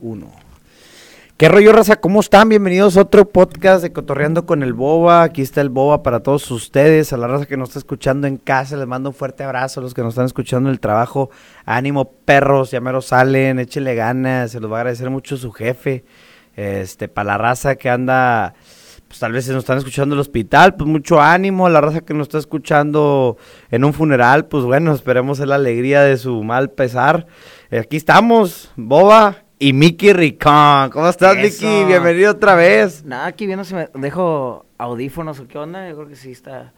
uno. ¿Qué rollo, raza? ¿Cómo están? Bienvenidos a otro podcast de Cotorreando con el Boba. Aquí está el Boba para todos ustedes. A la raza que nos está escuchando en casa, les mando un fuerte abrazo. A los que nos están escuchando en el trabajo, ánimo, perros, ya mero salen, échenle ganas. Se los va a agradecer mucho su jefe. Este, para la raza que anda, pues tal vez se nos están escuchando en el hospital, pues mucho ánimo. A la raza que nos está escuchando en un funeral, pues bueno, esperemos la alegría de su mal pesar. Aquí estamos, Boba y Mickey Ricón. ¿Cómo estás, Eso. Mickey? Bienvenido otra vez. Nada, aquí viendo si me dejo audífonos o qué onda. Yo creo que sí está.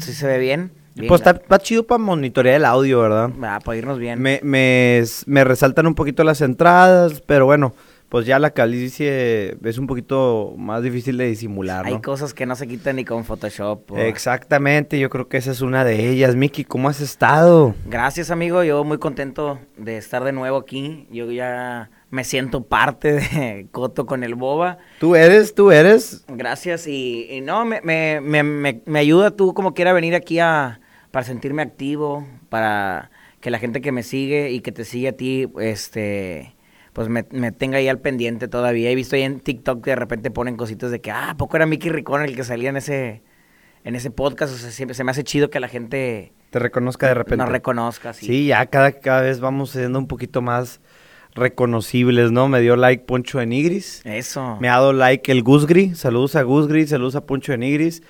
Sí se ve bien. bien Pues está, está chido para monitorear el audio, ¿verdad? Ah, para irnos bien. Me, me, me resaltan un poquito las entradas, pero bueno, pues ya la calvicie es un poquito más difícil de disimular, Hay ¿no? cosas que no se quitan ni con Photoshop. o- Exactamente, yo creo que esa es una de ellas. Mickey, ¿cómo has estado? Gracias, amigo. Yo muy contento de estar de nuevo aquí. Yo ya me siento parte de Coto con el Boba. Tú eres, tú eres. Gracias. Y, y no, me, me, me, me, me ayuda tú como quiera venir aquí a, para sentirme activo, para que la gente que me sigue y que te sigue a ti, este pues me, me tenga ahí al pendiente todavía. He visto ahí en TikTok que de repente ponen cositas de que, ah, ¿a poco era Mickey Ricón el que salía en ese, en ese podcast? O sea, siempre se me hace chido que la gente Te reconozca de repente. nos reconozca. Sí. Sí, ya cada, cada vez vamos siendo un poquito más reconocibles, ¿no? Me dio like Poncho de Nigris. Eso. Me ha dado like el Gusgri. Saludos a Gusgri, saludos a Poncho de Nigris.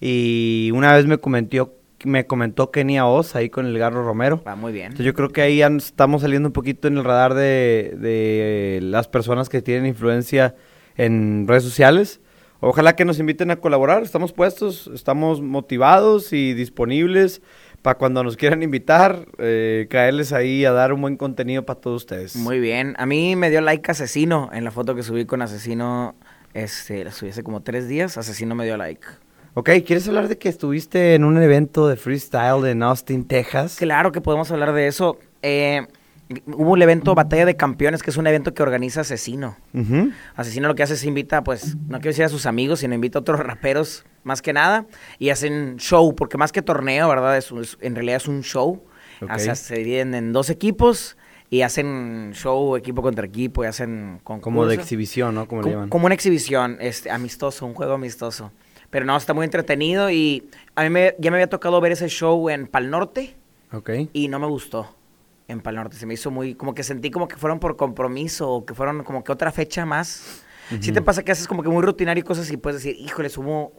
Y una vez me comentó, me comentó Kenia Oz ahí con el Garro Romero. Va muy bien. Entonces yo creo que ahí ya estamos saliendo un poquito en el radar de, de las personas que tienen influencia en redes sociales. Ojalá que nos inviten a colaborar. Estamos puestos, estamos motivados y disponibles para cuando nos quieran invitar, eh, caerles ahí a dar un buen contenido para todos ustedes. Muy bien. A mí me dio like Asesino en la foto que subí con Asesino. Este, la subí hace como tres días. Asesino me dio like. Ok, ¿quieres hablar de que estuviste en un evento de freestyle en Austin, Texas? Claro que podemos hablar de eso. Eh, hubo el evento Batalla de Campeones, que es un evento que organiza Asesino. Asesino lo que hace es invita, pues, no quiero decir a sus amigos, sino invita a otros raperos, más que nada, y hacen show, porque más que torneo, ¿verdad? Es, un- es- en realidad es un show. O sea, se dividen en dos equipos y hacen show equipo contra equipo y hacen concurso. Como de exhibición, ¿no? Como una exhibición, este, amistoso, un juego amistoso. Pero no, está muy entretenido y a mí me- ya me había tocado ver ese show en Pal Norte Ok. y no me gustó en Pal Norte. Se me hizo muy, como que sentí como que fueron por compromiso o que fueron como que otra fecha más. Si te pasa que haces como que muy rutinario y cosas y puedes decir, híjole, hubo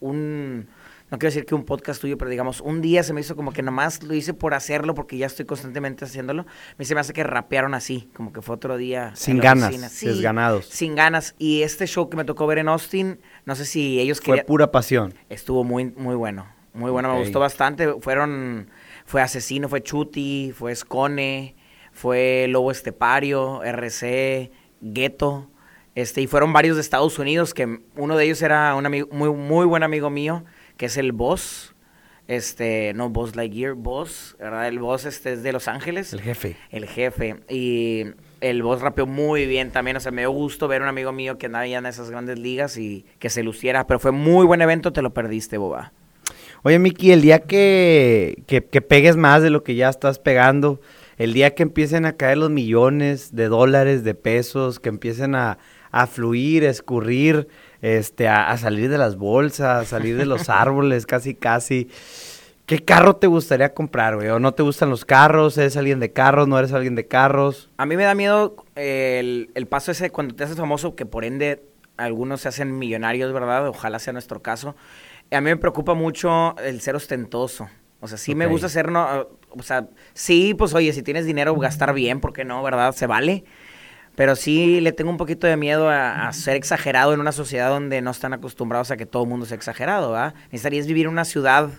un, no quiero decir que un podcast tuyo, pero digamos, un día se me hizo como que nomás lo hice por hacerlo porque ya estoy constantemente haciéndolo. A mí se me hace que rapearon así, como que fue otro día. Sin ganas, desganados. Sin ganas. Y este show que me tocó ver en Austin, no sé si ellos Fue querían... pura pasión. Estuvo muy, muy bueno. Muy bueno, me gustó bastante. Fueron, fue Asesino, fue Chuti, fue Scone, fue Lobo Estepario, RC, Ghetto. Este, y fueron varios de Estados Unidos, que uno de ellos era un amigo, muy, muy buen amigo mío, que es el Boss. Este, no Boss Lightyear, Boss, ¿verdad? El Boss este es de Los Ángeles. El jefe. El jefe. Y el Boss rapeó muy bien también. O sea, me dio gusto ver a un amigo mío que andaba ya en esas grandes ligas y que se luciera. Pero fue muy buen evento, te lo perdiste, boba. Oye, Miki, el día que, que, que pegues más de lo que ya estás pegando, el día que empiecen a caer los millones de dólares, de pesos, que empiecen a, a fluir, a escurrir, este, a, a salir de las bolsas, a salir de los árboles, casi, casi. ¿Qué carro te gustaría comprar, güey? ¿O no te gustan los carros? ¿Eres alguien de carros? ¿No eres alguien de carros? A mí me da miedo eh, el, el paso ese cuando te haces famoso, que por ende algunos se hacen millonarios, ¿verdad? Ojalá sea nuestro caso. A mí me preocupa mucho el ser ostentoso. O sea, sí me gusta ser, no, o sea, sí, pues oye, si tienes dinero, gastar bien, ¿por qué no, verdad? Se vale. Pero sí le tengo un poquito de miedo a, a ser exagerado en una sociedad donde no están acostumbrados a que todo el mundo sea exagerado, ¿verdad? Necesitarías vivir en una ciudad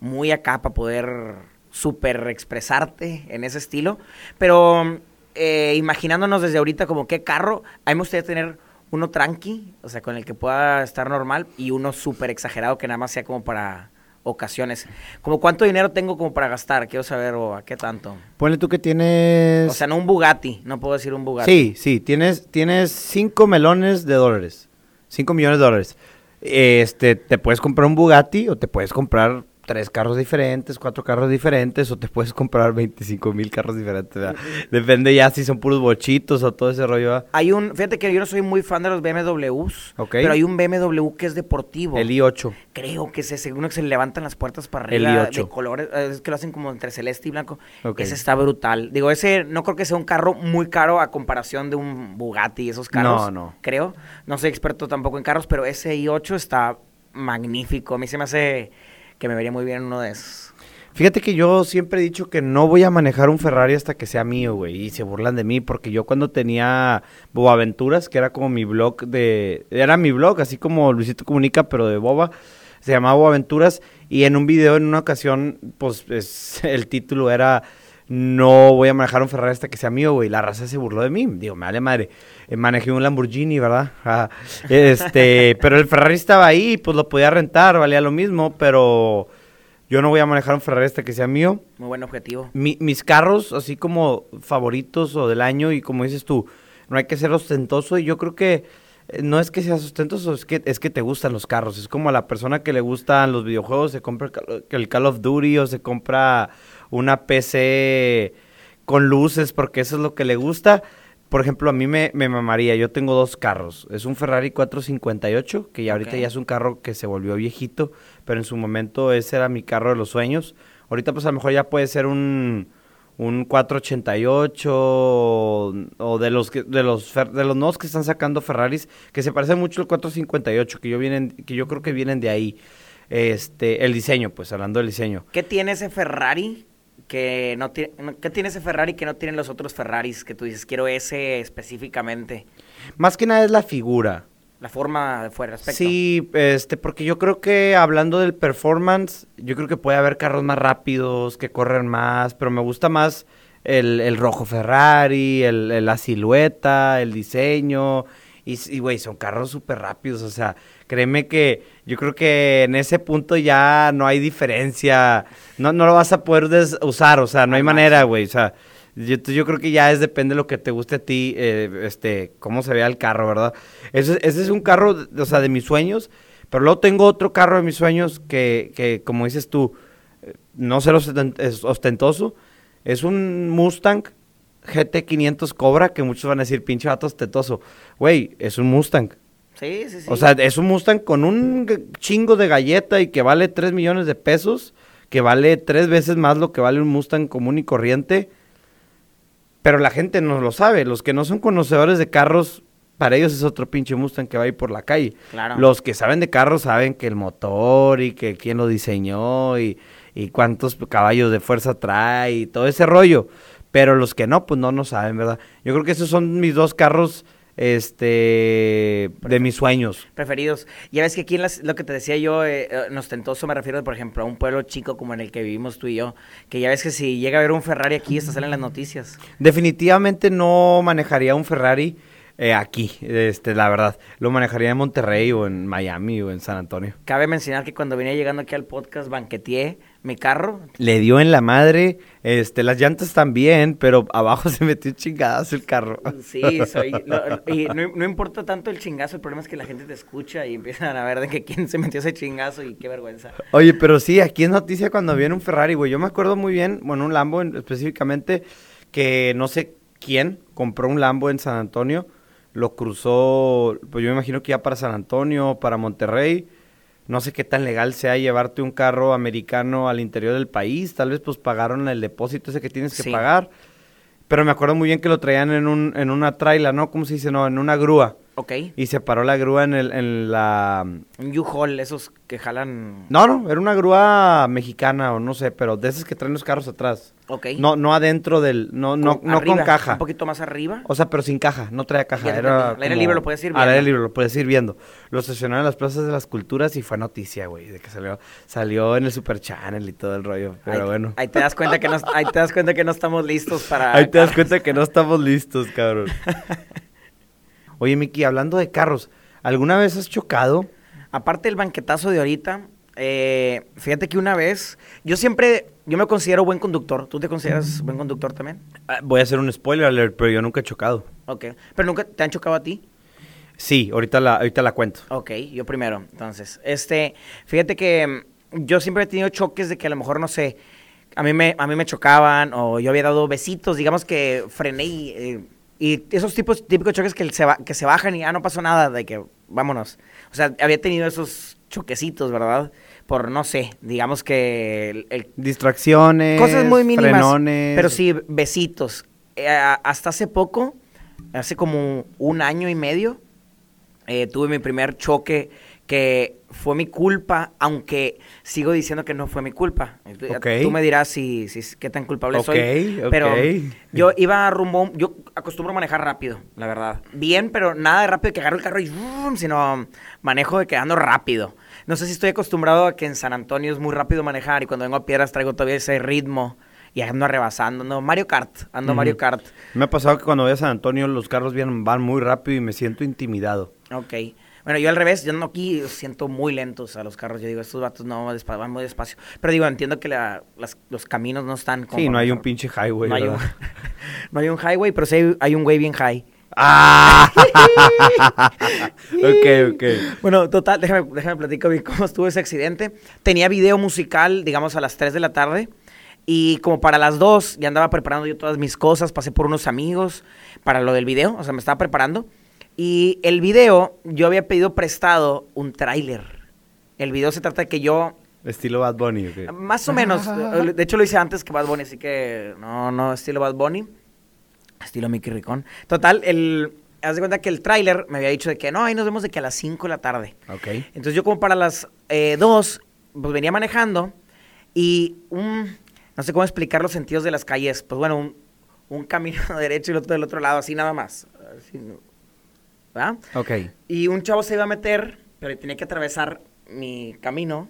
muy acá para poder súper expresarte en ese estilo. Pero eh, imaginándonos desde ahorita como qué carro, a mí me gustaría tener uno tranqui, o sea, con el que pueda estar normal, y uno súper exagerado que nada más sea como para ocasiones. Como cuánto dinero tengo como para gastar, quiero saber, o a qué tanto. Ponle tú que tienes... O sea, no un Bugatti, no puedo decir un Bugatti. Sí, sí, tienes, tienes cinco melones de dólares. Cinco millones de dólares. Este, te puedes comprar un Bugatti o te puedes comprar tres carros diferentes, cuatro carros diferentes, o te puedes comprar 25 mil carros diferentes. ¿verdad? Depende ya si son puros bochitos o todo ese rollo. ¿verdad? Hay un, fíjate que yo no soy muy fan de los BMWs, pero hay un BMW que es deportivo. El i8. Creo que es ese, uno que se le levantan las puertas para El arriba i8. de colores, eh, es que lo hacen como entre celeste y blanco. Ese está brutal. Digo, ese no creo que sea un carro muy caro a comparación de un Bugatti y esos carros. No, no. Creo. No soy experto tampoco en carros, pero ese i8 está magnífico. A mí se me hace que me vería muy bien en uno de esos. Fíjate que yo siempre he dicho que no voy a manejar un Ferrari hasta que sea mío, güey. Y se burlan de mí porque yo cuando tenía Boaventuras, que era como mi blog de... Era mi blog, así como Luisito Comunica, pero de Boba. Se llamaba Boaventuras. Y en un video, en una ocasión, pues es- el título era... No voy a manejar un Ferrari hasta que sea mío, güey. La raza se burló de mí. Digo, me vale madre. Eh, manejé un Lamborghini, ¿verdad? Ah, este, pero el Ferrari estaba ahí, pues lo podía rentar, valía lo mismo, pero yo no voy a manejar un Ferrari hasta que sea mío. Muy buen objetivo. Mi- mis carros, así como favoritos o del año, y como dices tú, no hay que ser ostentoso, y yo creo que eh, no es que seas ostentoso, es que, es que te gustan los carros. Es como a la persona que le gustan los videojuegos, se compra el Call of Duty o se compra una PC con luces porque eso es lo que le gusta. Por ejemplo, a mí me, me mamaría, yo tengo dos carros. Es un Ferrari 458, que ya ahorita ya es un carro que se volvió viejito, pero en su momento ese era mi carro de los sueños. Ahorita pues a lo mejor ya puede ser un, un 488 o, o de los que, de los de los nuevos que están sacando Ferraris, que se parece mucho al 458, que yo vienen, que yo creo que vienen de ahí. Este, el diseño, pues hablando del diseño. ¿Qué tiene ese Ferrari que no tiene, qué tiene ese Ferrari que no tienen los otros Ferraris que tú dices, quiero ese específicamente? Más que nada es la figura. La forma de fuera, aspecto. Sí, este, porque yo creo que hablando del performance, yo creo que puede haber carros más rápidos, que corren más, pero me gusta más el, el rojo Ferrari, el, el- la silueta, el diseño. Y, güey, son carros súper rápidos, o sea, créeme que yo creo que en ese punto ya no hay diferencia, no, no lo vas a poder usar, o sea, no hay manera, güey, o sea, yo, yo creo que ya es depende de lo que te guste a ti, eh, este, cómo se vea el carro, ¿verdad? Ese, ese es un carro, o sea, de mis sueños, pero luego tengo otro carro de mis sueños que, que como dices tú, eh, no ser ostentoso, es un Mustang GT500 Cobra, que muchos van a decir, pinche vato ostentoso. Güey, es un Mustang. Sí, sí, sí. O sea, es un Mustang con un chingo de galleta y que vale 3 millones de pesos, que vale tres veces más lo que vale un Mustang común y corriente. Pero la gente no lo sabe. Los que no son conocedores de carros, para ellos es otro pinche Mustang que va a ir por la calle. Claro. Los que saben de carros saben que el motor y que quién lo diseñó y, y cuántos caballos de fuerza trae y todo ese rollo. Pero los que no, pues no, no saben, ¿verdad? Yo creo que esos son mis dos carros, este, de mis sueños. preferidos. Ya ves que aquí en las- lo que te decía yo, eh, eh, en ostentoso me refiero, por ejemplo, a un pueblo chico como en el que vivimos tú y yo, que ya ves que si llega a haber un Ferrari aquí, esto sale en las noticias. Definitivamente no manejaría un Ferrari eh, aquí, este, la verdad. Lo manejaría en Monterrey o en Miami o en San Antonio. Cabe mencionar que cuando venía llegando aquí al podcast, banqueteé mi carro. Le dio en la madre, este, las llantas también, pero abajo se metió chingadazo el carro. Sí, soy. lo- y no, no importa tanto el chingazo, el problema es que la gente te escucha y empiezan a ver de que quién se metió ese chingazo y qué vergüenza. Oye, pero sí, aquí es noticia cuando viene un Ferrari, güey. Yo me acuerdo muy bien, bueno, un Lambo en- específicamente, que no sé quién compró un Lambo en San Antonio, lo cruzó, pues yo me imagino que ya para San Antonio, para Monterrey. No sé qué tan legal sea llevarte un carro americano al interior del país. Tal vez pues pagaron el depósito ese que tienes que Sí. pagar. Pero me acuerdo muy bien que lo traían en, un, en una traila, ¿no? ¿Cómo se dice? No, en una grúa. Ok. Y se paró la grúa en, el, en la... Un U-Haul, esos que jalan. No, no, era una grúa mexicana o no sé, pero de esas que traen los carros atrás. Ok. No, no adentro del, no, no, Con- no arriba, con caja. Un poquito más arriba. O sea, pero sin caja, no traía caja. Ya Era. Al aire libre lo puedes ir Al aire viendo. libre lo puedes ir viendo. Lo estacionaron en las plazas de las culturas y fue noticia, güey, de que salió, salió en el Super Channel y todo el rollo. Pero ahí, bueno. Ahí te das cuenta que no, ahí te das cuenta que no estamos listos para. Ahí te das cuenta que no estamos listos, cabrón. Oye, Miki, hablando de carros, ¿alguna vez has chocado? Aparte del banquetazo de ahorita, eh, fíjate que una vez, yo siempre, yo me considero buen conductor. ¿Tú te consideras buen conductor también? Ah, Voy a hacer un spoiler alert, pero yo nunca he chocado. Ok. Pero nunca te han chocado a ti. Sí, ahorita la, ahorita la cuento. Ok, yo primero, entonces. Este, fíjate que yo siempre he tenido choques de que a lo mejor, no sé, a mí me, a mí me chocaban o yo había dado besitos, digamos que frené y, eh, y esos tipos típicos choques que se, va- que se bajan y ya no pasó nada, de que vámonos. O sea, había tenido esos choquecitos, ¿verdad? Por, no sé, digamos que el- el Distracciones. Cosas muy mínimas. Frenones. Pero sí, besitos. Eh, hasta hace poco, hace como un año y medio, eh, tuve mi primer choque que fue mi culpa, aunque sigo diciendo que no fue mi culpa. Tú- Ok. Tú me dirás si, si qué tan culpable soy. Pero yo iba rumbo, yo acostumbro a manejar rápido, la verdad. Bien, pero nada de rápido que agarro el carro y ¡vum! sino manejo de que ando rápido. No sé si estoy acostumbrado a que en San Antonio es muy rápido manejar y cuando vengo a Piedras traigo todavía ese ritmo y ando rebasando. No, Mario Kart, ando Ujú. Mario Kart. Me ha pasado que cuando voy a San Antonio los carros vienen, van muy rápido y me siento intimidado. Ok. Bueno, yo al revés, yo ando aquí siento muy lentos a los carros. Yo digo, estos vatos no van muy despacio. Pero digo, entiendo que la- las- los caminos no están como. Sí, no hay un pinche highway. no, hay un, ¿verdad? no hay un highway, pero sí hay, hay un way bien high. ¡Ah! ok, ok. Bueno, total, déjame, déjame platicar bien cómo estuvo ese accidente. Tenía video musical, digamos, a las 3 de la tarde. Y como para las 2, ya andaba preparando yo todas mis cosas. Pasé por unos amigos para lo del video. O sea, me estaba preparando. Y el video, yo había pedido prestado un tráiler. El video se trata de que yo Estilo Bad Bunny, ok. Más o menos. De hecho, lo hice antes que Bad Bunny, así que no, no, estilo Bad Bunny. Estilo Mickey Ricón. Total, el, haz de cuenta que el tráiler me había dicho de que no, ahí nos vemos de que a las 5 de la tarde. Ok. Entonces yo como para las 2, pues venía manejando y un, no sé cómo explicar los sentidos de las calles. Pues bueno, un, un camino derecho y el otro del otro lado, así nada más. Así, ¿verdad? Ok. Y un chavo se iba a meter, pero tenía que atravesar mi camino.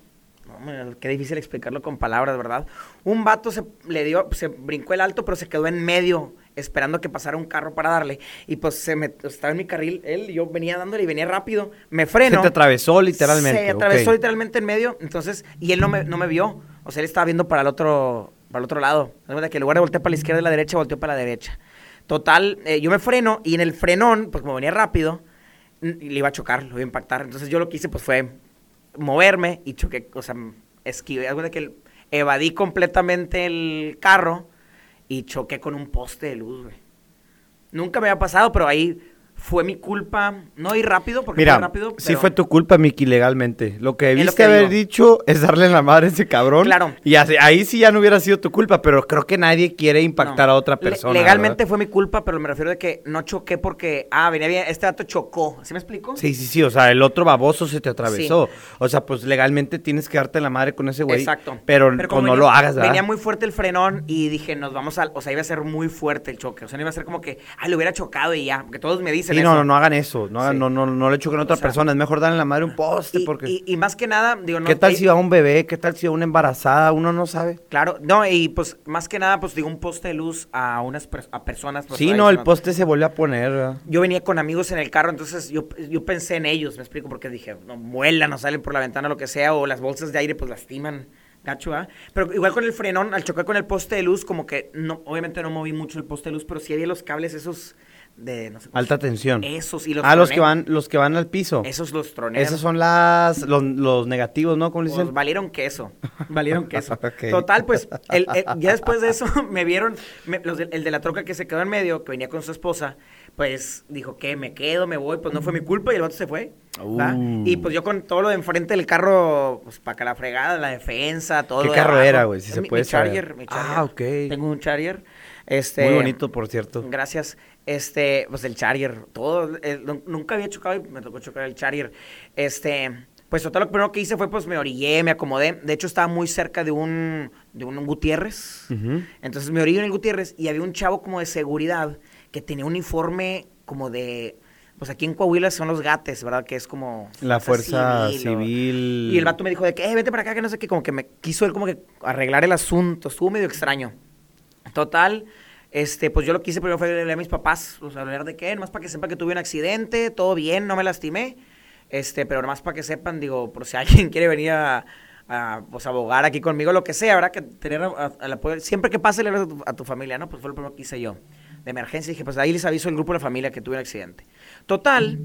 Hombre, qué difícil explicarlo con palabras, ¿verdad? Un vato se le dio, se brincó el alto, pero se quedó en medio, esperando que pasara un carro para darle. Y pues se me, estaba en mi carril, él, y yo venía dándole y venía rápido. Me freno. Se te atravesó literalmente. Se atravesó ok. literalmente en medio, entonces, y él no me, no me vio. O sea, él estaba viendo para el otro, para el otro lado. Que en lugar de voltear para la izquierda y la derecha, volteó para la derecha. Total, eh, yo me freno y en el frenón, pues como venía rápido, le iba a chocar, lo iba a impactar. Entonces yo lo que hice pues fue moverme y choqué, o sea, esquivé, cuenta que evadí completamente el carro y choqué con un poste de luz, güey. Nunca me había pasado, pero ahí fue mi culpa, no ir rápido, porque Mira, fue rápido. sí pero- fue tu culpa, Miki, legalmente. Lo que debiste que haber digo. dicho es darle en la madre a ese cabrón. Claro. Y así- ahí sí ya no hubiera sido tu culpa, pero creo que nadie quiere impactar No. a otra Le- persona. legalmente ¿verdad? fue mi culpa, pero me refiero de que no choqué porque, ah, venía bien, este dato chocó. ¿Sí me explico? Sí, sí, sí, o sea, el otro baboso se te atravesó. O sea, pues legalmente tienes que darte en la madre con ese güey. Exacto. Pero, como pues, no venía- lo hagas, ¿verdad? Venía muy fuerte el frenón y dije, nos vamos a... O sea, iba a ser muy fuerte el choque. O sea, no iba a ser como que, ah, le hubiera chocado y ya. Porque todos me dicen Sí, eso. no, no, no hagan eso. No, hagan- Sí. no, no, no le choquen a otra O sea, persona. Es mejor darle en la madre un poste Y, porque... y- y más que nada, digo, no... ¿Qué tal eh, si va un bebé? ¿Qué tal si va una embarazada? Uno no sabe. Claro, no, y pues más que nada, pues digo, un poste de luz a unas pers- a personas. pues, sí, no, el poste se volvió a poner, ¿verdad? Yo venía con amigos en el carro, entonces yo, yo pensé en ellos, me explico, porque dije, no, vuelan o salen por la ventana, lo que sea, o las bolsas de aire pues lastiman, gacho, ¿ah? Pero igual con el frenón, al chocar con el poste de luz, como que, no, obviamente no moví mucho el poste de luz, pero sí había los cables esos de, no sé Alta tensión. Esos y los Ah, los que van, los que van al piso. Esos los troné. Esos son las, los, los negativos, ¿no? ¿Cómo le Pues, valieron queso. Valieron queso. Total, pues, el- el- ya después de eso me vieron, me- los de- el de la troca que se quedó en medio, que venía con su esposa, pues dijo que me quedo, me voy, pues no fue mi culpa y el vato se fue. Uh. Y pues yo con todo lo de enfrente del carro, pues para que la fregada, la defensa, todo ¿Qué carro era, güey? Si se puede mi Charger, saber. mi Ah, Charger. ok. Tengo un Charger. Este, Muy bonito, por cierto. Gracias. Este, pues el Charger, todo, nu- nunca había chocado y me tocó chocar el Charger. Este, pues total, lo primero que hice fue pues me orillé, me acomodé. De hecho, estaba muy cerca de un, de un Gutiérrez. Ujú. Entonces me orillé en el Gutiérrez y había un chavo como de seguridad que tenía un uniforme como de, pues aquí en Coahuila son los gates, ¿verdad? Que es como... La fuerza o- civil. y el vato me dijo de que, eh, vete para acá, que no sé qué, como que me quiso él como que arreglar el asunto. Estuvo medio extraño. Total, este, pues yo lo que hice primero fue hablarle a mis papás, o sea, hablar de qué, nomás para que sepan que tuve un accidente, todo bien, no me lastimé. Este, pero nomás para que sepan, digo, por si alguien quiere venir a, a, pues, abogar aquí conmigo, lo que sea, habrá que tener. Siempre que pase, le a tu, a tu familia, ¿no? Pues fue lo primero que hice yo. De emergencia, dije, pues ahí les aviso el grupo de la familia que tuve un accidente. Total,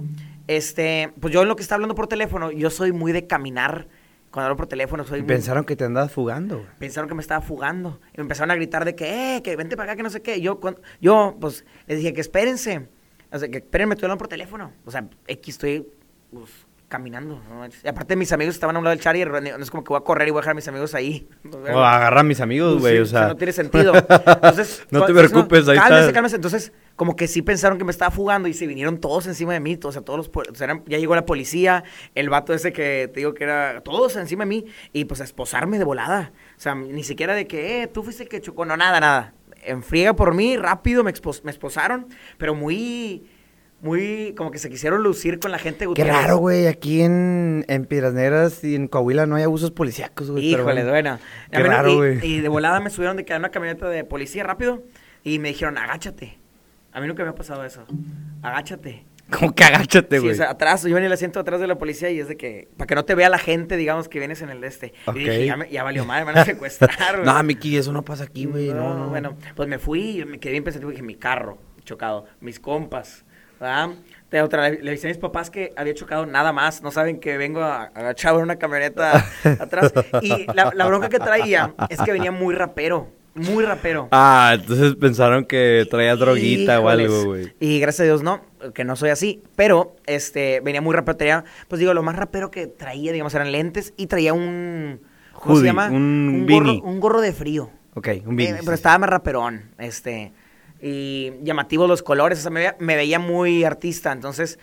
este, pues yo en lo que está hablando por teléfono, yo soy muy de caminar Cuando hablo por teléfono soy... Pensaron que te andabas fugando. güey. pensaron que me estaba fugando. Y me empezaron a gritar de que, eh, que vente para acá, que no sé qué. Yo, cuan- yo, pues, les dije que espérense. O sea, que espérenme, estoy hablando por teléfono. O sea, X, estoy, pues, caminando. ¿no? Y aparte, mis amigos estaban a un lado del charger. No es como que voy a correr y voy a dejar a mis amigos ahí. O agarra a mis amigos, güey, Sí, o sea. no tiene sentido. Entonces, No te preocupes, ahí cálmese, está. cálmese. Entonces, como que sí pensaron que me estaba fugando y se vinieron todos encima de mí. O sea, todos los. pol- o sea, eran- ya llegó la policía, el vato ese que te digo que era. Todos encima de mí. Y pues a esposarme de volada. O sea, ni siquiera de que, eh, tú fuiste el que chocó. No, nada, nada. En friega por mí, rápido me, expos- me esposaron. Pero muy. Muy. Como que se quisieron lucir con la gente. Qué raro, güey. Aquí en, en Piedras Negras y en Coahuila no hay abusos policíacos, güey. Híjole, bueno. Qué raro, güey. Y, de volada me subieron de que una camioneta de policía rápido y me dijeron, agáchate. A mí nunca me ha pasado eso. Agáchate. Como que agáchate, Sí, güey. o sea, atrás, yo venía en el asiento atrás de la policía y es de que, para que no te vea la gente, digamos, que vienes en el este. Ok. Y dije, ya, me- ya valió mal, me van a secuestrar, güey. no, Miki, eso no pasa aquí, güey. No, no. Bueno, pues me fui y me quedé bien pensativo. Dije, mi carro chocado, mis compas, ¿verdad? De otra, le, avisé a mis papás que había chocado nada más. No saben que vengo a- agachado en una camioneta atrás. Y la, la bronca que traía es que venía muy rapero. Muy rapero. Ah, entonces pensaron que traía droguita o algo, güey. Y gracias a Dios no, que no soy así. Pero, este, venía muy rapero. Traía, pues digo, lo más rapero que traía, digamos, eran lentes y traía un... ¿Cómo se llama? un gorro, un gorro de frío. Ok, un Eh, beanie. pero estaba más raperón, este, y llamativos los colores, o sea, me veía, me veía muy artista, entonces,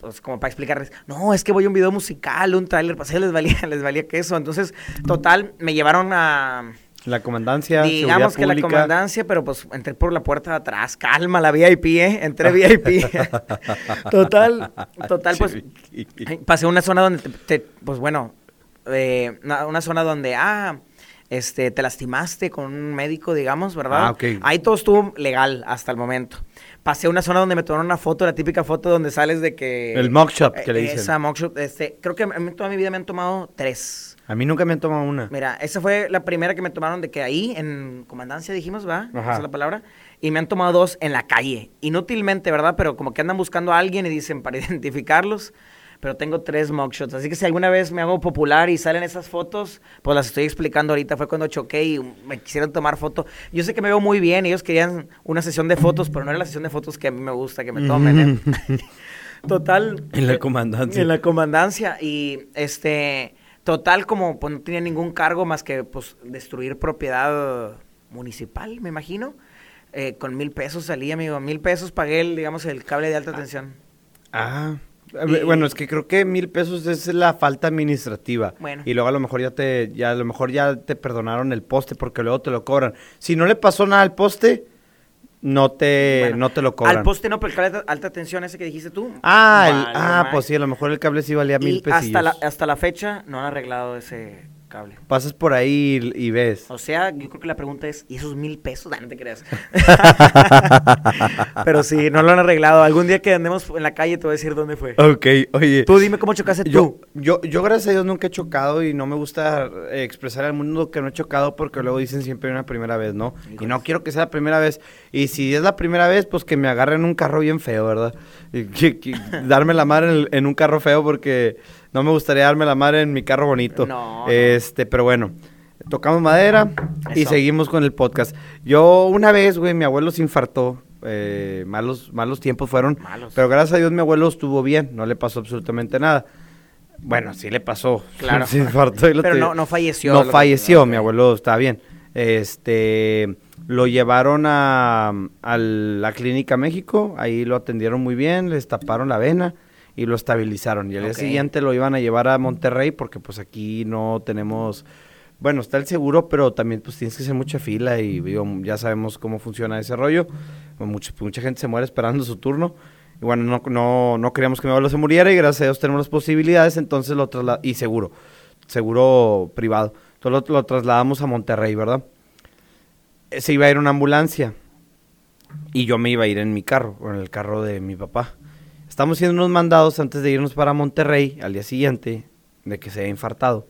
pues como para explicarles, no, es que voy a un video musical, un tráiler, pues les valía, les valía queso, entonces, total, me llevaron a, La comandancia, digamos que la comandancia, pero pues entré por la puerta de atrás, calma, la VIP, ¿eh? Entré VIP. total, total, pues Pasé una zona donde, te, te- pues bueno, eh, una, una zona donde, ah, este, te lastimaste con un médico, digamos, ¿verdad? Ah, ok. Ahí todo estuvo legal hasta el momento. Pasé a una zona donde me tomaron una foto, la típica foto donde sales de que... El mugshot, que le Eh, dicen. Esa mugshot, este, creo que en toda mi vida me han tomado tres. A mí nunca me han tomado una. Mira, esa fue la primera que me tomaron de que ahí, en comandancia dijimos, ¿va? Esa es la palabra. Y me han tomado dos en la calle. Inútilmente, ¿verdad? Pero como que andan buscando a alguien y dicen para identificarlos. Pero tengo tres mugshots. Así que si alguna vez me hago popular y salen esas fotos, pues las estoy explicando ahorita. Fue cuando choqué y me quisieron tomar foto. Yo sé que me veo muy bien. Ellos querían una sesión de fotos, pero no era la sesión de fotos que a mí me gusta que me tomen. ¿eh? Total. En la comandancia. En la comandancia. Y este, total, como pues no tenía ningún cargo más que pues destruir propiedad municipal, me imagino. Eh, con mil pesos salí, amigo. Mil pesos pagué, el, digamos, el cable de alta tensión. Ah. Y- Bueno, es que creo que mil pesos es la falta administrativa. Bueno. Y luego a lo mejor ya te, ya a lo mejor ya te perdonaron el poste porque luego te lo cobran. Si no le pasó nada al poste, no te, Bueno, no te lo cobran. Al poste no, pero el cable de alta tensión ese que dijiste tú. Ah, el- ah, pues sí, a lo mejor el cable sí valía mil pesos. hasta la, hasta la fecha no han arreglado ese cable. Pasas por ahí y, y ves. O sea, yo creo que la pregunta es, ¿y esos mil pesos? Ah, no te creas. Pero sí, no lo han arreglado. Algún día que andemos en la calle te voy a decir dónde fue. Ok, oye. Tú dime cómo chocaste Yo, tú. yo, yo, gracias a Dios, nunca he chocado y no me gusta eh, expresar al mundo que no he chocado porque luego dicen siempre una primera vez, ¿no? Y no quiero que sea la primera vez. Y si es la primera vez, pues que me agarren un carro bien feo, ¿verdad? Y que- que darme la madre en, el- en un carro feo porque no me gustaría darme la madre en mi carro bonito. No. Este, pero bueno. Tocamos madera y seguimos con el podcast. Yo una vez, güey, mi abuelo se infartó. eh, malos, malos tiempos fueron. Malos. Pero gracias a Dios mi abuelo estuvo bien, no le pasó absolutamente nada. Bueno, sí le pasó. Claro. Se infartó y lo Pero no- no falleció, No que- falleció, mi abuelo está bien. Este, lo llevaron a, a la clínica México, ahí lo atendieron muy bien, les taparon la vena y lo estabilizaron. Y al día siguiente lo iban a llevar a Monterrey porque pues aquí no tenemos... Bueno, está el seguro, pero también pues tienes que hacer mucha fila y digo, ya sabemos cómo funciona ese rollo. Mucha, mucha gente se muere esperando su turno. Y bueno, no, no, no queríamos que mi abuelo se muriera y gracias a Dios tenemos las posibilidades, entonces lo trasladamos, y seguro, seguro privado. Entonces lo, lo trasladamos a Monterrey, ¿verdad? Eh, Se iba a ir una ambulancia y yo me iba a ir en mi carro, o en el carro de mi papá. Estamos haciendo unos mandados antes de irnos para Monterrey al día siguiente de que se había infartado.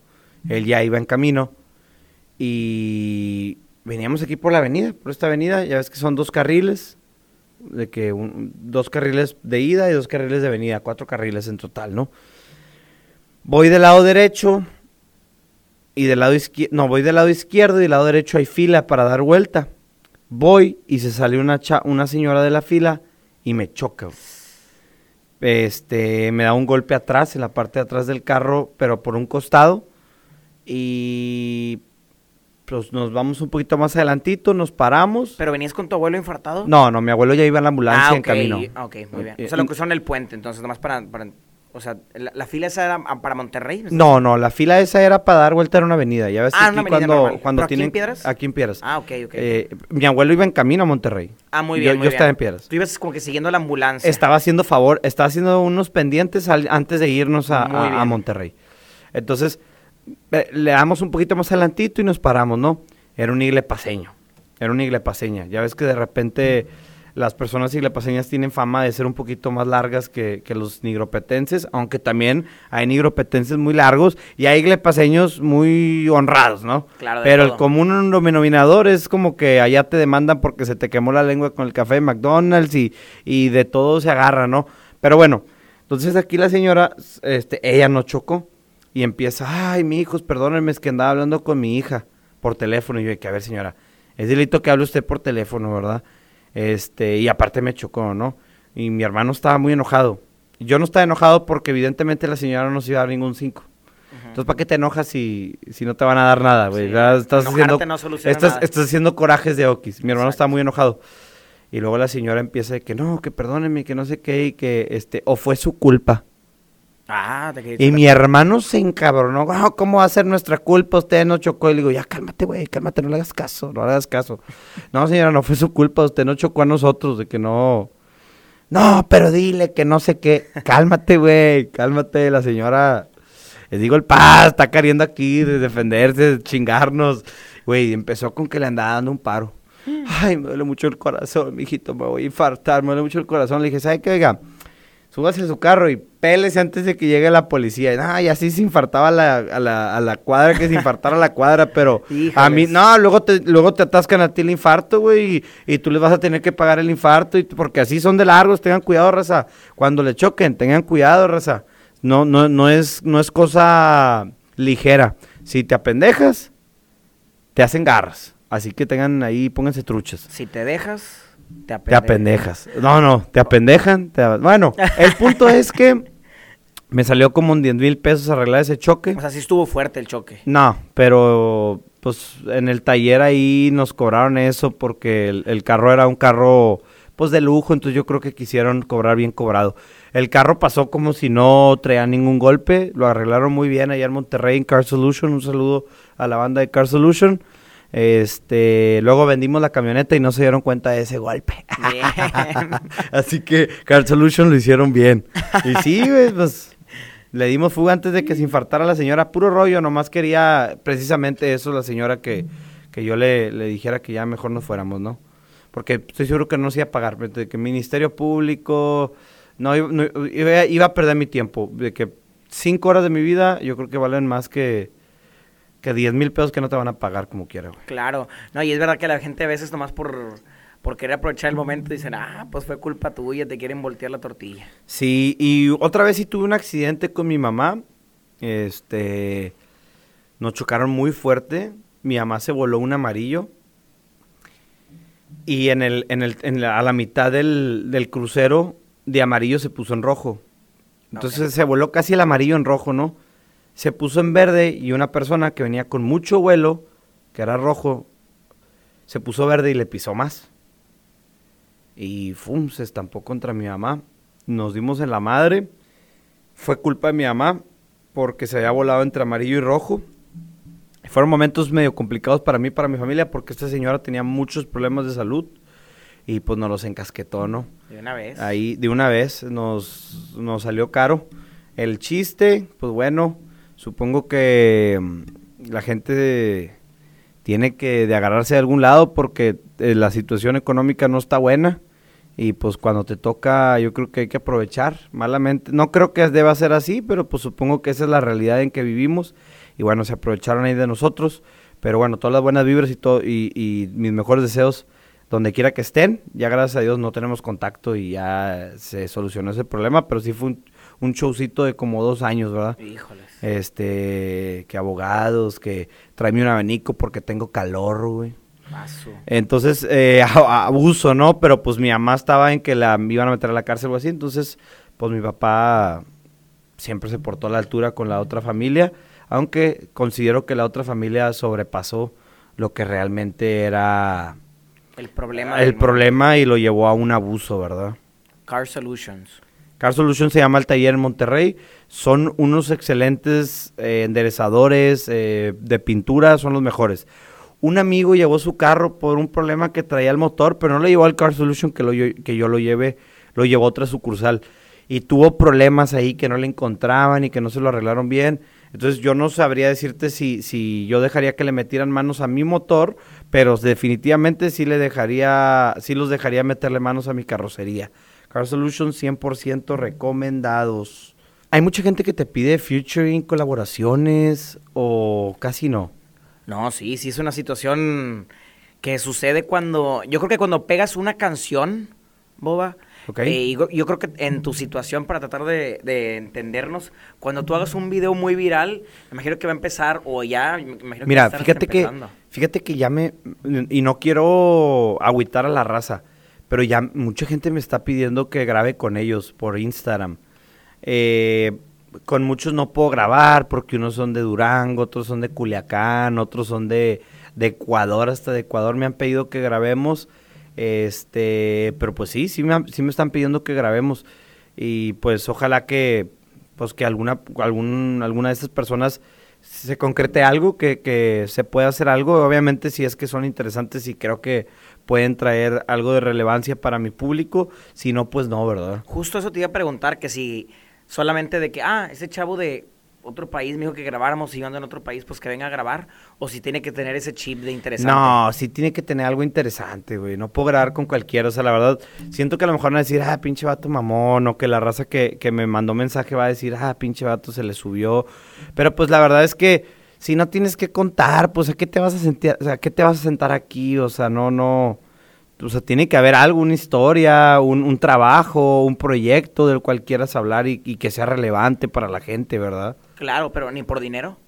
Él ya iba en camino y veníamos aquí por la avenida, por esta avenida, ya ves que son dos carriles, de que dos carriles de ida y dos carriles de venida, cuatro carriles en total, ¿no? Voy del lado derecho y del lado izquierdo, no, voy del lado izquierdo y del lado derecho hay fila para dar vuelta. Voy y se sale una, una señora de la fila y me choca. Este, me da un golpe atrás, en la parte de atrás del carro, pero por un costado. Y pues nos vamos un poquito más adelantito, nos paramos. ¿Pero venías con tu abuelo infartado? No, no, mi abuelo ya iba en la ambulancia ah, en camino. ok, muy bien. Eh, O sea, lo cruzaron el puente, entonces, nomás para... para o sea, la, la fila esa era para Monterrey. No, no, la fila esa era para dar vuelta en una avenida. Ya ves Ah, aquí una cuando, normal. cuando ¿Pero aquí en tienen Piedras? aquí en Piedras. Ah, ok, ok. Eh, mi abuelo iba en camino a Monterrey. ah, muy yo- bien, yo muy estaba bien. en Piedras. Tú ibas como que siguiendo la ambulancia. Estaba haciendo favor, estaba haciendo unos pendientes al- antes de irnos a, a-. Monterrey. Entonces, eh, le damos un poquito más adelantito y nos paramos, ¿no? Era un igle paseño. Era un igle paseña. Ya ves que de repente las personas iglepaseñas tienen fama de ser un poquito más largas que, que los nigropetenses, aunque también hay nigropetenses muy largos y hay iglepaseños muy honrados, ¿no? Claro, Pero el común denominador es como que allá te demandan porque se te quemó la lengua con el café de McDonald's y, y de todo se agarra, ¿no? Pero bueno, entonces aquí la señora, este, ella no chocó y empieza, ay, mi hijos, perdónenme, es que andaba hablando con mi hija por teléfono. Y yo, que a ver, señora, es delito que hable usted por teléfono, ¿verdad? Este, y aparte me chocó, ¿no? Y mi hermano estaba muy enojado. Yo no estaba enojado porque evidentemente la señora no nos iba a dar ningún cinco. Entonces, ¿para qué te enojas si, si no te van a dar nada, güey? Sí. Estás haciendo, no estás, nada. estás haciendo corajes de okis. Mi hermano Exacto. estaba muy enojado. Y luego la señora empieza de que no, que perdóneme, que no sé qué, y que este, o fue su culpa. Ah, te Y mi hermano se encabronó. "Ah, ¿Cómo va a ser nuestra culpa? Usted no chocó. Y le digo, ya cálmate, güey, cálmate, no le hagas caso, no le hagas caso. No, señora, no fue su culpa. Usted no chocó a nosotros, de que no. No, pero dile que no sé qué. Cálmate, güey, cálmate. La señora, les digo, el paz está queriendo aquí de defenderse, de chingarnos. Güey, empezó con que le andaba dando un paro. Ay, me duele mucho el corazón, mijito, me voy a infartar, me duele mucho el corazón. Le dije, ¿sabe qué? Oiga, súbase a su carro y pélese antes de que llegue la policía. Y, así se infartaba a la, a la, a la cuadra, que se infartara la cuadra, pero a mí, no, luego te, luego te atascan a ti el infarto, güey, y, y tú les vas a tener que pagar el infarto, y, porque así son de largos, tengan cuidado, raza. Cuando le choquen, tengan cuidado, raza. No, no, no es, no es cosa ligera. Si te apendejas, te hacen garras. Así que tengan ahí, pónganse truchas. Si te dejas, te Te apendejas. No, no, te apendejan. te- Bueno, el punto es que me salió como un 10 mil pesos arreglar ese choque. O sea, sí estuvo fuerte el choque. No, pero pues en el taller ahí nos cobraron eso porque el, el carro era un carro pues de lujo, entonces yo creo que quisieron cobrar bien cobrado. El carro pasó como si no traía ningún golpe, lo arreglaron muy bien allá en Monterrey en Car Solution, un saludo a la banda de Car Solution. Este, luego vendimos la camioneta y no se dieron cuenta de ese golpe. Así que Car Solution lo hicieron bien. Y sí, pues le dimos fuga antes de que se infartara la señora. Puro rollo, nomás quería precisamente eso la señora que, que yo le, le dijera que ya mejor nos fuéramos, ¿no? Porque estoy seguro que no se iba a pagar. De que Ministerio Público, no, iba, iba a perder mi tiempo. De que cinco horas de mi vida yo creo que valen más que, que 10 mil pesos que no te van a pagar como quiera, güey. Claro. No, y es verdad que la gente a veces nomás por, por querer aprovechar el momento dicen, ah, pues fue culpa tuya, te quieren voltear la tortilla. Sí, y otra vez sí tuve un accidente con mi mamá. Este, nos chocaron muy fuerte. Mi mamá se voló un amarillo. Y en el, en el, en la- a la mitad del, del crucero, de amarillo se puso en rojo. Entonces se voló casi el amarillo en rojo, ¿no? Se puso en verde y una persona que venía con mucho vuelo, que era rojo, se puso verde y le pisó más. Y ¡fum! se estampó contra mi mamá. Nos dimos en la madre. Fue culpa de mi mamá porque se había volado entre amarillo y rojo. Fueron momentos medio complicados para mí y para mi familia porque esta señora tenía muchos problemas de salud y pues nos los encasquetó, ¿no? De una vez. Ahí de una vez nos, nos salió caro. El chiste, pues bueno, supongo que mm, la gente tiene que de agarrarse de algún lado porque eh, la situación económica no está buena y pues cuando te toca yo creo que hay que aprovechar malamente. No creo que deba ser así, pero pues supongo que esa es la realidad en que vivimos y bueno, se aprovecharon ahí de nosotros, pero bueno, todas las buenas vibras y todo y, y mis mejores deseos donde quiera que estén. Ya gracias a Dios no tenemos contacto y ya se solucionó ese problema, pero sí fue un, un showcito de como dos años, ¿verdad? Híjoles. Este, que abogados, que tráeme un abanico porque tengo calor, güey. Paso. Entonces, eh, abuso, ¿no? Pero pues mi mamá estaba en que la iban a meter a la cárcel o así, entonces, pues mi papá siempre se portó a la altura con la otra familia, aunque considero que la otra familia sobrepasó lo que realmente era El problema. el problema y lo llevó a un abuso, ¿verdad? Car Solutions. Car Solution se llama el taller en Monterrey. Son unos excelentes eh, enderezadores eh, de pintura, son los mejores. Un amigo llevó su carro por un problema que traía el motor, pero no lo llevó al Car Solution que, lo, que yo lo llevé, lo llevó otra sucursal. Y tuvo problemas ahí que no le encontraban y que no se lo arreglaron bien. Entonces yo no sabría decirte si, si yo dejaría que le metieran manos a mi motor, pero definitivamente sí le dejaría, sí los dejaría meterle manos a mi carrocería. Car Solutions 100% recomendados. Hay mucha gente que te pide featuring, colaboraciones o casi no. No, sí, sí es una situación que sucede cuando. Yo creo que cuando pegas una canción, Boba. Ok. eh, yo creo que en tu situación, para tratar de, de entendernos, cuando tú hagas un video muy viral, me imagino que va a empezar, o ya, me imagino que va a Mira, estar fíjate que, fíjate que ya me, y no quiero agüitar a la raza, pero ya mucha gente me está pidiendo que grabe con ellos por Instagram. Eh, con muchos no puedo grabar porque unos son de Durango, otros son de Culiacán, otros son de, de Ecuador, hasta de Ecuador me han pedido que grabemos. Este, pero pues sí, sí me, sí me están pidiendo que grabemos. Y pues ojalá que, pues que alguna, algún, alguna de esas personas se concrete algo, que, que se pueda hacer algo. Obviamente si es que son interesantes y creo que pueden traer algo de relevancia para mi público. Si no, pues no, ¿verdad? Justo eso te iba a preguntar, que si solamente de que, ah, ese chavo de otro país me dijo que grabáramos y yo ando en otro país, pues que venga a grabar, o si tiene que tener ese chip de interesante. No, sí tiene que tener algo interesante, güey. No puedo grabar con cualquiera. O sea, la verdad, siento que a lo mejor van a decir, ah, pinche vato mamón, o que la raza que, que me mandó mensaje va a decir, ah, pinche vato se le subió. Pero pues la verdad es que si no tienes que contar, pues a qué te vas a sentir, o sea, ¿a qué te vas a sentar aquí? O sea, no, no. O sea, tiene que haber algo, una historia, un, un trabajo, un proyecto del cual quieras hablar y, y que sea relevante para la gente, ¿verdad? Claro, pero ni por dinero.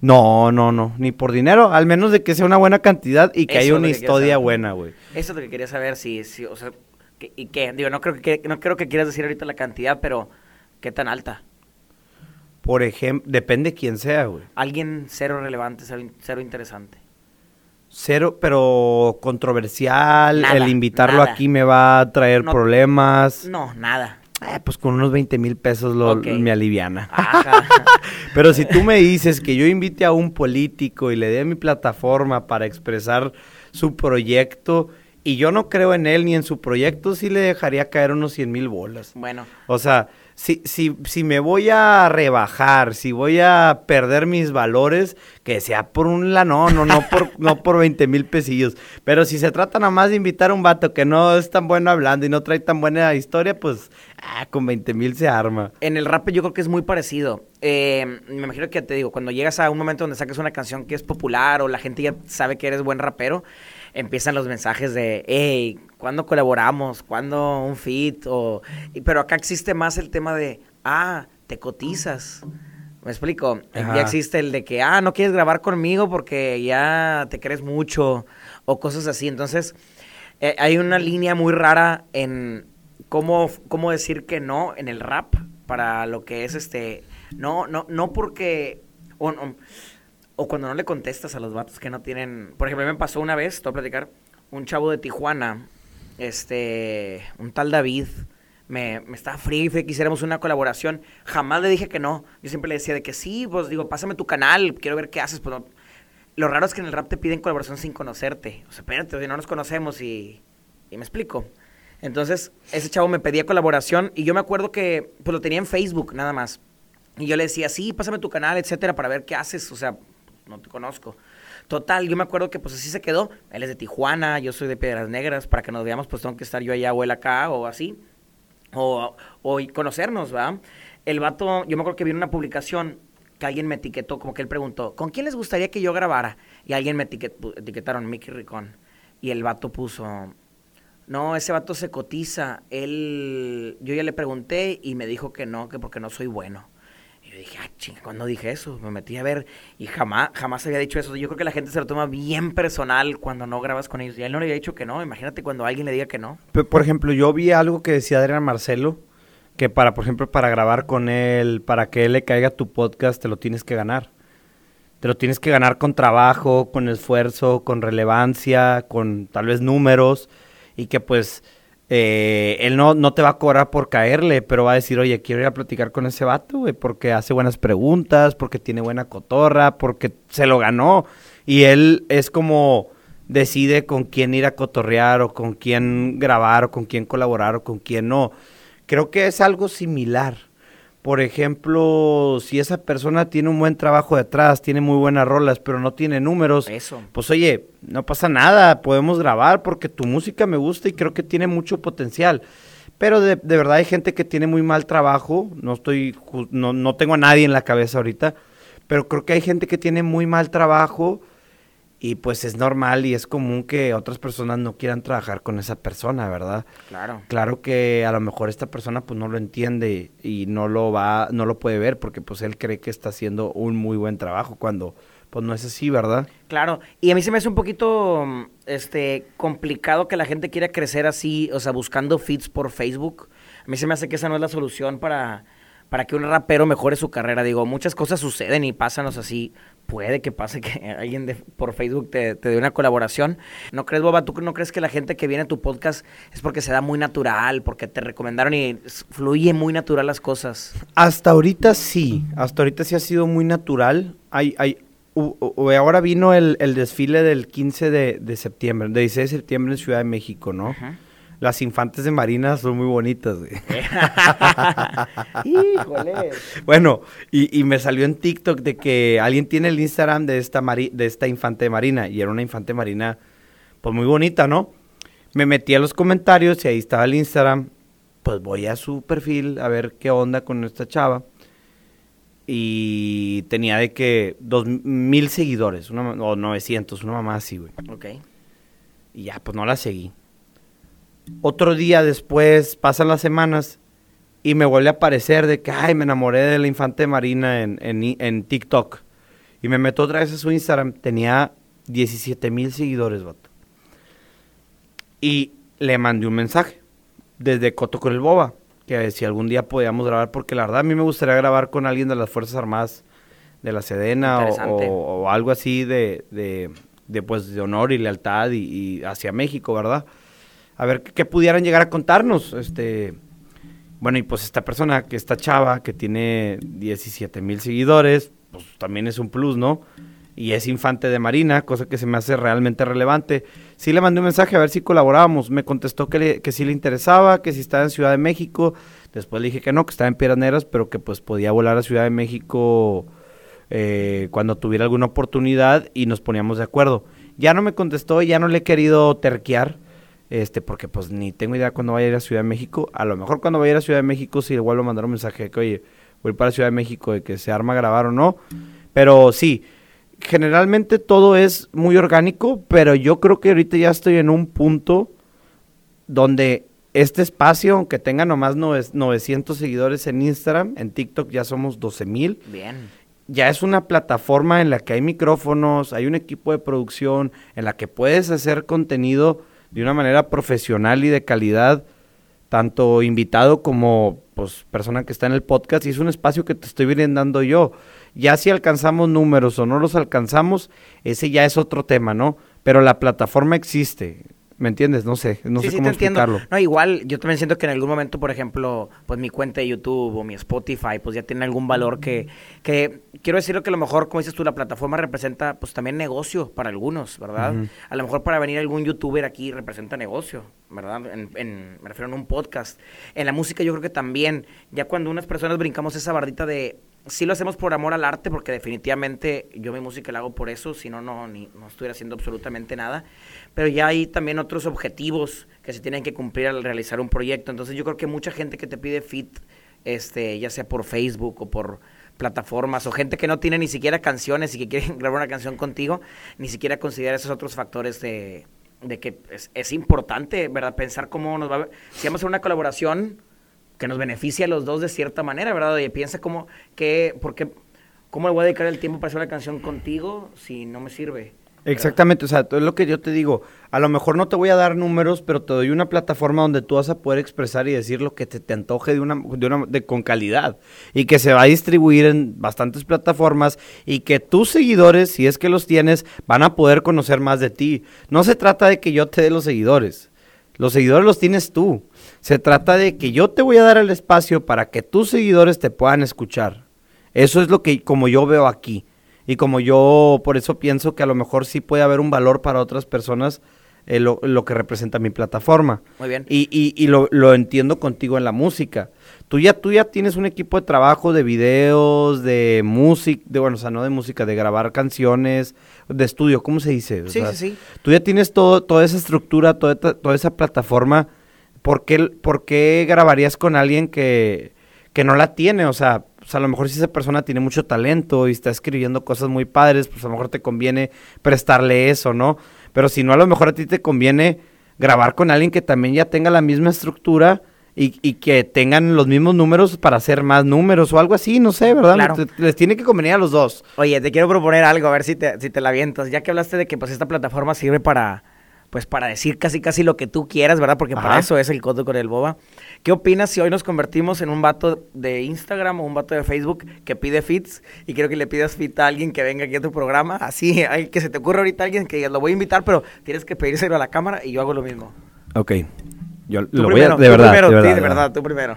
No, no, no, ni por dinero, al menos de que sea una buena cantidad y que Eso haya una que historia buena, güey. Eso es lo que quería saber, si, si o sea, que- y qué, digo, no creo que, no creo que quieras decir ahorita la cantidad, pero ¿qué tan alta? Por ejemplo, depende quién sea, güey. Alguien cero relevante, cero, in- cero interesante. Cero, pero controversial, Nada, el invitarlo nada. aquí me va a traer No. problemas. No, nada. Eh, pues con unos 20 mil pesos lo, me aliviana. Ajá. Pero si tú me dices que yo invite a un político y le dé mi plataforma para expresar su proyecto y yo no creo en él ni en su proyecto, sí le dejaría caer unos 100 mil bolas. bueno, O sea, si, si, si me voy a rebajar, si voy a perder mis valores, que sea por un la no, no, no por, no por 20 mil pesillos. Pero si se trata nada más de invitar a un vato que no es tan bueno hablando y no trae tan buena historia, pues ah, con 20 mil se arma. en el rap yo creo que es muy parecido. Eh, me imagino que te digo, cuando llegas a un momento donde sacas una canción que es popular o la gente ya sabe que eres buen rapero, empiezan los mensajes de, hey, ¿cuándo colaboramos? ¿Cuándo un feat? O, y- pero acá existe más el tema de, ah, te cotizas. ¿Me explico? Ajá. Ya existe el de que, ah, no quieres grabar conmigo porque ya te crees mucho o cosas así. Entonces, eh, hay una línea muy rara en cómo, cómo decir que no en el rap para lo que es este. No, no, no porque. O, o- o cuando no le contestas a los vatos que no tienen. Por ejemplo, me pasó una vez, te voy a platicar, un chavo de Tijuana, este, un tal David, me, me estaba frío y que hiciéramos una colaboración. Jamás le dije que no. Yo siempre le decía de que sí, pues digo, pásame tu canal, quiero ver qué haces. Pues. Lo raro es que en el rap te piden colaboración sin conocerte. O sea, espérate, no nos conocemos y, y me explico. Entonces, ese chavo me pedía colaboración y yo me acuerdo que pues lo tenía en Facebook nada más. Y yo le decía, sí, pásame tu canal, etcétera, para ver qué haces. O sea, no te conozco. Total, yo me acuerdo que pues así se quedó. Él es de Tijuana, yo soy de Piedras Negras. Para que nos veamos, pues tengo que estar yo allá o él acá o así. O, o conocernos, ¿va? El vato, yo me acuerdo que vi una publicación que alguien me etiquetó, como que él preguntó, ¿con quién les gustaría que yo grabara? Y alguien me etiquet- etiquetaron, Mickey Ricón. Y el vato puso, no, ese vato se cotiza. Él, yo ya le pregunté y me dijo que no, que porque no soy bueno. Dije, ah, chinga, ¿cuándo dije eso? Me metí a ver y jamás, jamás había dicho eso. Yo creo que la gente se lo toma bien personal cuando no grabas con ellos. Y él no le había dicho que no. Imagínate cuando alguien le diga que no. Por ejemplo, yo vi algo que decía Adrián Marcelo, que para, por ejemplo, para grabar con él, para que él le caiga tu podcast, te lo tienes que ganar. Te lo tienes que ganar con trabajo, con esfuerzo, con relevancia, con tal vez números y que pues eh, él no, no te va a cobrar por caerle, pero va a decir, oye, quiero ir a platicar con ese vato, porque hace buenas preguntas, porque tiene buena cotorra, porque se lo ganó. Y él es como decide con quién ir a cotorrear o con quién grabar o con quién colaborar o con quién no. Creo que es algo similar por ejemplo, si esa persona tiene un buen trabajo detrás, tiene muy buenas rolas, pero no tiene números, Eso. pues oye, no pasa nada, podemos grabar porque tu música me gusta y creo que tiene mucho potencial. Pero de, de verdad hay gente que tiene muy mal trabajo, no estoy, no, no tengo a nadie en la cabeza ahorita, pero creo que hay gente que tiene muy mal trabajo y pues es normal y es común que otras personas no quieran trabajar con esa persona, ¿verdad? Claro. Claro que a lo mejor esta persona pues no lo entiende y no lo va, no lo puede ver porque pues él cree que está haciendo un muy buen trabajo cuando pues no es así, ¿verdad? Claro, y a mí se me hace un poquito este complicado que la gente quiera crecer así, o sea, buscando feeds por Facebook. A mí se me hace que esa no es la solución para para que un rapero mejore su carrera. Digo, muchas cosas suceden y pasan, o sea, sí, puede que pase que alguien de, por Facebook te, te dé una colaboración. ¿No crees, Boba? ¿Tú no crees que la gente que viene a tu podcast es porque se da muy natural, porque te recomendaron y fluye muy natural las cosas? Hasta ahorita sí, hasta ahorita sí ha sido muy natural. Hay, hay, u- u- ahora vino el, el desfile del 15 de, de septiembre, de 16 de septiembre en Ciudad de México, ¿no? Las infantes de Marina son muy bonitas, güey. Híjole. Bueno, y, y me salió en TikTok de que alguien tiene el Instagram de esta, mari- de esta infante marina. Y era una infante marina, pues muy bonita, ¿no? Me metí a los comentarios y ahí estaba el Instagram. Pues voy a su perfil a ver qué onda con esta chava. Y tenía de que dos mil seguidores, una, o 900, una mamá así, güey. ok. Y ya, pues no la seguí. Otro día después, pasan las semanas y me vuelve a aparecer de que, ay, me enamoré de la infante marina en, en, TikTok. Y me meto otra vez a su Instagram. Tenía 17 mil seguidores, vato. Y le mandé un mensaje desde Coto con el Boba. Que si algún día podíamos grabar, porque la verdad a mí me gustaría grabar con alguien de las Fuerzas Armadas de la Sedena o- o algo así de, de, de, pues, de honor y lealtad y, y hacia México, ¿verdad? A ver qué, pudieran llegar a contarnos. Este, bueno, y pues esta persona, que esta chava, que tiene 17 mil seguidores, pues también es un plus, ¿no? Y es infante de Marina, cosa que se me hace realmente relevante. Sí le mandé un mensaje a ver si colaborábamos. Me contestó que, que sí le interesaba, que si estaba en Ciudad de México. Después le dije que no, que estaba en Piedras Negras, pero que pues podía volar a Ciudad de México eh, cuando tuviera alguna oportunidad y nos poníamos de acuerdo. Ya no me contestó, ya no le he querido terquear, este, porque pues ni tengo idea cuándo vaya a ir a Ciudad de México. A lo mejor cuando vaya a ir a Ciudad de México sí le vuelvo a mandar un mensaje de que, oye, voy para Ciudad de México, de que se arma a grabar o no. Pero sí, generalmente todo es muy orgánico, pero yo creo que ahorita ya estoy en un punto donde este espacio, aunque tenga nomás nove- 900 seguidores en Instagram, en TikTok ya somos 12 mil, Bien. ya es una plataforma en la que hay micrófonos, hay un equipo de producción, en la que puedes hacer contenido de una manera profesional y de calidad, tanto invitado como pues persona que está en el podcast, y es un espacio que te estoy brindando yo. Ya si alcanzamos números o no los alcanzamos, ese ya es otro tema, ¿no? Pero la plataforma existe. ¿Me entiendes? No sé, no Sí, sé sí, cómo te entiendo. explicarlo. No, igual, yo también siento que en algún momento, por ejemplo, pues mi cuenta de YouTube o mi Spotify, pues ya tiene algún valor que, que quiero decirlo que a lo mejor, como dices tú, la plataforma representa pues también negocio para algunos, ¿verdad? A lo mejor para venir algún youtuber aquí representa negocio, ¿verdad? En, en- me refiero a un podcast. En la música yo creo que también, ya cuando unas personas brincamos esa bardita de sí lo hacemos por amor al arte, porque definitivamente yo mi música la hago por eso, si no, no, ni, no estuviera haciendo absolutamente nada. Pero ya hay también otros objetivos que se tienen que cumplir al realizar un proyecto. Entonces yo creo que mucha gente que te pide fit, este, ya sea por Facebook o por plataformas, o gente que no tiene ni siquiera canciones y que quiere grabar una canción contigo, ni siquiera considera esos otros factores de, de que es, es importante, ¿verdad? Pensar cómo nos va a... Si vamos a hacer una colaboración que nos beneficie a los dos de cierta manera, ¿verdad? Oye, piensa cómo, que, por qué, cómo le voy a dedicar el tiempo para hacer una canción contigo si no me sirve. Exactamente, o sea, es lo que yo te digo. A lo mejor no te voy a dar números, pero te doy una plataforma donde tú vas a poder expresar y decir lo que te, te antoje de una, de una de, con calidad y que se va a distribuir en bastantes plataformas y que tus seguidores, si es que los tienes, van a poder conocer más de ti. No se trata de que yo te dé los seguidores. Los seguidores los tienes tú. Se trata de que yo te voy a dar el espacio para que tus seguidores te puedan escuchar. Eso es lo que como yo veo aquí. Y como yo por eso pienso que a lo mejor sí puede haber un valor para otras personas eh, lo, lo, que representa mi plataforma. Muy bien. Y, y, y lo, lo, entiendo contigo en la música. Tú ya, tú ya tienes un equipo de trabajo de videos, de música, de bueno, o sea, no de música, de grabar canciones, de estudio, ¿cómo se dice? O sí, sea, sí, sí. Tú ya tienes todo, toda esa estructura, toda, toda esa plataforma. ¿Por qué, ¿Por qué grabarías con alguien que, que no la tiene? O sea, pues a lo mejor si esa persona tiene mucho talento y está escribiendo cosas muy padres, pues a lo mejor te conviene prestarle eso, ¿no? Pero si no, a lo mejor a ti te conviene grabar con alguien que también ya tenga la misma estructura y, y que tengan los mismos números para hacer más números o algo así, no sé, ¿verdad? Claro. Les, les tiene que convenir a los dos. Oye, te quiero proponer algo, a ver si te, si te la avientas. Ya que hablaste de que pues esta plataforma sirve para pues para decir casi casi lo que tú quieras, ¿verdad? Porque Ajá. para eso es el codo con el boba. ¿Qué opinas si hoy nos convertimos en un vato de Instagram o un vato de Facebook que pide fits y quiero que le pidas fit a alguien que venga aquí a tu programa? Así, hay que se te ocurre ahorita alguien que digas, lo voy a invitar, pero tienes que pedírselo a la cámara y yo hago lo mismo. Ok. Yo lo primero, voy a, de verdad, primero, de verdad, sí, de de verdad, tú primero.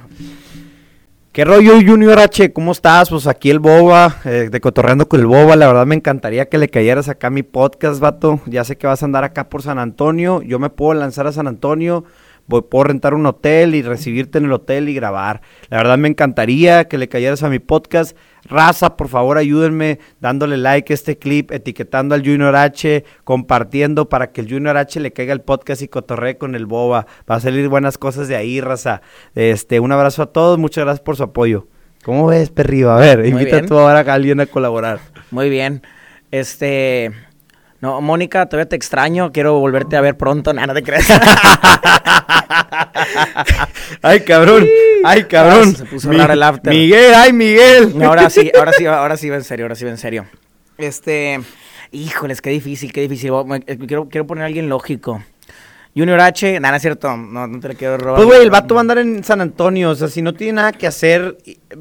¿Qué rollo, Junior H? ¿Cómo estás? Pues aquí el Boba, eh, de Cotorreando con el Boba. La verdad me encantaría que le cayeras acá mi podcast, vato. Ya sé que vas a andar acá por San Antonio. Yo me puedo lanzar a San Antonio. Voy, puedo rentar un hotel y recibirte en el hotel y grabar. La verdad me encantaría que le cayeras a mi podcast. Raza, por favor ayúdenme dándole like a este clip, etiquetando al Junior H, compartiendo para que el Junior H le caiga el podcast y cotorree con el Boba. Va a salir buenas cosas de ahí, raza. Este, un abrazo a todos, muchas gracias por su apoyo. ¿Cómo ves, perrillo? A ver, Muy invita bien. tú ahora a alguien a colaborar. Muy bien. Este. No, Mónica, todavía te extraño. Quiero volverte a ver pronto. Nada, no te creas. Ay, cabrón. Ay, cabrón. Ah, se puso raro el after. Miguel, ay, Miguel. No, ahora sí, ahora sí, ahora sí va en serio, ahora sí va en serio. Este, híjoles, qué difícil, qué difícil. Eh, Quiero, quiero poner a alguien lógico. Junior H, nada, no es cierto, no, no te lo quiero robar. Pues, güey, el vato va a andar en San Antonio. O sea, si no tiene nada que hacer,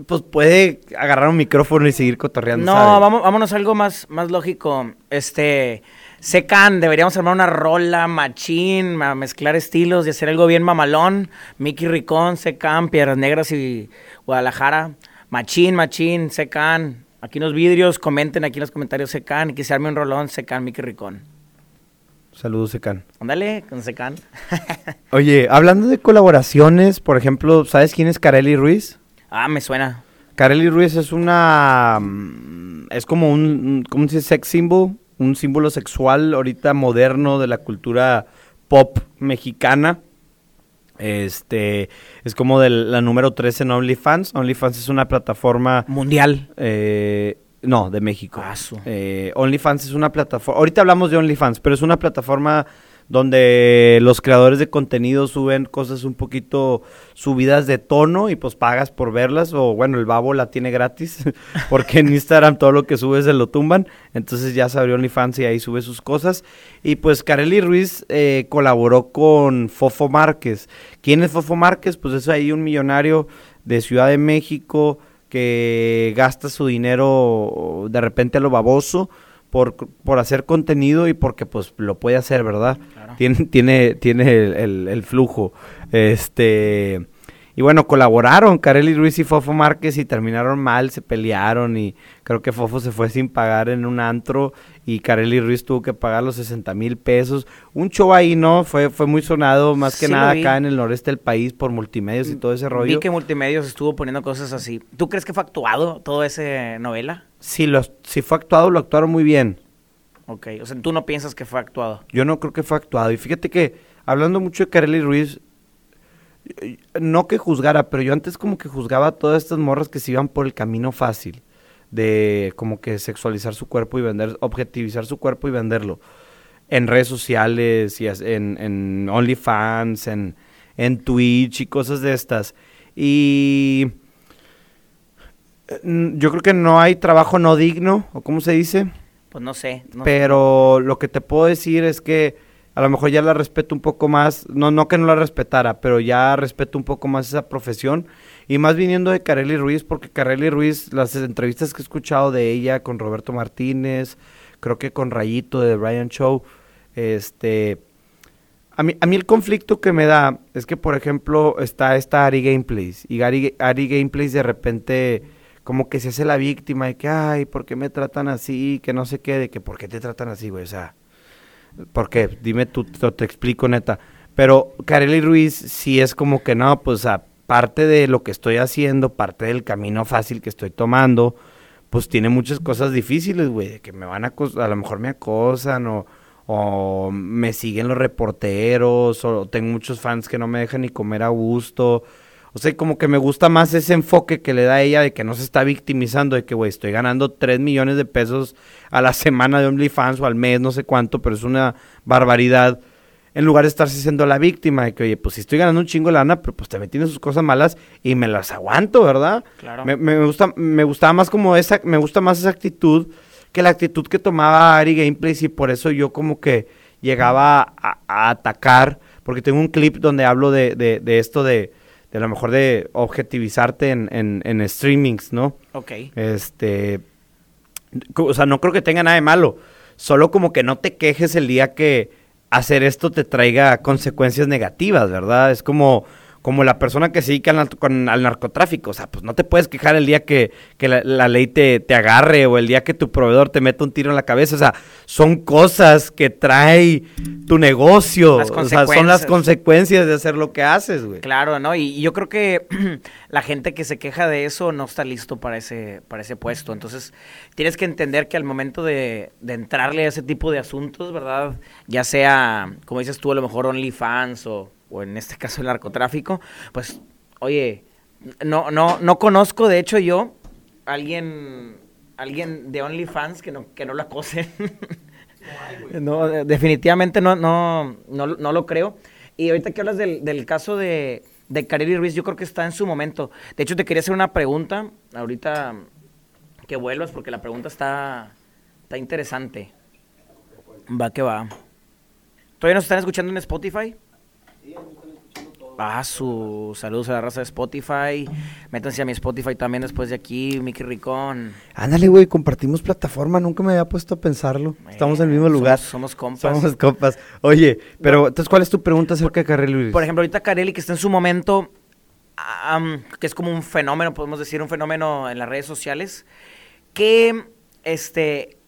pues puede agarrar un micrófono y seguir cotorreando. No, ¿sabes? vamos, vámonos a algo más, más lógico. Este, Secan, deberíamos armar una rola, machín, a mezclar estilos y hacer algo bien mamalón. Mickey Ricón, Secan, Piedras Negras y Guadalajara. Machín, machín, Secan. Aquí en los vidrios, comenten aquí en los comentarios Secan y que se arme un rolón, Secan, Mickey Ricón. Saludos, Secan. Ándale, con Secan. Oye, hablando de colaboraciones, por ejemplo, ¿sabes quién es Kareli Ruiz? ah, me suena. Kareli Ruiz es una. mm, Es como un. un- ¿Cómo se dice? Sex symbol. Un símbolo sexual ahorita moderno de la cultura pop mexicana. Este. Es como de la número 13 en OnlyFans. OnlyFans es una plataforma. Mundial. eh, no, de México. Ah. Eh, OnlyFans es una plataforma. Ahorita hablamos de OnlyFans, pero es una plataforma donde los creadores de contenido suben cosas un poquito subidas de tono y pues pagas por verlas. O bueno, el babo la tiene gratis, porque en Instagram todo lo que sube se lo tumban. Entonces ya se abrió OnlyFans y ahí sube sus cosas. Y pues Kareli Ruiz eh, colaboró con Fofo Márquez. ¿Quién es Fofo Márquez? Pues es ahí un millonario de Ciudad de México que gasta su dinero de repente a lo baboso por, por hacer contenido y porque pues lo puede hacer, ¿verdad? Claro. Tiene, tiene, tiene el, el- el flujo. Este y bueno, colaboraron Kareli Ruiz y Fofo Márquez y terminaron mal, se pelearon y creo que Fofo se fue sin pagar en un antro y Kareli Ruiz tuvo que pagar los 60 mil pesos. Un show ahí, ¿no? Fue, fue muy sonado, más que Sí, nada acá en el noreste del país por multimedios y todo ese rollo. Vi que Multimedios estuvo poniendo cosas así. ¿Tú crees que fue actuado toda esa novela? Si, lo, si fue actuado, lo actuaron muy bien. Ok, o sea, tú no piensas que fue actuado. Yo no creo que fue actuado. Y fíjate que, hablando mucho de Kareli Ruiz, no que juzgara, pero yo antes como que juzgaba a todas estas morras que se iban por el camino fácil. De como que sexualizar su cuerpo y vender, objetivizar su cuerpo y venderlo. en redes sociales, y en, en OnlyFans, en, en Twitch y cosas de estas. Y yo creo que no hay trabajo no digno, o cómo se dice. Pues no sé. pero lo que te puedo decir es que a lo mejor ya la respeto un poco más, no, no que no la respetara, pero ya respeto un poco más esa profesión. Y más viniendo de Carely Ruiz, porque Carely Ruiz, las entrevistas que he escuchado de ella con Roberto Martínez, creo que con Rayito de Brian Show, este, a mí, a mí el conflicto que me da es que, por ejemplo, está esta Ari Gameplays y Ari, Ari Gameplays de repente como que se hace la víctima de que, ay, ¿por qué me tratan así? Que no sé qué, de que, ¿por qué te tratan así, güey? O sea, ¿por qué? Dime tú, te, explico neta. Pero Kareli Ruiz sí es como que no, pues aparte de lo que estoy haciendo, parte del camino fácil que estoy tomando, pues tiene muchas cosas difíciles, güey, que me van a, a lo mejor me acosan o o me siguen los reporteros, o tengo muchos fans que no me dejan ni comer a gusto. O sea, como que me gusta más ese enfoque que le da ella de que no se está victimizando, de que, güey, estoy ganando 3 millones de pesos a la semana de OnlyFans o al mes, no sé cuánto, pero es una barbaridad. En lugar de estarse siendo la víctima de que, oye, pues si estoy ganando un chingo de lana, pero pues te metí sus cosas malas y me las aguanto, ¿verdad? Claro. Me, me, gusta, me gustaba más como esa, me gusta más esa actitud que la actitud que tomaba Ari Gameplays y por eso yo como que llegaba a, atacar, porque tengo un clip donde hablo de, de, esto de, de lo mejor de objetivizarte en, en, en, streamings, ¿no? Ok. Este, o sea, no creo que tenga nada de malo, solo como que no te quejes el día que hacer esto te traiga consecuencias negativas, ¿verdad? Es como como la persona que se dedica al, con, al narcotráfico. O sea, pues no te puedes quejar el día que, la, ley te, te, agarre o el día que tu proveedor te mete un tiro en la cabeza. O sea, son cosas que trae tu negocio. o sea, son las consecuencias de hacer lo que haces, güey. Claro, ¿no? Y, yo creo que la gente que se queja de eso no está listo para ese, para ese puesto. Entonces, tienes que entender que al momento de, de entrarle a ese tipo de asuntos, ¿verdad? Ya sea, como dices tú, a lo mejor OnlyFans o o en este caso el narcotráfico, pues, oye, no, no, no conozco, de hecho yo, alguien, alguien de OnlyFans que no, que no lo acosen. no, definitivamente no, no, no, no, lo creo. Y ahorita que hablas del, del caso de, de Kareli Ruiz, yo creo que está en su momento. De hecho, te quería hacer una pregunta, ahorita que vuelvas, porque la pregunta está, está interesante. Va que va. ¿Todavía nos están escuchando en Spotify? Ah, su saludos a la raza de Spotify. Métanse a mi Spotify también después de aquí, Mickey Ricón. Ándale, güey, compartimos plataforma. Nunca me había puesto a pensarlo. Estamos en el mismo lugar. Somos, compas. Somos compas. Oye, pero entonces, ¿cuál es tu pregunta acerca de Carelli? Por ejemplo, ahorita Carelli, que está en su momento, que es como un fenómeno, podemos decir, un fenómeno en las redes sociales. ¿Qué, este,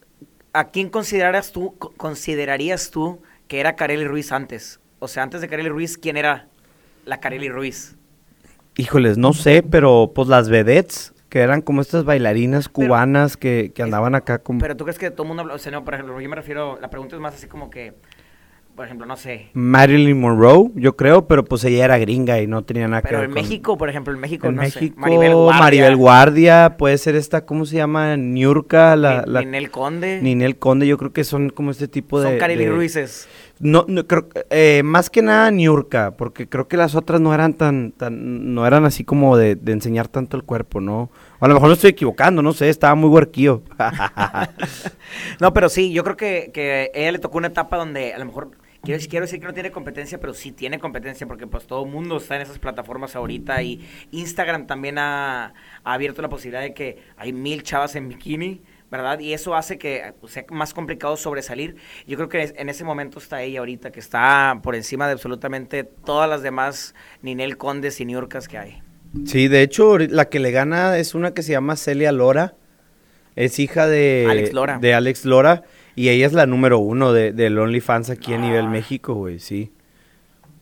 a quién considerarías tú, considerarías tú que era Carelli Ruiz antes? O sea, antes de Kareli Ruiz, ¿quién era la Kareli Ruiz? Híjoles, no sé, pero pues las vedettes, que eran como estas bailarinas cubanas que, que, andaban acá como... Pero tú crees que todo el mundo habla, o sea, no, por ejemplo, yo me refiero, la pregunta es más así como que, por ejemplo, no sé. Marilyn Monroe, yo creo, pero pues ella era gringa y no tenía nada que ver Pero en México, por ejemplo, en México, en México, Maribel Guardia. Maribel Guardia, puede ser esta, ¿cómo se llama? Niurka, la, la... Ninel Conde. Ninel Conde, yo creo que son como este tipo de... Son Kareli Ruizes. No, no creo, eh, más que nada Niurka, porque creo que las otras no eran tan, tan no eran así como de, enseñar tanto el cuerpo, ¿no? a lo mejor no estoy equivocando, no sé, estaba muy huerquío. no, pero sí, yo creo que, que a ella le tocó una etapa donde a lo mejor Quiero, quiero, decir que no tiene competencia, pero sí tiene competencia porque pues todo el mundo está en esas plataformas ahorita y Instagram también ha, abierto la posibilidad de que hay mil chavas en bikini ¿verdad? Y eso hace que pues, sea más complicado sobresalir. Yo creo que en ese momento está ella ahorita, que está por encima de absolutamente todas las demás Ninel Condes y Niurcas que hay. Sí, de hecho, la que le gana es una que se llama Celia Lora. Es hija de Alex Lora. De Alex Lora. Y ella es la número uno de, del OnlyFans aquí a nivel México, güey, sí.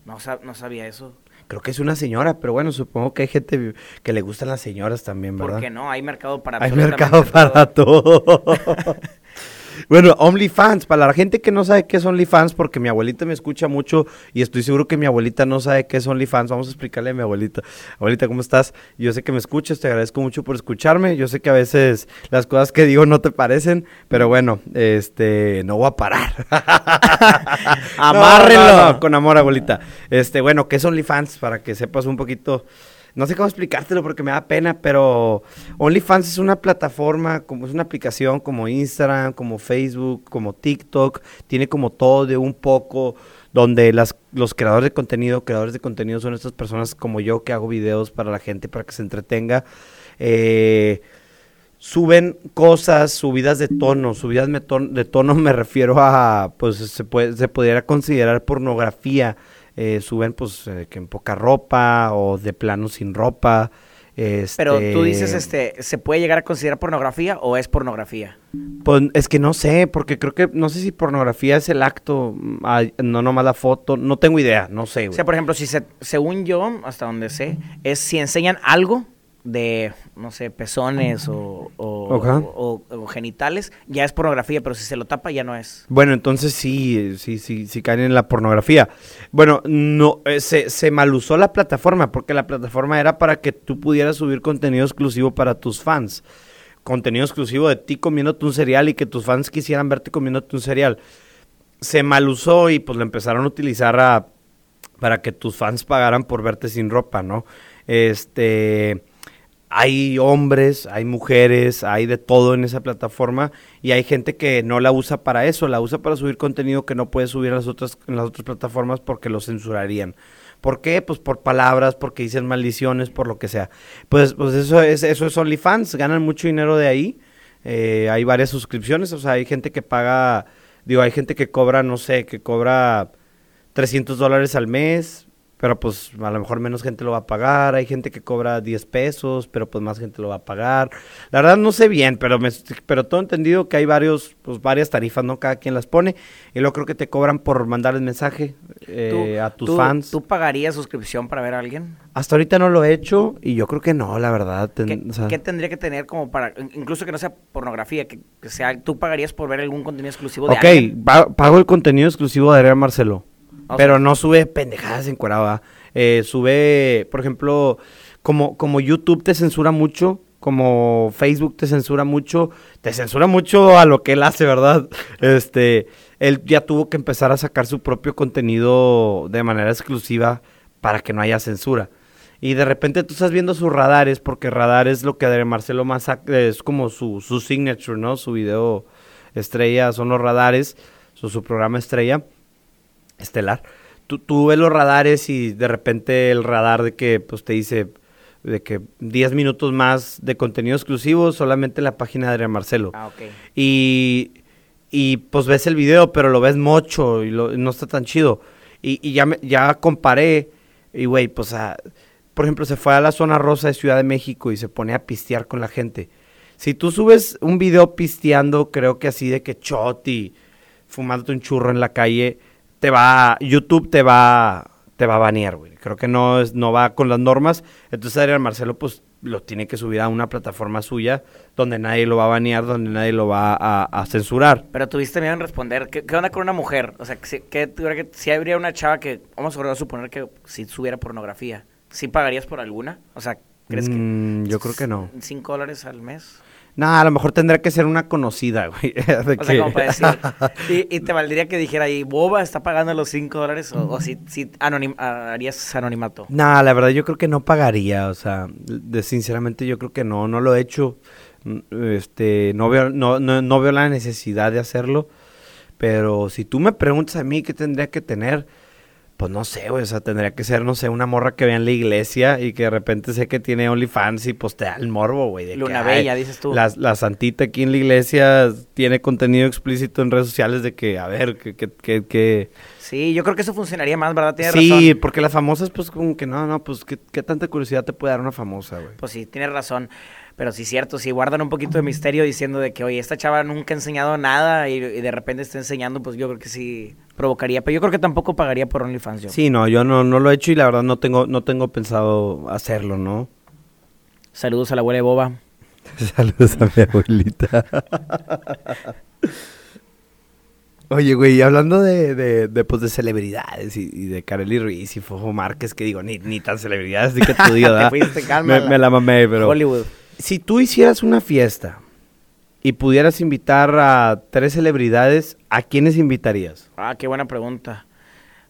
No, no sabía eso. Creo que es una señora, pero bueno, supongo que hay gente que le gustan las señoras también, ¿verdad? ¿Por qué no? Hay mercado para Hay mercado para todo. Bueno, OnlyFans, para la gente que no sabe qué es OnlyFans, porque mi abuelita me escucha mucho y estoy seguro que mi abuelita no sabe qué es OnlyFans, vamos a explicarle a mi abuelita. Abuelita, ¿cómo estás? Yo sé que me escuchas, te agradezco mucho por escucharme. Yo sé que a veces las cosas que digo no te parecen, pero bueno, este, no voy a parar. Amárrenlo. con amor, abuelita. Este, bueno, ¿qué es OnlyFans? Para que sepas un poquito no sé cómo explicártelo porque me da pena, pero OnlyFans es una plataforma, como es una aplicación como Instagram, como Facebook, como TikTok, tiene como todo de un poco, donde los creadores de contenido, creadores de contenido son estas personas como yo que hago videos para la gente para que se entretenga. Eh, suben cosas, subidas de tono, subidas de tono me refiero a, pues se, puede, se pudiera considerar pornografía eh, suben pues eh, que en poca ropa o de plano sin ropa. Pero tú dices, este, este, ¿se puede llegar a considerar pornografía o es pornografía? Pues es que no sé, porque creo que, no sé si pornografía es el acto, mm, no nomás la foto, no tengo idea, no sé. O sea, por ejemplo, si se, según yo, hasta donde sé, es si enseñan algo de, no sé, pezones o, o, genitales, ya es pornografía, pero si se lo tapa ya no es. Bueno, entonces sí, sí, sí, sí caen en la pornografía. Bueno, no, eh, se, se malusó la plataforma, porque la plataforma era para que tú pudieras subir contenido exclusivo para tus fans. Contenido exclusivo de ti comiéndote un cereal y que tus fans quisieran verte comiéndote un cereal. Se malusó y pues lo empezaron a utilizar a, para que tus fans pagaran por verte sin ropa, ¿no? Este hay hombres, hay mujeres, hay de todo en esa plataforma y hay gente que no la usa para eso, la usa para subir contenido que no puede subir a las otras, en las otras plataformas porque lo censurarían. ¿Por qué? Pues por palabras, porque dicen maldiciones, por lo que sea. Pues, pues eso es, eso es OnlyFans, ganan mucho dinero de ahí. Eh, hay varias suscripciones, o sea, hay gente que paga, digo, hay gente que cobra, no sé, que cobra 300 dólares al mes, pero pues a lo mejor menos gente lo va a pagar, hay gente que cobra 10 pesos, pero pues más gente lo va a pagar. La verdad no sé bien, pero me, pero todo entendido que hay varios, pues varias tarifas, ¿no? Cada quien las pone, y luego creo que te cobran por mandar el mensaje eh, a tus fans. ¿Tú pagarías suscripción para ver a alguien? Hasta ahorita no lo he hecho, y yo creo que no, la verdad. ¿Qué, tendría que tener como para, incluso que no sea pornografía, que, sea, tú pagarías por ver algún contenido exclusivo de alguien? Ok, pago el contenido exclusivo de Adrián Marcelo. Pero no sube pendejadas en Eh, sube, por ejemplo, como, como YouTube te censura mucho, como Facebook te censura mucho, te censura mucho a lo que él hace, ¿verdad? Este, él ya tuvo que empezar a sacar su propio contenido de manera exclusiva para que no haya censura. Y de repente tú estás viendo sus radares, porque radar es lo que de Marcelo más es como su, su signature, ¿no? Su video estrella son los radares, su, su programa estrella estelar. Tú, tú, ves los radares y de repente el radar de que pues te dice de que 10 minutos más de contenido exclusivo solamente en la página de Adrián Marcelo. Ah, ok. Y, y pues ves el video, pero lo ves mucho y no está tan chido. Y, y ya, me, ya comparé y güey, pues por ejemplo, se fue a la zona rosa de Ciudad de México y se pone a pistear con la gente. Si tú subes un video pisteando, creo que así de que choti y fumándote un churro en la calle, te va, YouTube te va, te va a banear, güey. Creo que no, es, no va con las normas. Entonces Adrián Marcelo, pues, lo tiene que subir a una plataforma suya donde nadie lo va a banear, donde nadie lo va a, censurar. Pero tuviste miedo en responder. ¿Qué, onda con una mujer? O sea, que, si habría una chava que, vamos a suponer que si subiera pornografía, ¿sí pagarías por alguna? O sea, ¿crees que...? Mm, yo creo que no. ¿Cinco dólares al mes? Nah, a lo mejor tendría que ser una conocida, güey. o sea, como para decir. y, te valdría que dijera ahí, Boba está pagando los 5 dólares o, si, si harías anonimato. Nah, la verdad yo creo que no pagaría. O sea, de, sinceramente yo creo que no, no lo he hecho. Este, no veo, no, no, no veo la necesidad de hacerlo. Pero si tú me preguntas a mí qué tendría que tener, pues no sé, güey, o sea, tendría que ser, no sé, una morra que vea en la iglesia y que de repente sé que tiene OnlyFans y postea el morbo, güey. Luna Bella, dices tú. La, la, santita aquí en la iglesia tiene contenido explícito en redes sociales de que, a ver, que, que, que... Sí, yo creo que eso funcionaría más, ¿verdad? Tienes sí, razón. Porque las famosas, pues como que no, no, pues ¿qué, ¿qué, tanta curiosidad te puede dar una famosa, güey? Pues sí, tienes razón. Pero sí, cierto, si guardan un poquito de misterio diciendo de que, oye, esta chava nunca ha enseñado nada y, y de repente está enseñando, pues yo creo que sí provocaría, pero yo creo que tampoco pagaría por OnlyFans yo. Sí, no, yo no, no lo he hecho y la verdad no tengo, no tengo pensado hacerlo, ¿no? Saludos a la abuela de Boba. Saludos a mi abuelita. Oye, güey, hablando de, de, de, pues, de celebridades y, y de Kareli Ruiz y Fofo Márquez, que digo, ni, ni tan celebridades, ni que fuiste, calma. me, me la mamé, pero... Hollywood. Si tú hicieras una fiesta y pudieras invitar a tres celebridades, ¿a quiénes invitarías? Ah, qué buena pregunta.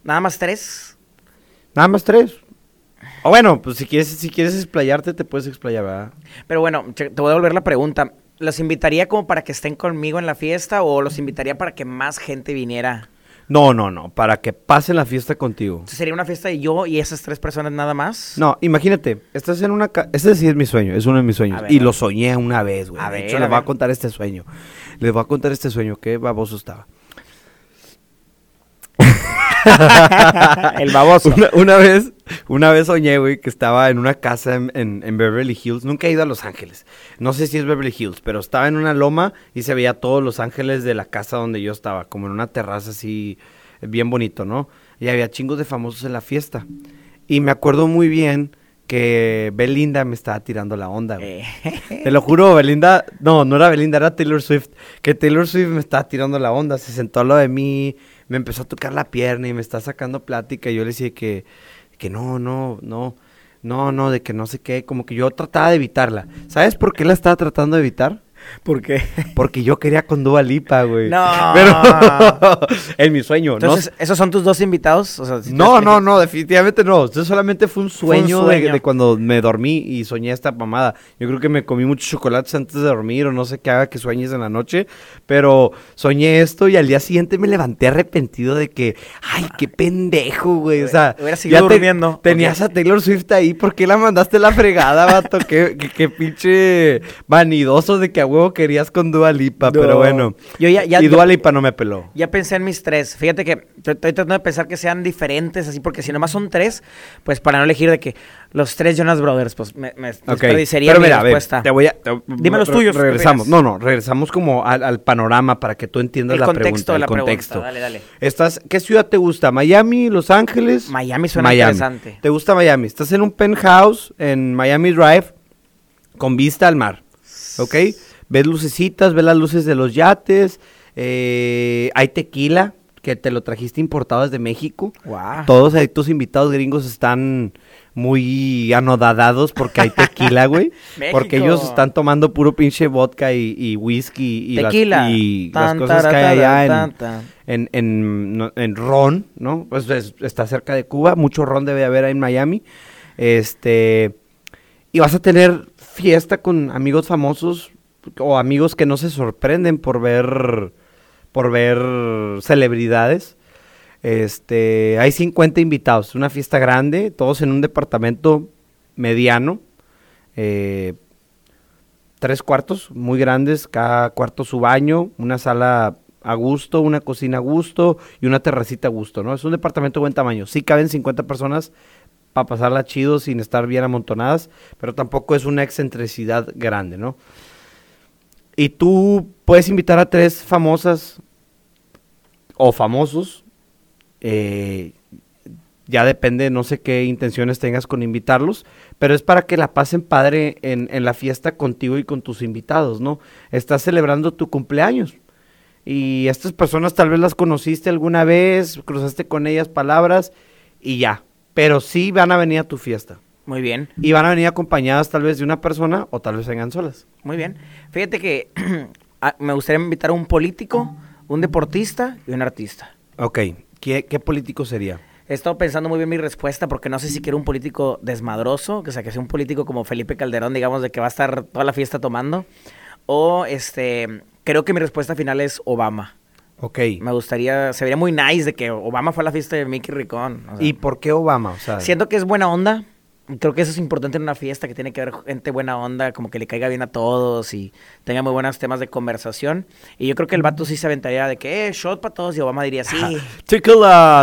¿Nada más tres? Nada más tres. O bueno, pues si quieres, si quieres explayarte, te puedes explayar, ¿verdad? Pero bueno, te voy a devolver la pregunta. ¿Los invitaría como para que estén conmigo en la fiesta o los invitaría para que más gente viniera? No, no, no, para que pasen la fiesta contigo. Entonces, ¿Sería una fiesta de yo y esas tres personas nada más? No, imagínate, estás en una casa, este sí es mi sueño, es uno de mis sueños. Ver, y lo soñé una vez, güey. A De ver, hecho, a les voy a contar este sueño. Les voy a contar este sueño, qué baboso estaba. El baboso. Una, una vez, una vez soñé, güey, que estaba en una casa en, en- en Beverly Hills. Nunca he ido a Los Ángeles. No sé si es Beverly Hills, pero estaba en una loma y se veía todos Los Ángeles de la casa donde yo estaba, como en una terraza así, bien bonito, ¿no? Y había chingos de famosos en la fiesta. Y me acuerdo muy bien que Belinda me estaba tirando la onda, güey. Eh, Te lo juro, Belinda, no, no era Belinda, era Taylor Swift. Que Taylor Swift me estaba tirando la onda, se sentó al lado de mí, me empezó a tocar la pierna y me está sacando plática. Y yo le decía que, que no, no, no, no, no, de que no sé qué, como que yo trataba de evitarla. ¿Sabes por qué la estaba tratando de evitar? ¿Por qué? Porque yo quería con Dua Lipa, güey. No. Pero en mi sueño, ¿no? Entonces, ¿esos son tus dos invitados? O sea, si No, no, no, definitivamente no. Esto solamente fue un Fue un sueño, de- cuando me dormí y soñé esta mamada. Yo creo que me comí muchos chocolates antes de dormir o no sé qué haga que sueñes en la noche, pero soñé esto y al día siguiente me levanté arrepentido de que, ay, qué pendejo, güey. O sea, Hubiera seguido te- durmiendo. Tenías a Taylor Swift ahí, ¿por qué la mandaste la fregada, vato? qué, qué, qué pinche vanidoso de que huevo querías con Dua Lipa, No. pero bueno. Yo ya- ya- y Dua Lipa no me peló. Ya pensé en mis tres. Fíjate que estoy tratando de pensar que sean diferentes, así, porque si nomás son tres, pues para no elegir de que los tres Jonas Brothers, pues me, me Ok, desperdiciaría pero mi mira, a ver, respuesta. te voy a... te- Dime los tuyos, ¿qué Regresamos, no, no, regresamos como al, al panorama para que tú entiendas El la contexto pregunta, de el la contexto. pregunta, dale, dale. Estás, ¿Qué ciudad te gusta? ¿Miami, Los Ángeles? Miami suena interesante. ¿Te gusta Miami? Estás en un penthouse en Miami Drive con vista al mar, ¿ok? Ves lucecitas, ves las luces de los yates, eh, hay tequila que te lo trajiste importado desde México. Guau. Todos tus invitados gringos están muy anodadados porque hay tequila, güey. porque ellos están tomando puro pinche vodka y, y whisky y, las- Tequila. y Tan, las cosas que hay allá tan, en, en, en, no- en ron, ¿no? Pues es- está cerca de Cuba, mucho ron debe haber ahí en Miami. Este, y vas a tener fiesta con amigos famosos o amigos que no se sorprenden por ver por ver celebridades. Este, hay 50 invitados, una fiesta grande, todos en un departamento mediano. eh, tres cuartos muy grandes, cada cuarto su baño, una sala a gusto, una cocina a gusto y una terracita a gusto, ¿no? Es un departamento de buen tamaño. Sí caben 50 personas para pasarla chido sin estar bien amontonadas, pero tampoco es una excentricidad grande, ¿no? Y tú puedes invitar a tres famosas o famosos, eh, ya depende, no sé qué intenciones tengas con invitarlos, pero es para que la pasen padre en, en la fiesta contigo y con tus invitados, ¿no? Estás celebrando tu cumpleaños. Y estas personas tal vez las conociste alguna vez, cruzaste con ellas palabras y ya. Pero sí van a venir a tu fiesta. Muy bien, Y van a venir acompañadas tal vez de una persona o tal vez vengan solas. muy bien. Fíjate que ah, me gustaría invitar a un político, un deportista y un artista. Ok, ¿qué, qué político sería? He estado pensando muy bien mi respuesta porque no sé si quiero un político desmadroso, que o sea, que sea un político como Felipe Calderón, digamos, de que va a estar toda la fiesta tomando. O este, creo que mi respuesta final es Obama. Ok. Me gustaría, se vería muy nice de que Obama fue a la fiesta de Mickey Ricón. o sea, ¿Y por qué Obama? O sea, siento que es buena onda. Creo que eso es importante en una fiesta, que tiene que haber gente buena onda, como que le caiga bien a todos y tenga muy buenos temas de conversación. Y yo creo que el vato sí se aventaría de que, eh, shot para todos, y Obama diría, sí.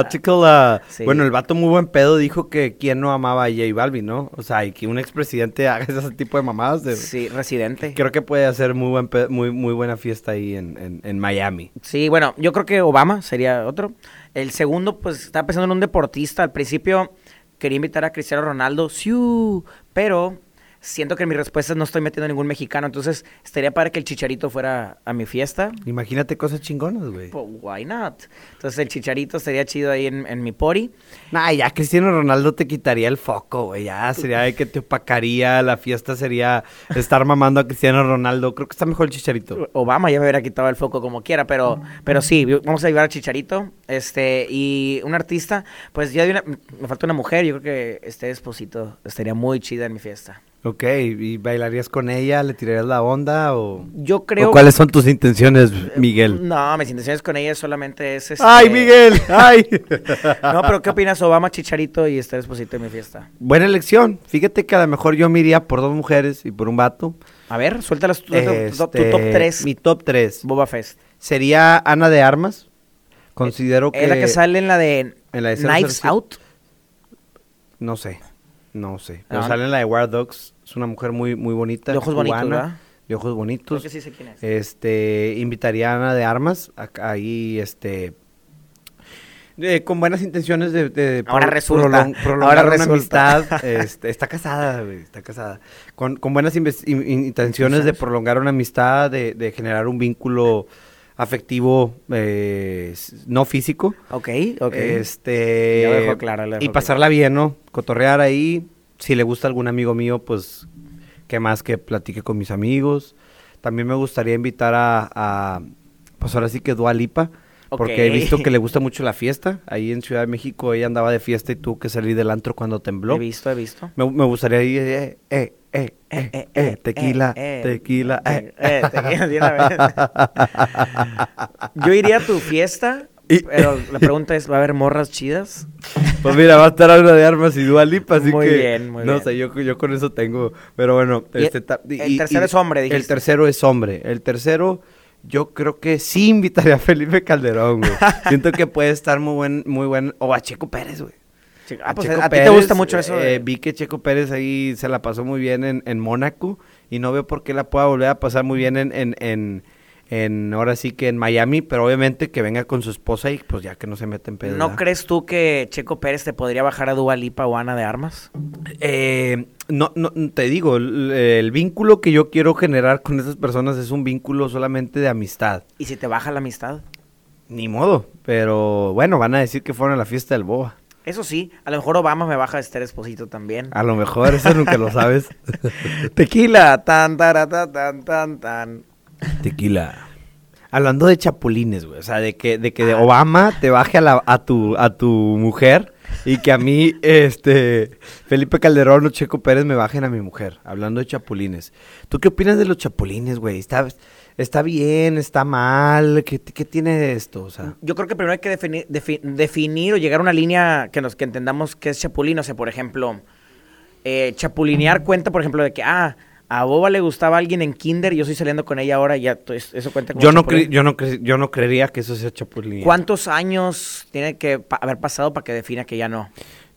Chicola. Sí. Bueno, el vato muy buen pedo dijo que quién no amaba a J Balvin, ¿no? O sea, y que un expresidente haga ese tipo de mamadas. De... Sí, residente. Creo que puede hacer muy buen pe- muy, muy buena fiesta ahí en, en, en Miami. Sí, bueno, yo creo que Obama sería otro. El segundo, pues estaba pensando en un deportista. Al principio quería invitar a Cristiano Ronaldo, pero siento que en mis respuestas no estoy metiendo a ningún mexicano, entonces estaría para que el chicharito fuera a mi fiesta. Imagínate cosas chingonas, güey. Pues, why not? Entonces el chicharito sería chido ahí en, en mi pori. Nah, ya Cristiano Ronaldo te quitaría el foco, güey. Ya sería de que te opacaría. La fiesta sería estar mamando a Cristiano Ronaldo. Creo que está mejor el chicharito. Obama ya me hubiera quitado el foco como quiera, pero, pero sí, vamos a llevar a Chicharito. Este, y un artista, pues ya de una, me falta una mujer, yo creo que este esposito estaría muy chida en mi fiesta. Ok, ¿y bailarías con ella? ¿Le tirarías la onda o...? Yo creo... ¿O ¿Cuáles son tus intenciones, Miguel? No, mis intenciones con ella solamente es... Este... ¡Ay, Miguel! ¡Ay! no, pero ¿qué opinas? Obama, Chicharito y este esposito en mi fiesta. Buena elección. Fíjate que a lo mejor yo me iría por dos mujeres y por un vato. A ver, suéltalas tu, Este, tu top 3. Mi top 3. Boba Fest. Sería Ana de Armas. Considero que... ¿Es la que sale en la de, en la de Knives 007? Out? No sé, no sé. Pero Ah. sale en la de Wild Dogs. Es una mujer muy, muy bonita. De ojos bonitos, cubana, ¿verdad? De ojos Creo bonitos. que sí sé quién es. Este, invitaría a Ana de Armas. acá- Ahí, este... eh, con buenas intenciones de, de Ahora pro- resulta, prolon- prolongar ahora una resulta. amistad. este, está casada, güey, está casada. Con, con buenas inves- in- in- intenciones de prolongar una amistad, de, de generar un vínculo afectivo, eh, no físico. Ok, ok. Este. Ya lo dejó claro, lo dejó y claro. pasarla bien, ¿no? Cotorrear ahí. Si le gusta algún amigo mío, pues, qué más que platique con mis amigos. También me gustaría invitar a, a, pues ahora sí que Dua Lipa. Porque he visto que le gusta mucho la fiesta. Ahí en Ciudad de México ella andaba de fiesta y tuvo que salir del antro cuando tembló. He visto, he visto. Me, me gustaría ir, eh, eh, eh, eh, Eh, eh, eh, tequila, eh, eh, tequila, eh, eh, tequila, una vez. Yo iría a tu fiesta, pero la pregunta es, ¿va a haber morras chidas? Pues mira, va a estar Ana de Armas y Dua Lipa, así Muy que... bien, muy no bien. sé, yo, yo con eso tengo... Pero bueno, este... el tercero es hombre, El dijiste. tercero es hombre. El tercero, yo creo que sí invitaría a Felipe Calderón, güey. Siento que puede estar muy buen... Muy buen o a Checo Pérez, güey. Ah, pues Checo a ti te gusta mucho eso. eh, vi que Checo Pérez ahí se la pasó muy bien en, en Mónaco y no veo por qué la pueda volver a pasar muy bien en, en, en, en- ahora sí que en Miami, pero obviamente que venga con su esposa y pues ya que no se mete en pedo. ¿No crees tú que Checo Pérez te podría bajar a Dua Lipa o Ana de Armas? Eh, no, no, te digo, el, el vínculo que yo quiero generar con esas personas es un vínculo solamente de amistad. ¿Y si te baja la amistad? Ni modo, pero bueno, van a decir que fueron a la fiesta del Boba. Eso sí, a lo mejor Obama me baja a Esther Esposito también. A lo mejor, eso nunca lo sabes. Tequila, tan, tarata, tan, tan, tan. Tequila. Hablando de chapulines, güey. O sea, de que, de que de Obama te baje a, la, a, tu, a tu mujer y que a mí, este, Felipe Calderón o Checo Pérez me bajen a mi mujer. Hablando de chapulines. ¿Tú qué opinas de los chapulines, güey? ¿Está, está bien? ¿Está mal? ¿Qué, qué tiene esto? O sea, Yo creo que primero hay que definir, defi- definir o llegar a una línea que nos que entendamos qué es chapulín. O sea, por ejemplo, eh, chapulinear cuenta, por ejemplo, de que, ah, a Boba le gustaba alguien en kinder y yo estoy saliendo con ella ahora, ya eso cuenta como yo no, cre- yo, no cre- yo no creería que eso sea chapulín. ¿Cuántos años tiene que pa- haber pasado para que defina que ya no?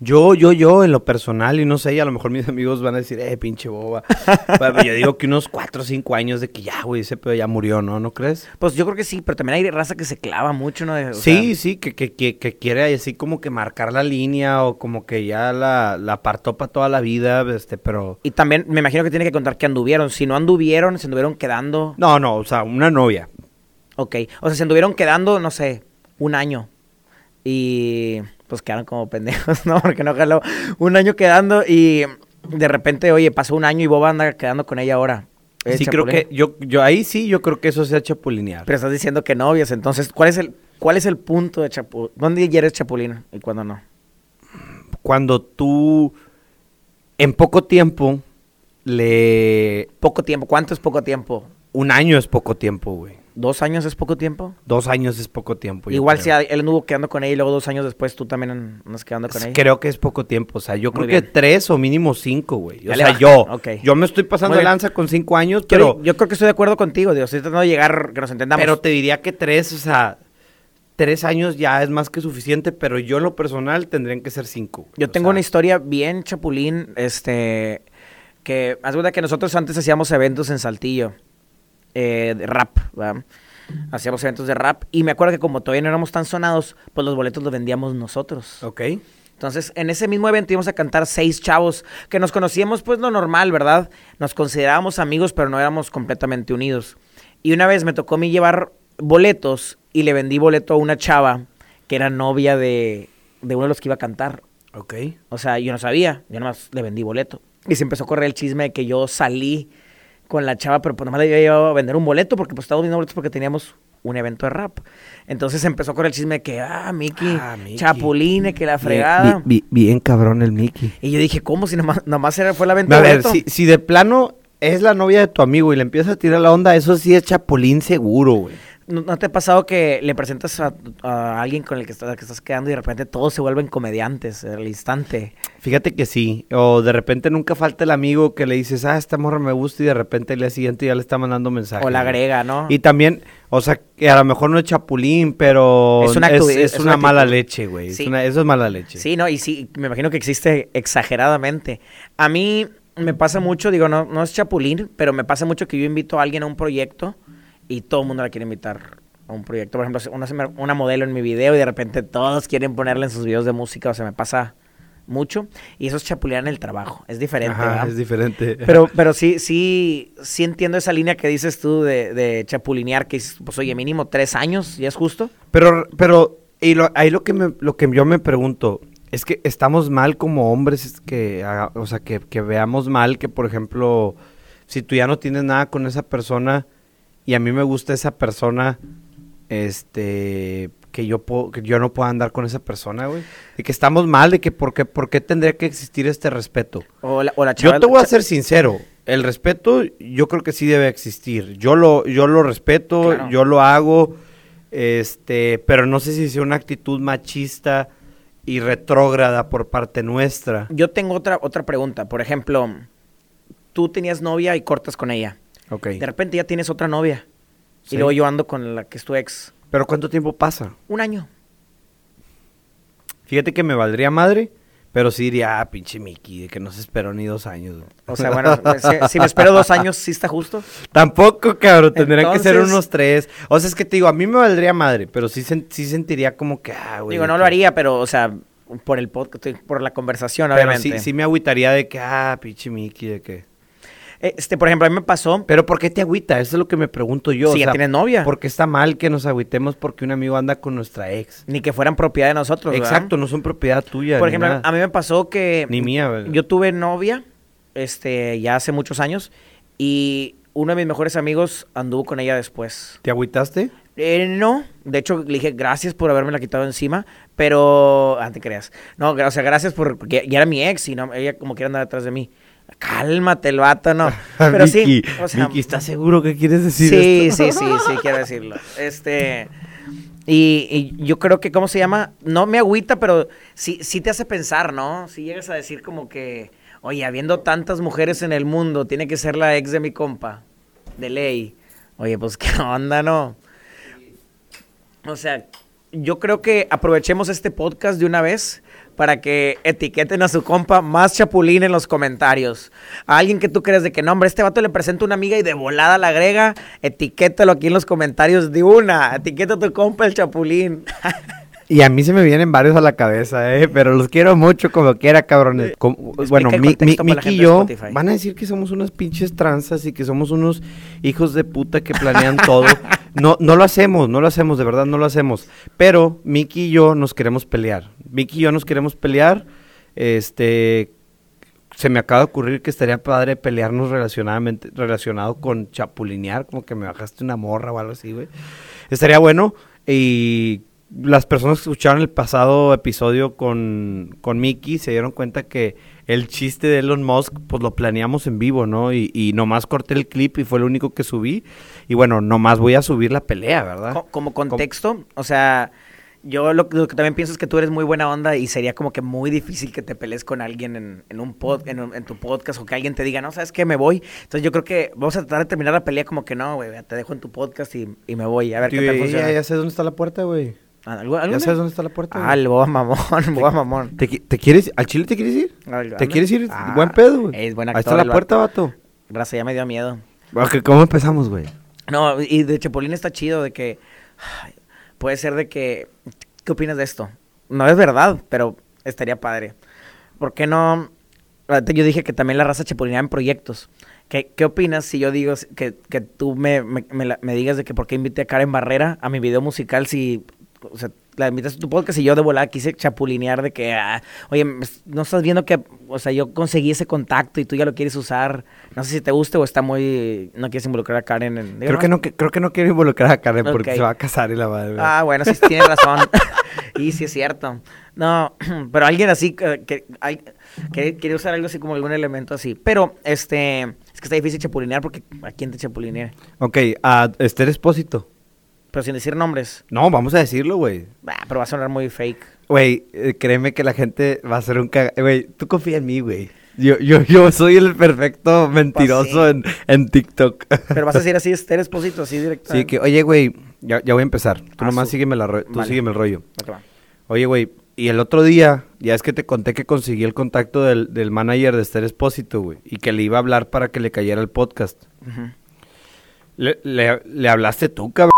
Yo, yo, yo, en lo personal, y no sé, y a lo mejor mis amigos van a decir, eh, pinche boba. Pero yo digo que unos cuatro o cinco años de que ya, güey, ese pedo ya murió, ¿no? ¿No crees? Pues yo creo que sí, pero también hay raza que se clava mucho, ¿no? O sí, sea, sí, que, que, que, que quiere así como que marcar la línea o como que ya la, la apartó para toda la vida, este, pero... Y también me imagino que tiene que contar que anduvieron. Si no anduvieron, se anduvieron quedando. No, no, o sea, una novia. Ok. O sea, se anduvieron quedando, no sé, un año. Y pues quedaron como pendejos, ¿no? Porque no jaló. Un año quedando y de repente, oye, pasó un año y Boba anda quedando con ella ahora. ¿Es sí, creo que, yo, yo ahí sí, yo creo que eso sea chapulinear. Pero estás diciendo que novios, entonces, ¿cuál es el, cuál es el punto de chapulín? ¿Dónde ya eres chapulín y cuándo no? Cuando tú, en poco tiempo, le... Poco tiempo. ¿Cuánto es poco tiempo? Un año es poco tiempo, güey. ¿Dos años es poco tiempo? Dos años es poco tiempo. Igual si él anduvo quedando con ella y luego dos años después tú también andas quedando con ella. Creo que es poco tiempo. O sea, yo Muy creo que tres o mínimo cinco, güey. O sea, yo. Yo me estoy pasando de lanza con cinco años, Pero pero, yo creo que estoy de acuerdo contigo, Dios. Estoy tratando de llegar, que nos entendamos. pero te diría que tres, o sea, tres años ya es más que suficiente, pero yo en lo personal tendrían que ser cinco. yo O tengo sea, una historia bien chapulín, este, que, haz cuenta que nosotros antes hacíamos eventos en Saltillo, eh, de rap, ¿verdad? Hacíamos eventos de rap y me acuerdo que como todavía no éramos tan sonados, pues los boletos los vendíamos nosotros. Ok. Entonces, en ese mismo evento íbamos a cantar seis chavos que nos conocíamos, pues lo normal, ¿verdad? Nos considerábamos amigos, pero no éramos completamente unidos. Y una vez me tocó a mí llevar boletos y le vendí boleto a una chava que era novia de, de uno de los que iba a cantar. Ok. O sea, yo no sabía, yo nomás le vendí boleto. Y se empezó a correr el chisme de que yo salí con la chava, pero pues nomás le había llevado a vender un boleto porque pues estábamos vendiendo boletos porque teníamos un evento de rap. Entonces empezó correr el chisme de que, ah, Miki, Ah. Chapuline, que la fregada. Bien, bien- bien cabrón el Mickey. Y yo dije, ¿cómo? Si nomás, nomás era, fue la venta A de ver, si, si de plano es la novia de tu amigo y le empiezas a tirar la onda, eso sí es chapulín seguro, güey. ¿No, no te ha pasado que le presentas a, a alguien con el que estás, que estás quedando y de repente todos se vuelven comediantes al instante? Fíjate que sí. O de repente nunca falta el amigo que le dices, ah, esta morra me gusta y de repente el día siguiente ya le está mandando mensajes. O la agrega, ¿no? Y también, o sea, que a lo mejor no es chapulín, pero Es una es, es una una mala leche, güey. Sí. eso es mala leche. Sí, no, y sí, me imagino que existe exageradamente. A mí me pasa mucho, digo, no, no es chapulín, pero me pasa mucho que yo invito a alguien a un proyecto y todo el mundo la quiere invitar a un proyecto. Por ejemplo, una, una modelo en mi video y de repente todos quieren ponerla en sus videos de música, o sea, me pasa mucho. Y eso es chapulear en el trabajo, es diferente, Ajá, ¿verdad? es diferente. Pero, pero sí, sí, sí entiendo esa línea que dices tú de, de chapulinear, que es, pues oye, mínimo tres años, ¿ya es justo? Pero, pero, y lo, ahí lo que, me, lo que yo me pregunto, es que estamos mal como hombres, es que, haga- o sea, que, que veamos mal que, por ejemplo, si tú ya no tienes nada con esa persona y a mí me gusta esa persona, este, que yo, puedo, que yo no pueda andar con esa persona, güey. De que estamos mal, de que por qué, por qué tendría que existir este respeto. O la, o la chava- Yo te voy a ser sincero, el respeto yo creo que sí debe existir. Yo lo, yo lo respeto, Claro. yo lo hago, este, pero no sé si sea una actitud machista y retrógrada por parte nuestra. Yo tengo otra, otra pregunta. Por ejemplo, tú tenías novia y cortas con ella. Ok. De repente ya tienes otra novia. Sí. Y luego yo ando con la que es tu ex. Pero ¿cuánto tiempo pasa? Un año. Fíjate que me valdría madre, pero sí diría, ah, pinche Mickey, de que no se esperó ni dos años. güey". O sea, bueno, si, si me espero dos años, ¿sí está justo? Tampoco, cabrón, tendrían que ser unos tres. O sea, es que te digo, a mí me valdría madre, pero sí, sí sentiría como que, ah, güey. Digo, no que- lo haría, pero, o sea, por el podcast, por la conversación, Pero obviamente. sí, sí me agüitaría de que, ah, pinche Mickey, de que... Este, por ejemplo, a mí me pasó. Pero ¿por qué te agüita? Eso es lo que me pregunto yo. si o ya sea, tienes novia. Porque está mal que nos agüitemos porque un amigo anda con nuestra ex. Ni que fueran propiedad de nosotros. ¿verdad? Exacto, no son propiedad tuya. Por ejemplo, nada. a mí me pasó que. Ni mía, ¿verdad? Yo tuve novia, este, ya hace muchos años. Y uno de mis mejores amigos anduvo con ella después. ¿Te agüitaste? Eh, no, de hecho le dije gracias por haberme la quitado encima, pero ah, te creas. No, o sea, gracias por porque ya era mi ex y no, ella como quiere andar detrás de mí. Cálmate, el vato, no. Pero sí, o sea, Vicky, ¿estás seguro que quieres decir sí, esto? sí, sí, sí, quiero decirlo. Este y, y yo creo que cómo se llama, no me agüita, pero sí sí te hace pensar, ¿no? Si llegas a decir como que, oye, habiendo tantas mujeres en el mundo, tiene que ser la ex de mi compa, de ley. Oye, pues qué onda, ¿no? O sea, yo creo que aprovechemos este podcast de una vez para que etiqueten a su compa más chapulín en los comentarios. A alguien que tú crees de que no, hombre, este vato le presenta una amiga y de volada la agrega, etiquétalo aquí en los comentarios de una. Etiqueta a tu compa el chapulín. Y a mí se me vienen varios a la cabeza, ¿eh? Pero los quiero mucho como quiera, cabrones. Bueno, mi, Miki y yo van a decir que somos unas pinches tranzas y que somos unos hijos de puta que planean todo. No, no lo hacemos, no lo hacemos, de verdad no lo hacemos. Pero Miki y yo nos queremos pelear. Miki y yo nos queremos pelear. Este, se me acaba de ocurrir que estaría padre pelearnos relacionadamente, relacionado con chapulinear, como que me bajaste una morra o algo así, güey. Estaría bueno. Y las personas que escucharon el pasado episodio con, con Mickey se dieron cuenta que el chiste de Elon Musk, pues lo planeamos en vivo, ¿no? Y, y nomás corté el clip y fue lo único que subí. Y bueno, nomás voy a subir la pelea, ¿verdad? Co- Como contexto, o sea, yo lo, lo que también pienso es que tú eres muy buena onda y sería como que muy difícil que te pelees con alguien en, en un pod, en, en tu podcast o que alguien te diga, no, ¿sabes qué? Me voy. Entonces yo creo que vamos a tratar de terminar la pelea como que no, güey, te dejo en tu podcast y, y me voy. A ver Tío, qué tal ya, funciona. ya sé dónde está la puerta, güey. Ah, ¿algo- Ya sabes dónde está la puerta. Ah, el boba mamón, boba mamón. ¿Te, te quieres, ¿Al Chile te quieres ir? ¿Te quieres ir? Ah, Buen pedo, güey. Es Ahí está la puerta, vato. Raza, ya me dio miedo. Ok, ¿Cómo empezamos, güey? No, y de Chapulín está chido de que puede ser de que ¿qué opinas de esto? No es verdad, pero estaría padre. ¿Por qué no? Yo dije que también la raza chapulineaba en proyectos. ¿Qué, qué opinas si yo digo que, que tú me, me, me digas de que por qué invité a Karen Barrera a mi video musical si, o sea, la invitas a tu podcast y yo de volada quise chapulinear de que, ah, oye, no estás viendo que, o sea, yo conseguí ese contacto y tú ya lo quieres usar. No sé si te guste o está muy, no quieres involucrar a Karen en... Creo que no, que- creo que no quiero involucrar a Karen porque se va a casar y la madre. güey. Ah, bueno, sí tienes razón. y sí es cierto. No, pero alguien así que, que, que quiere usar algo así como algún elemento así. Pero este es que está difícil chapulinear porque ¿a quién te chapulinear? Ok, a Esther Espósito. Pero sin decir nombres. No, vamos a decirlo, güey. Bah, pero va a sonar muy fake. Güey, eh, créeme que la gente va a hacer un caga... Güey, tú confía en mí, güey. Yo, yo, yo soy el perfecto mentiroso Pues sí. en, en TikTok. Pero vas a decir así, Esther Esposito, así directo. Sí, que, oye, güey, ya, ya voy a empezar. Tú Ah, nomás su- sígueme, la ro- tú Vale. sígueme el rollo. Oye, güey, y el otro día, ya es que te conté que conseguí el contacto del, del manager de Esther Espósito, güey, y que le iba a hablar para que le cayera el podcast. Le- le hablaste tú, cabrón.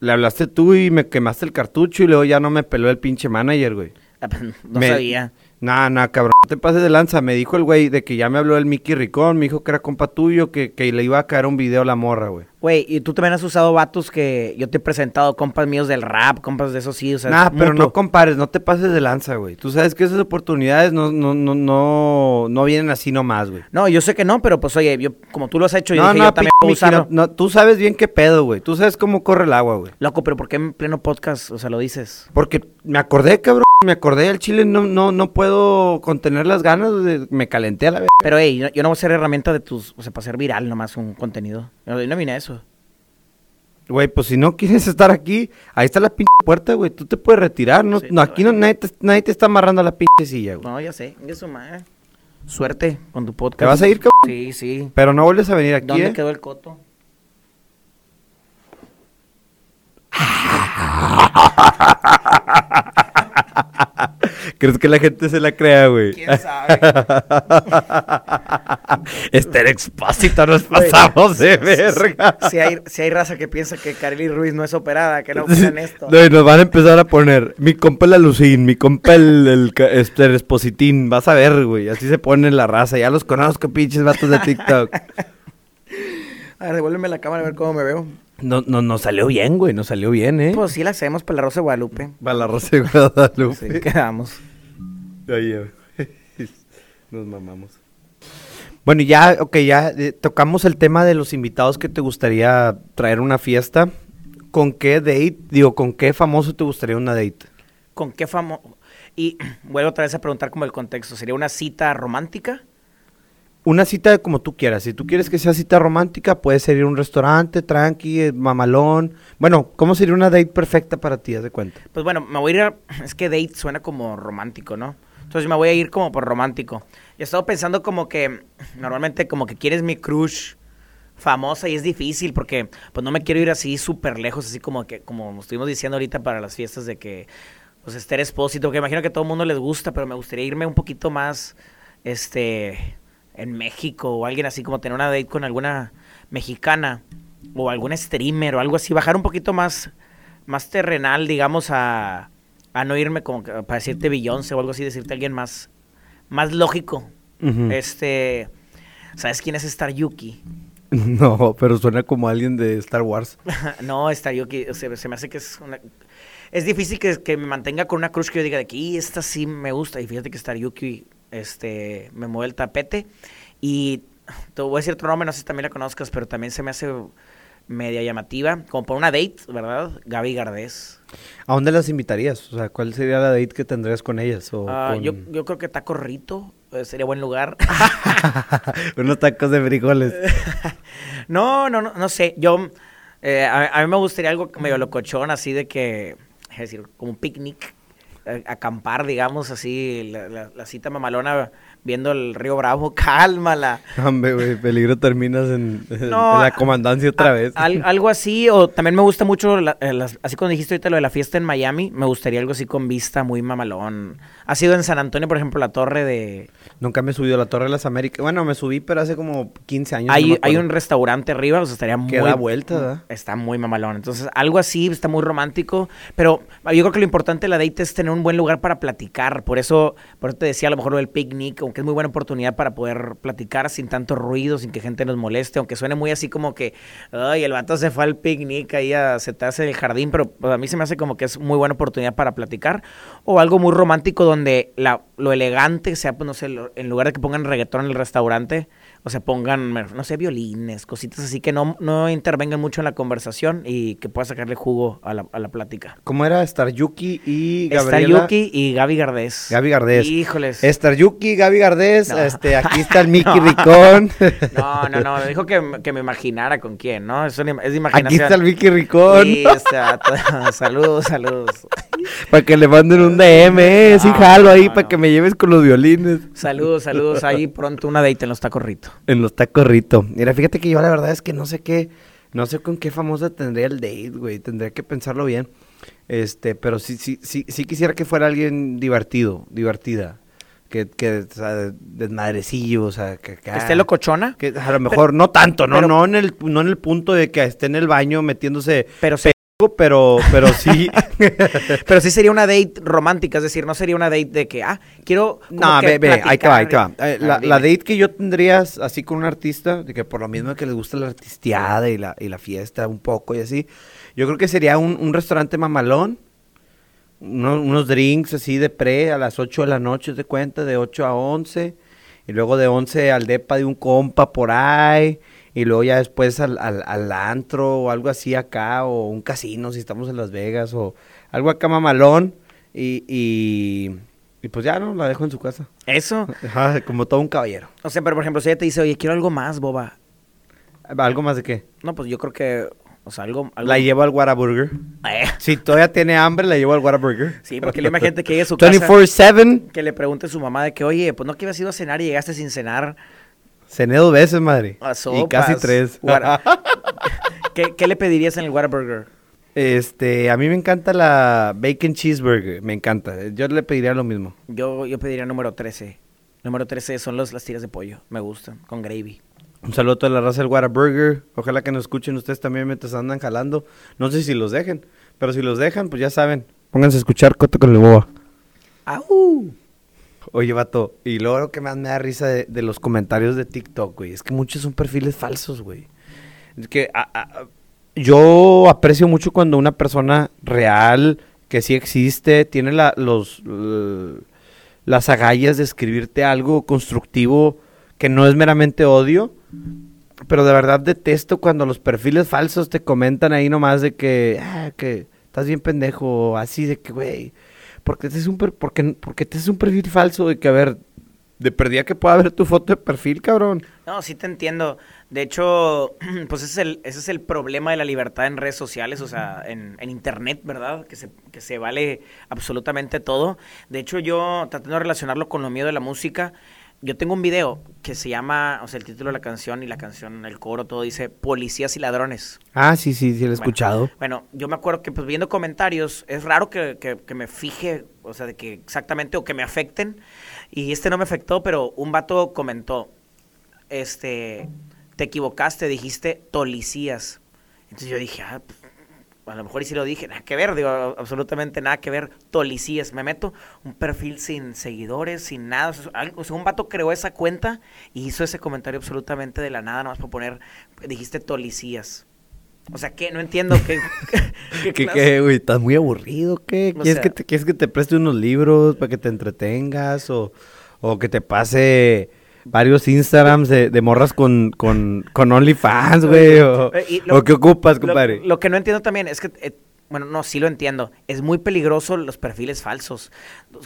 Le hablaste tú y me quemaste el cartucho y luego ya no me peló el pinche manager, güey. Ah, pues, No Me- sabía. Nah, nah, cabrón, no te pases de lanza. Me dijo el güey de que ya me habló el Mickey Ricón, me dijo que era compa tuyo, que, que le iba a caer un video a la morra, güey. Güey, y tú también has usado vatos que yo te he presentado, compas míos del rap, compas de esos sí, o sea, Nah, pero mutuo. no compares, no te pases de lanza, güey. Tú sabes que esas oportunidades no, no, no, no, no vienen así nomás, güey. No, yo sé que no, pero pues oye, yo como tú lo has hecho, yo No, dije, no, yo también puedo Mickey, usarlo. no, no, tú sabes bien qué pedo, güey. Tú sabes cómo corre el agua, güey. Loco, pero ¿por qué en pleno podcast, o sea, lo dices? Porque me acordé, cabrón, me acordé del chile, no, no, no puedo contener las ganas, de, me calenté a la vez. Pero, hey, yo, yo no voy a ser herramienta de tus, o sea, para ser viral nomás un contenido. Yo no vine a eso. Güey, pues si no quieres estar aquí, ahí está la pinche puerta, güey. Tú te puedes retirar, no, Sí, no aquí no, nadie, te, nadie te está amarrando a la pinche silla, güey. No, ya sé, eso madre. Suerte con tu podcast. ¿Te vas a ir, cabrón? Sí, sí. Pero no vuelves a venir aquí, ¿Dónde ¿eh? quedó el coto? ¿Crees que la gente se la crea, güey? ¿Quién sabe? Esther Expósito nos pasamos de verga. Si hay, si hay raza que piensa que Carly Ruiz no es operada, que no operan esto. No, y nos van a empezar a poner mi compa la Lucín, mi compa el, el Esther Expositín. Vas a ver, güey. Así se pone la raza. Ya los conozco, pinches vatos de TikTok. A ver, devuélveme la cámara a ver cómo me veo. No, no, nos salió bien, güey. Nos salió bien, ¿eh? Pues sí la hacemos para la Rosa de Guadalupe. Para la Rosa de Guadalupe. Sí, quedamos. Oye, nos mamamos. Bueno, ya, ok, ya eh, tocamos el tema de los invitados que te gustaría traer a una fiesta. ¿Con qué date, digo, con qué famoso te gustaría una date? ¿Con qué famoso? Y vuelvo otra vez a preguntar como el contexto. ¿Sería una cita romántica? Una cita como tú quieras. Si tú quieres que sea cita romántica, puede ser ir a un restaurante, tranqui, eh, mamalón. Bueno, ¿cómo sería una date perfecta para ti, haz de cuenta? Pues bueno, me voy a ir a... Es que date suena como romántico, ¿no? Entonces me voy a ir como por romántico. Y he estado pensando como que... Normalmente como que quieres mi crush famosa y es difícil porque pues no me quiero ir así súper lejos, así como que como estuvimos diciendo ahorita para las fiestas de que pues Esther Espósito, que imagino que a todo el mundo les gusta, pero me gustaría irme un poquito más este en México o alguien así como tener una date con alguna mexicana o algún streamer o algo así, bajar un poquito más más terrenal, digamos a a no irme como que para decirte Beyoncé o algo así, decirte alguien más más lógico. Este, ¿sabes quién es Star Yuki? No, pero suena como alguien de Star Wars. no, Star Yuki, o sea, se me hace que es una... Es difícil que, que me mantenga con una cruz que yo diga de que "Y esta sí me gusta. Y fíjate que Star Yuki este, me mueve el tapete. Y te voy a decir otro nombre, no sé si también la conozcas, pero también se me hace media llamativa. Como para una date, ¿verdad? Gaby Gardés. ¿A dónde las invitarías? O sea, ¿cuál sería la date que tendrías con ellas? O Ah, con- yo, yo creo que Taco Rito eh, sería buen lugar. Unos tacos de frijoles. No, no, no, no sé. Yo, eh, a, a mí me gustaría algo medio locochón, así de que, es decir, como un picnic, acampar, digamos, así, la, la- cita mamalona, viendo el río Bravo, cálmala. Hombre, güey, peligro terminas en, en la comandancia otra a- vez. al- algo así, o también me gusta mucho, la- eh, las- así como dijiste ahorita lo de la fiesta en Miami, me gustaría algo así con vista muy mamalón. Ha sido en San Antonio, por ejemplo, la torre de... Nunca me he subido a la Torre de las Américas. Bueno, me subí, pero hace como 15 años. Hay, un restaurante arriba, o sea, estaría muy... Que da vuelta, ¿verdad? Está muy mamalón. Entonces, algo así, está muy romántico. Pero yo creo que lo importante de la date es tener un buen lugar para platicar. Por eso, por eso te decía a lo mejor lo del picnic, aunque es muy buena oportunidad para poder platicar sin tanto ruido, sin que gente nos moleste, aunque suene muy así como que, ay, el vato se fue al picnic ahí a sentarse en el jardín, pero pues, a mí se me hace como que es muy buena oportunidad para platicar. O algo muy romántico donde la, lo elegante sea, pues no sé, lo- en lugar de que pongan reggaetón en el restaurante, o sea, pongan, no sé, violines, cositas así que no, no intervengan mucho en la conversación y que pueda sacarle jugo a la, a la plática. ¿Cómo era? Star Yuki y Gabriela. Yuki y Gaby Gardés. Gaby Gardés. Híjoles. Star Yuki, Gaby Gardés. No. Este, aquí está el Mickey No. Ricón. No, no, no, me dijo que, que me imaginara con quién, ¿no? Eso ni- es de imaginación. Aquí está el Mickey Ricón. Sí, vato. saludos, saludos. Para que le manden un DM, eh. Sí, jalo ahí para que me lleves con los violines. Saludos, saludos. Ahí pronto una date en los tacos Rito. En los tacos Rito. Mira, fíjate que yo la verdad es que no sé qué, no sé con qué famosa tendría el date, güey. Tendría que pensarlo bien. Este, pero sí, sí, sí, sí quisiera que fuera alguien divertido, divertida. Que, que, o sea, desmadrecillo, o sea, que acá- ¿Que esté locochona? Que a lo mejor no tanto, no, pero- no en el, no en el punto de que esté en el baño metiéndose, Pero, se- pero, pero sí. pero sí sería una date romántica, es decir, no sería una date de que, ah, quiero. No, ve, ve, ahí te va, ahí te va. Eh, la, dime. date que yo tendrías así con un artista, de que por lo mismo que les gusta la artisteada y la, y la fiesta un poco y así, yo creo que sería un, un restaurante mamalón, uno- unos drinks así de pre a las 8 de la noche, de cuenta, de 8 a 11, y luego de 11 al depa de un compa por ahí, y luego ya después al, al, al antro o algo así acá, o un casino si estamos en Las Vegas, o algo acá mamalón, y, y, y pues ya, ¿no? La dejo en su casa. Eso. Ajá, como todo un caballero. O sea, pero por ejemplo, si ella te dice, oye, quiero algo más, boba. ¿Algo más de qué? No, pues yo creo que, o sea, algo. algo... La llevo al Whataburger. Eh, Si todavía tiene hambre, la llevo al Whataburger. Sí, porque le imagínate que llegue a su casa. 24-7. Que le pregunte a su mamá de que, oye, pues no que ido a cenar y llegaste sin cenar. Cené dos veces, madre. Y casi tres. ¿Qué, qué le pedirías en el Whataburger? este, a mí me encanta la bacon cheeseburger. Me encanta. Yo le pediría lo mismo. Yo, yo pediría número 13. Número 13 son los, las tiras de pollo. Me gustan, con gravy. Un saludo a toda la raza del Whataburger. Ojalá que nos escuchen ustedes también mientras andan jalando. No sé si los dejen, pero si los dejan, pues ya saben. Pónganse a escuchar Coto con el Boba. ¡Au! Oye, vato, y luego lo que más me da risa de, los comentarios de TikTok, güey, es que muchos son perfiles falsos, güey. Es que yo aprecio mucho cuando una persona real, que sí existe, tiene la, los, las agallas de escribirte algo constructivo que no es meramente odio, pero de verdad detesto cuando los perfiles falsos te comentan ahí nomás de que, ah, que estás bien pendejo, así de que, güey, porque te es un per- porque, porque te es un perfil falso de que, a ver, de perdida que pueda ver tu foto de perfil, cabrón. No, sí te entiendo. De hecho, pues ese es el, ese es el problema de la libertad en redes sociales, o sea, en, en internet, ¿verdad? Que se, que se vale absolutamente todo. De hecho, yo tratando de relacionarlo con lo mío de la música, yo tengo un video que se llama, o sea, el título de la canción y la canción, el coro, todo dice Policías y Ladrones. Ah, sí, sí, sí, lo he Bueno, escuchado. Bueno, yo me acuerdo que pues viendo comentarios, es raro que, que- que me fije, o sea, de que exactamente, o que me afecten. Y este no me afectó, pero un vato comentó, este, te equivocaste, dijiste tolicías. Entonces yo dije, ah, pues, a lo mejor y sí lo dije, nada que ver, digo, absolutamente nada que ver, tolicías. Me meto un perfil sin seguidores, sin nada. O sea, un vato creó esa cuenta y hizo ese comentario absolutamente de la nada, nomás por poner, dijiste tolicías. O sea, ¿qué? No entiendo qué. qué ¿Qué, güey? ¿Estás muy aburrido? ¿Qué? ¿Quieres, sea- que te, ¿Quieres que te preste unos libros para que te entretengas? ¿O, o que te pase varios Instagrams de, de morras con, con, con OnlyFans, güey? ¿O, Eh, o qué ocupas, compadre? Lo, que no entiendo también es que, eh, bueno, no, sí lo entiendo. Es muy peligroso los perfiles falsos.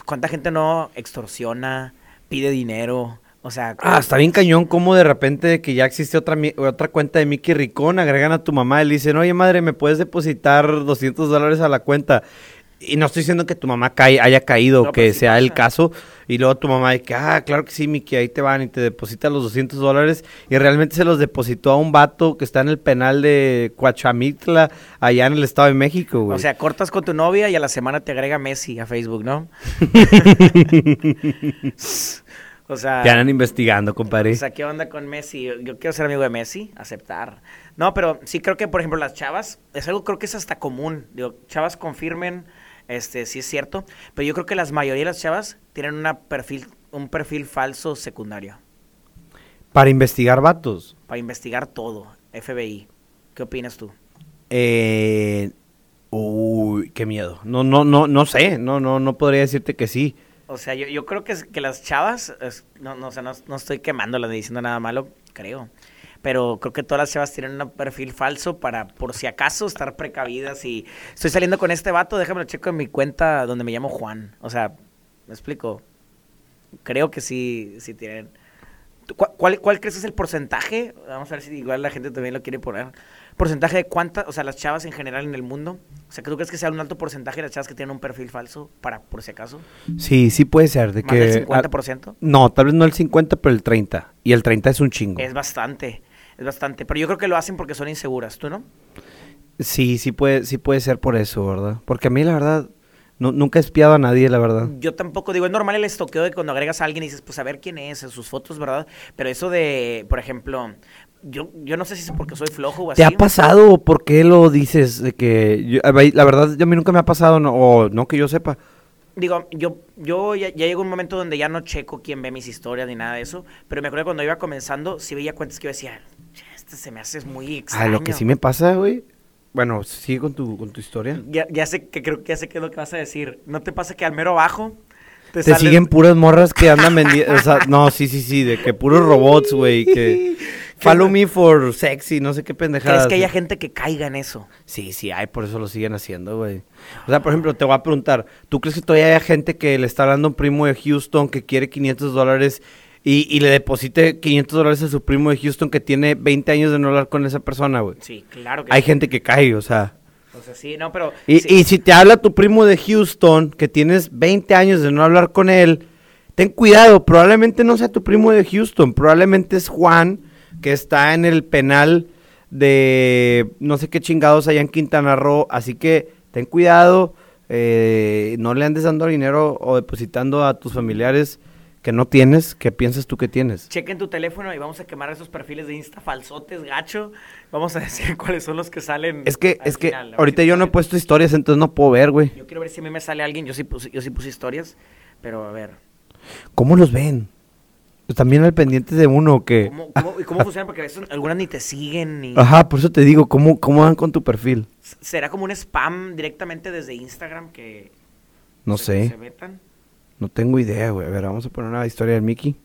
¿Cuánta gente no extorsiona, pide dinero? O sea, Ah, está bien cañón como de repente que ya existe otra, otra cuenta de Mickey Ricón, agregan a tu mamá y le dicen, oye madre, ¿me puedes depositar 200 dólares a la cuenta? Y no estoy diciendo que tu mamá cae, haya caído, No, que sí sea el caso, y luego tu mamá de que, ah, claro que sí, Miki, ahí te van y te deposita los 200 dólares, y realmente se los depositó a un vato que está en el penal de Coachamitla, allá en el Estado de México, güey. O sea, cortas con tu novia y a la semana te agrega Messi a Facebook, ¿no? o sea, te andan investigando, compadre. o sea, ¿qué onda con Messi? Yo, yo quiero ser amigo de Messi, aceptar. No, pero sí creo que, por ejemplo, las chavas, es algo creo que es hasta común. Digo, chavas confirmen, este, sí es cierto, pero yo creo que la mayoría de las chavas tienen una perfil, un perfil falso secundario Para investigar vatos. para investigar todo, FBI. ¿Qué opinas tú? Eh, uy, qué miedo. No, no, no, no sé, no, no, no podría decirte que sí. O sea, yo, yo creo que, que las chavas, es- no, no, o sea, no, no estoy quemándolas ni diciendo nada malo, creo. Pero creo que todas las chavas tienen un perfil falso para, por si acaso, estar precavidas. Y estoy saliendo con este vato, déjame lo checo en mi cuenta donde me llamo Juan. O sea, me explico. Creo que sí, sí tienen. ¿Tú ¿Cuál, cuál, crees que es el porcentaje? Vamos a ver si igual la gente también lo quiere poner. Porcentaje de cuántas, o sea, las chavas en general en el mundo. O sea, ¿tú crees que sea un alto porcentaje de las chavas que tienen un perfil falso para, por si acaso? Sí, sí puede ser. De ¿Más que, del ah, 50%? no, tal vez no el 50, pero el 30. Y el 30 es un chingo. Es bastante, es bastante. Pero yo creo que lo hacen porque son inseguras, ¿tú no? Sí, sí puede, sí puede ser por eso, ¿verdad? Porque a mí, la verdad, nu- nunca he espiado a nadie, la verdad. Yo tampoco digo, es normal el estoqueo de cuando agregas a alguien y dices, pues a ver quién es, en sus fotos, ¿verdad? Pero eso de, por ejemplo, yo, yo no sé si es porque soy flojo o así. ¿Te ha pasado o por qué lo dices? De que yo- la verdad, a mí nunca me ha pasado, no, o no que yo sepa. Digo, yo, yo ya, ya llegó un momento donde ya no checo quién ve mis historias ni nada de eso, pero me acuerdo que cuando iba comenzando, sí veía cuentas que yo decía, "Che, este se me hace muy extraño. Ah, lo que sí me pasa, güey. Bueno, sigue con tu, con tu historia. Ya, ya sé que creo que ya sé qué es lo que vas a decir. ¿No te pasa que al mero abajo Te siguen puras morras que andan vendiendo. o sea, no, sí, sí, sí, de que puros robots, güey. Que. Follow me for sexy, no sé qué pendejada. ¿Crees que haya gente que caiga en eso? Sí, sí, hay, por eso lo siguen haciendo, güey. O sea, por ejemplo, te voy a preguntar, ¿tú crees que todavía hay gente que le está hablando a un primo de Houston que quiere 500 dólares y, y le deposite 500 dólares a su primo de Houston que tiene 20 años de no hablar con esa persona, güey? Sí, claro que Hay sí. gente que cae, o sea. O sea, sí, no, pero... Y, sí. y si te habla tu primo de Houston que tienes 20 años de no hablar con él, ten cuidado, probablemente no sea tu primo de Houston, probablemente es Juan que está en el penal de no sé qué chingados allá en Quintana Roo, así que ten cuidado, eh, no le andes dando dinero o depositando a tus familiares que no tienes, que piensas tú que tienes. Chequen tu teléfono y vamos a quemar esos perfiles de Insta falsotes, gacho. Vamos a decir cuáles son los que salen. Es que, al es que final, ahorita si yo no he puesto historias, entonces no puedo ver, güey. Yo quiero ver si a mí me sale alguien. Yo sí puse, yo sí puse historias, pero a ver. ¿Cómo los ven? También al pendiente de uno que... ¿Cómo, cómo, ¿Y cómo funciona? Porque a veces algunas ni te siguen ni... Ajá, por eso te digo, ¿cómo, cómo van con tu perfil? ¿Será como un spam directamente desde Instagram que... No se- sé, Se metan? No tengo idea, güey. A ver, vamos a poner una historia del Mickey.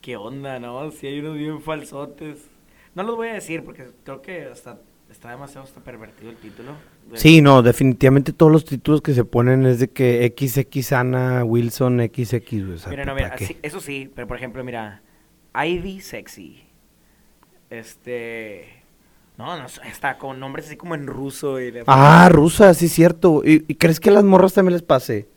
¿Qué onda, no? Si hay unos bien falsotes. No los voy a decir porque creo que hasta está demasiado hasta pervertido el título. De- Sí, no, definitivamente todos los títulos que se ponen es de que XX Ana Wilson XX, o sea, Mira, no, ¿para mira, eso sí, pero por ejemplo, mira, Ivy Sexy. Este. No, no, está con nombres así como en ruso. Y de- Ah, rusa, sí, cierto. ¿Y, y crees que a las morras también les pase?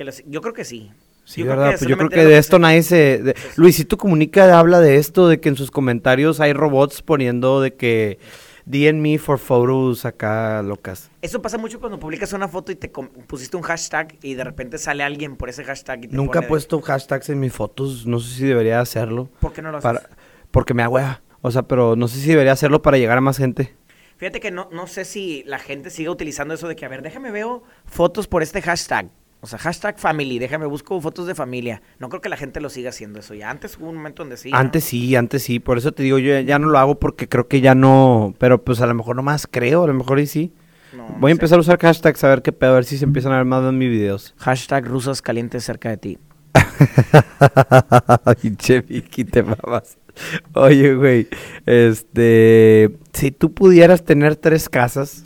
Que los- yo creo que sí. Sí, Yo creo ¿verdad? que pues yo creo que de esto nadie se... de- Luisito Comunica habla de esto, de que en sus comentarios hay robots poniendo de que... DM me for photos acá locas. Eso pasa mucho cuando publicas una foto y te pusiste un hashtag y de repente sale alguien por ese hashtag y te Nunca pone he de- puesto hashtags en mis fotos, no sé si debería hacerlo. ¿Por qué no lo haces? Para, porque me agüea. O sea, pero no sé si debería hacerlo para llegar a más gente. Fíjate que no, no sé si la gente siga utilizando eso de que, a ver, déjame veo fotos por este hashtag. O sea, hashtag family, déjame busco fotos de familia. No creo que la gente lo siga haciendo eso. Ya antes hubo un momento donde sí. ¿no? Antes sí, antes sí. Por eso te digo, yo ya- no lo hago porque creo que ya no. Pero pues a lo mejor no más creo, a lo mejor y sí. No, no Voy a sé. empezar a usar hashtags a ver qué pedo, a ver si se empiezan a ver más en mis videos. Hashtag rusas calientes cerca de ti. Pinche Vicky, te mamas. Oye, güey, este, si tú pudieras tener tres casas,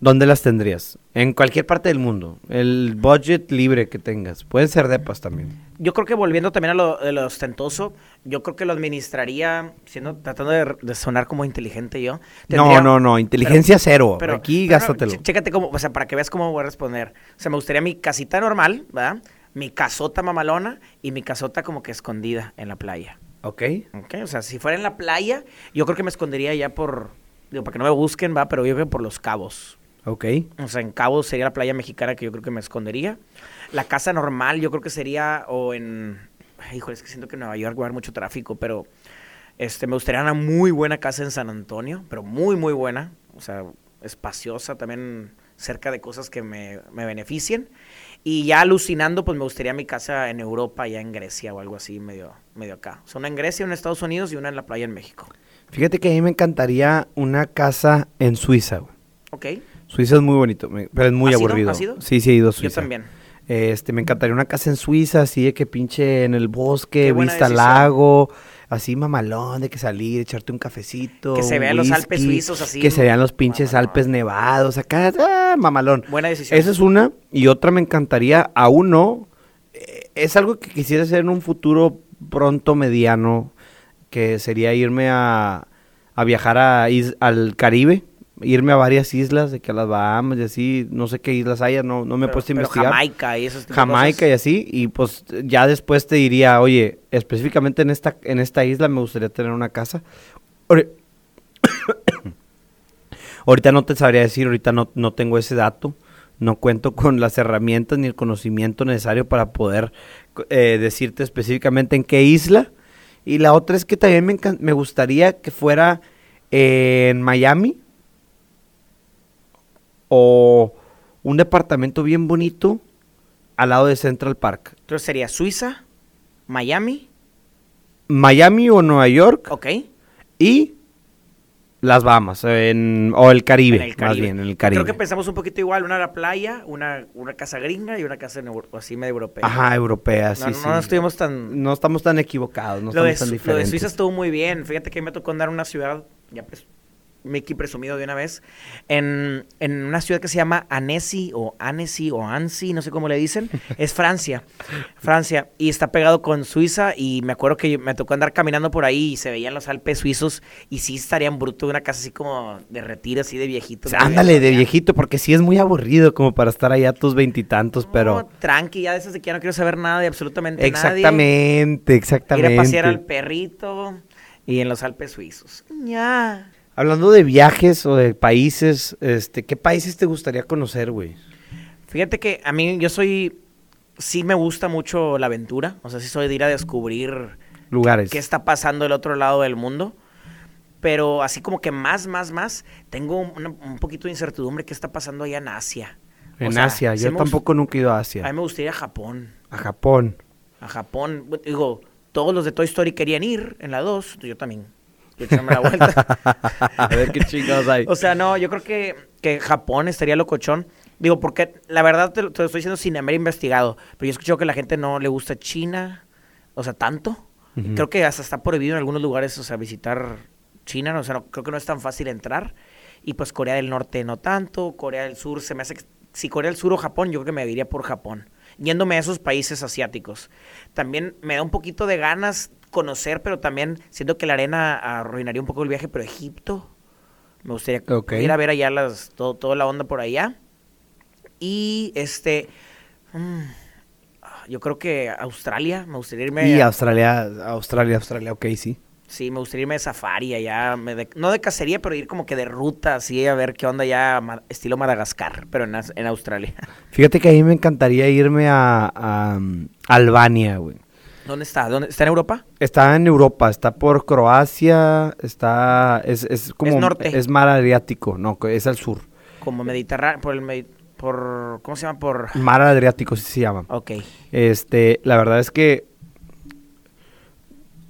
¿Dónde las tendrías? En cualquier parte del mundo. El budget libre que tengas. Pueden ser depas también. Yo creo que volviendo también a lo, de lo ostentoso, yo creo que lo administraría, siendo, tratando de, de sonar como inteligente yo. No, tendría- no, no. Inteligencia cero. pero- Aquí pero gástatelo. ch- Chécate cómo, o sea, para que veas cómo voy a responder. O sea, me gustaría mi casita normal, ¿verdad? Mi casota mamalona y mi casota como que escondida en la playa. ok. ¿ok? O sea, si fuera en la playa, yo creo que me escondería ya por, digo, para que no me busquen, va, pero yo creo que por los cabos. Ok. O sea, en Cabo sería la playa mexicana que yo creo que me escondería. La casa normal yo creo que sería o en... Ay, Híjole, es que siento que en Nueva York va a haber mucho tráfico, pero este, me gustaría una muy buena casa en San Antonio, pero muy, muy buena. O sea, espaciosa también cerca de cosas que me, me beneficien. Y ya alucinando, pues me gustaría mi casa en Europa, ya en Grecia o algo así, medio, medio acá. O sea, una en Grecia, una en Estados Unidos y una en la playa en México. Fíjate que a mí me encantaría una casa en Suiza. güey. ¿Ok? Suiza es muy bonito, pero es muy ¿Has ido? aburrido. ¿Has ido? Sí, sí he ido a Yo Suiza. también. Este, me encantaría una casa en Suiza, así de que pinche en el bosque, vista al lago, así mamalón, de que salir, echarte un cafecito. Que se vean los Alpes whisky, suizos así, Que se vean los pinches mamalón. Alpes nevados, acá, ah, mamalón. Buena decisión. Esa es una. Y otra me encantaría, aún no. eh, Es algo que quisiera hacer en un futuro pronto mediano, que sería irme a, a viajar a al Caribe, irme a varias islas, de que a las Bahamas y así, no sé qué islas haya, no, no me he puesto a investigar. Jamaica y de Jamaica y así, y pues ya después te diría, oye, específicamente en esta, en esta isla me gustaría tener una casa. Ahorita no te sabría decir, ahorita no, no tengo ese dato, no cuento con las herramientas ni el conocimiento necesario para poder eh, decirte específicamente en qué isla. Y la otra es que también me, me gustaría que fuera en Miami o un departamento bien bonito al lado de Central Park. Entonces sería Suiza, Miami, Miami o Nueva York ok. y las Bahamas en- o el Caribe, en el más bien, en el Caribe. Creo que pensamos un poquito igual, una en la playa, una, una casa gringa y una casa en así medio europea. Ajá, europea, sí, no, sí. no estuvimos tan... No estamos tan equivocados, no lo, de, estamos tan Su- lo de diferentes. Suiza estuvo muy bien. Fíjate que me tocó andar en una ciudad, ya pues, Mickey presumido de una vez, en, en una ciudad que se llama Annecy o Annecy o Annecy, no sé cómo le dicen. Es Francia, Francia. Y está pegado con Suiza y me acuerdo que me tocó andar caminando por ahí y se veían los Alpes suizos y sí estarían bruto de una casa así como de retiro, así de viejito. O sea, ándale, de viejito, porque sí es muy aburrido como para estar allá a tus veintitantos, pero... No, tranqui, ya de esas de que ya no quiero saber nada de absolutamente nadie. Exactamente, Ir exactamente. a pasear al perrito y en los Alpes suizos. Ya. Hablando de viajes o de países, este, ¿qué países te gustaría conocer, güey? Fíjate que a mí yo soy, sí me gusta mucho la aventura, o sea, sí soy de ir a descubrir Lugares. qué está pasando del otro lado del mundo, pero así como que más, más, más, tengo un poquito de incertidumbre qué está pasando allá en Asia. O En sea, Asia, yo tampoco nunca he ido a A Asia. mí me gustaría ir a Japón, A Japón. a Japón, digo, todos los de Toy Story querían ir en la 2, yo también. Echarme la vuelta. a ver qué chingados hay. O sea, no, yo creo que, que Japón estaría locochón. Digo, porque la verdad te, lo- te lo estoy diciendo sin haber investigado. Pero yo he escuchado que a la gente no le gusta China. O sea, tanto. Creo que hasta está prohibido en algunos lugares, o sea, visitar China. O sea, no- creo que no es tan fácil entrar. Y pues Corea del Norte no tanto. Corea del Sur se me hace que... Si Corea del Sur o Japón, yo creo que me iría por Japón. Yéndome a esos países asiáticos. También me da un poquito de ganas conocer, pero también siento que la arena arruinaría un poco el viaje, pero Egipto. Me gustaría Ok. ir a ver allá las, todo, toda la onda por allá. Y este. mm, yo creo que Australia, me gustaría irme. Y a- Australia, Australia, Australia, ok, sí. Sí, me gustaría irme de safari allá. me de- no de cacería, pero ir como que de ruta, así, a ver qué onda ya, ma- estilo Madagascar, pero en, en Australia. Fíjate que a mí me encantaría irme a, a, um, Albania, güey. ¿Dónde está? ¿Dónde, ¿Está en Europa? Está en Europa, está por Croacia, está, es, es como, norte. es mar Adriático, no, es al sur. Como Mediterráneo, por el Medi- por, ¿cómo se llama? Por, Mar Adriático, sí se llama. ok. Este, la verdad es que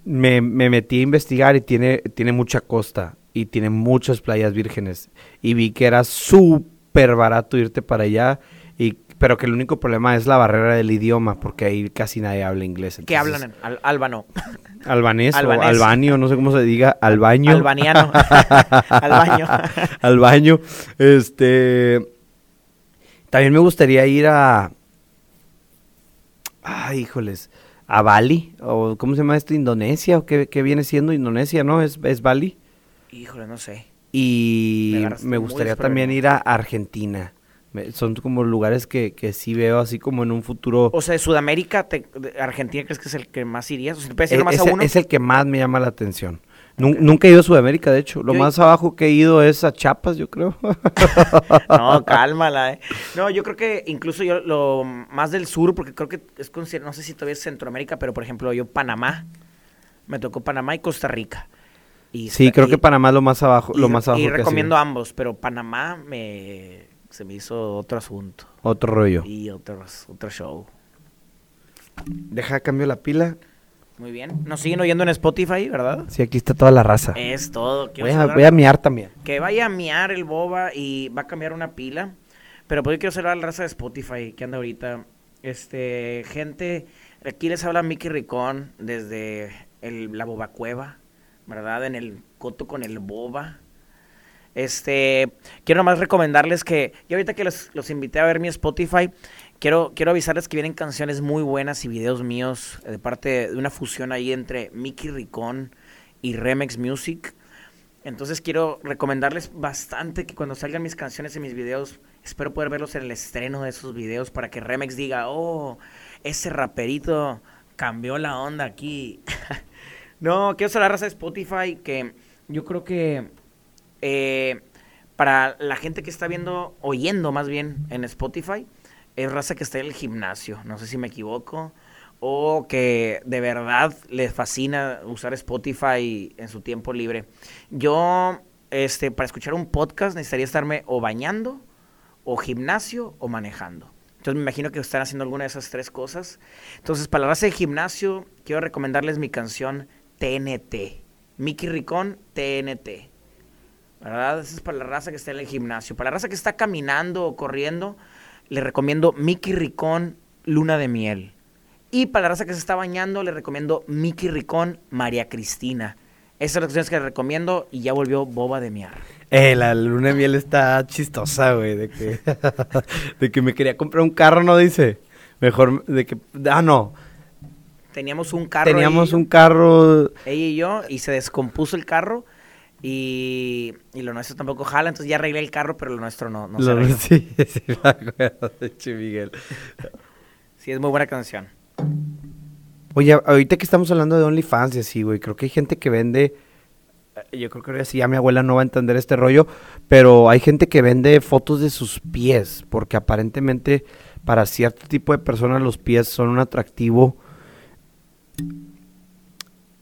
me, me metí a investigar y tiene, tiene mucha costa y tiene muchas playas vírgenes. Y vi que era súper barato irte para allá y pero que el único problema es la barrera del idioma, porque ahí casi nadie habla inglés. ¿Qué entonces- hablan? en Al- albano. Albanés, Albanés. o albanio, no sé cómo se diga, albaño. Albaniano. Al baño. al baño. Este. También me gustaría ir a. Ay, híjoles. A Bali. O, ¿Cómo se llama esto? ¿Indonesia? ¿O qué, qué viene siendo Indonesia, no? ¿Es, es Bali? Híjole, no sé. Y Me gustaría también ir a Argentina. Son como lugares que, que sí veo así como en un futuro. O sea, de Sudamérica, te- Argentina, ¿crees que es el que más irías? O sea, ¿te puedes ir E- nomás a uno? es el que más me llama la atención. Nun- Nunca he ido a Sudamérica, de hecho. Lo Yo- más abajo que he ido es a Chiapas, yo creo. No, cálmala, eh. No, yo creo que incluso yo lo más del sur, porque creo que es no sé si todavía es Centroamérica, pero por ejemplo, yo Panamá, me tocó Panamá y Costa Rica. Y Sí, creo y- que Panamá es lo más abajo, y, lo más abajo y recomiendo ambos, pero Panamá me se me hizo otro asunto Otro rollo. y otro, otro show. Deja cambio la pila. Muy bien. Nos siguen oyendo en Spotify, ¿verdad? Sí, aquí está toda la raza. Es todo. Voy a, voy a miar también. que vaya a miar el boba y va a cambiar una pila. Pero pues yo quiero saludar a la raza de Spotify que anda ahorita. Este, gente, aquí les habla Mickey Ricón desde el, la Boba Cueva, ¿verdad? En el coto con el boba. Este, quiero nomás recomendarles que, y ahorita que los, los invité a ver mi Spotify, quiero, quiero avisarles que vienen canciones muy buenas y videos míos eh, de parte de una fusión ahí entre Mickey Ricón y Remex Music. Entonces quiero recomendarles bastante que cuando salgan mis canciones y mis videos, espero poder verlos en el estreno de esos videos para que Remex diga, oh, ese raperito cambió la onda aquí. no, quiero raza de Spotify que yo creo que eh, para la gente que está viendo, oyendo más bien en Spotify, es raza que está en el gimnasio, no sé si me equivoco, o que de verdad les fascina usar Spotify en su tiempo libre. Yo, este, para escuchar un podcast necesitaría estarme o bañando, o gimnasio, o manejando. Entonces me imagino que están haciendo alguna de esas tres cosas. Entonces, para la raza de gimnasio, quiero recomendarles mi canción TNT. Mickey Ricón, TNT. ¿Verdad? Esa es para la raza que está en el gimnasio. Para la raza que está caminando o corriendo, le recomiendo Mickey Ricón, Luna de Miel. Y para la raza que se está bañando, le recomiendo Mickey Ricón, María Cristina. Esas son las canciones que les recomiendo y ya volvió boba de miar. Eh, la luna de miel está chistosa, güey, de que, de que me quería comprar un carro, ¿no? Dice. Mejor, de que, ah, no. Teníamos un carro. Teníamos ella un carro, Ella y yo, y se descompuso el carro. Y, y lo nuestro tampoco jala, entonces ya arreglé el carro, pero lo nuestro no, no se arregló. sí, sí, me acuerdo de Miguel. Sí, es muy buena canción. Oye, ahorita que estamos hablando de OnlyFans y así, güey, creo que hay gente que vende, eh, yo creo que ahora sí ya mi abuela no va a entender este rollo, pero hay gente que vende fotos de sus pies, porque aparentemente para cierto tipo de personas los pies son un atractivo,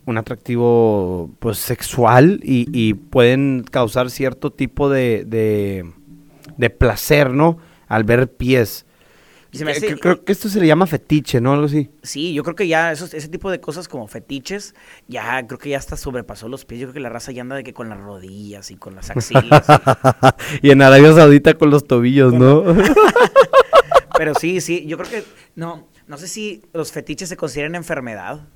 un atractivo pues sexual y, y pueden causar cierto tipo de, de, de placer, ¿no? Al ver pies. Y se me Eh, hace- Creo que esto se le llama fetiche, ¿no? Algo así. Sí, yo creo que ya esos, ese tipo de cosas como fetiches, ya creo que ya hasta sobrepasó los pies. Yo creo que la raza ya anda de que con las rodillas y con las axilas. y- y en Arabia Saudita con los tobillos, ¿no? Pero sí, sí, yo creo que no, no sé si los fetiches se consideran enfermedad.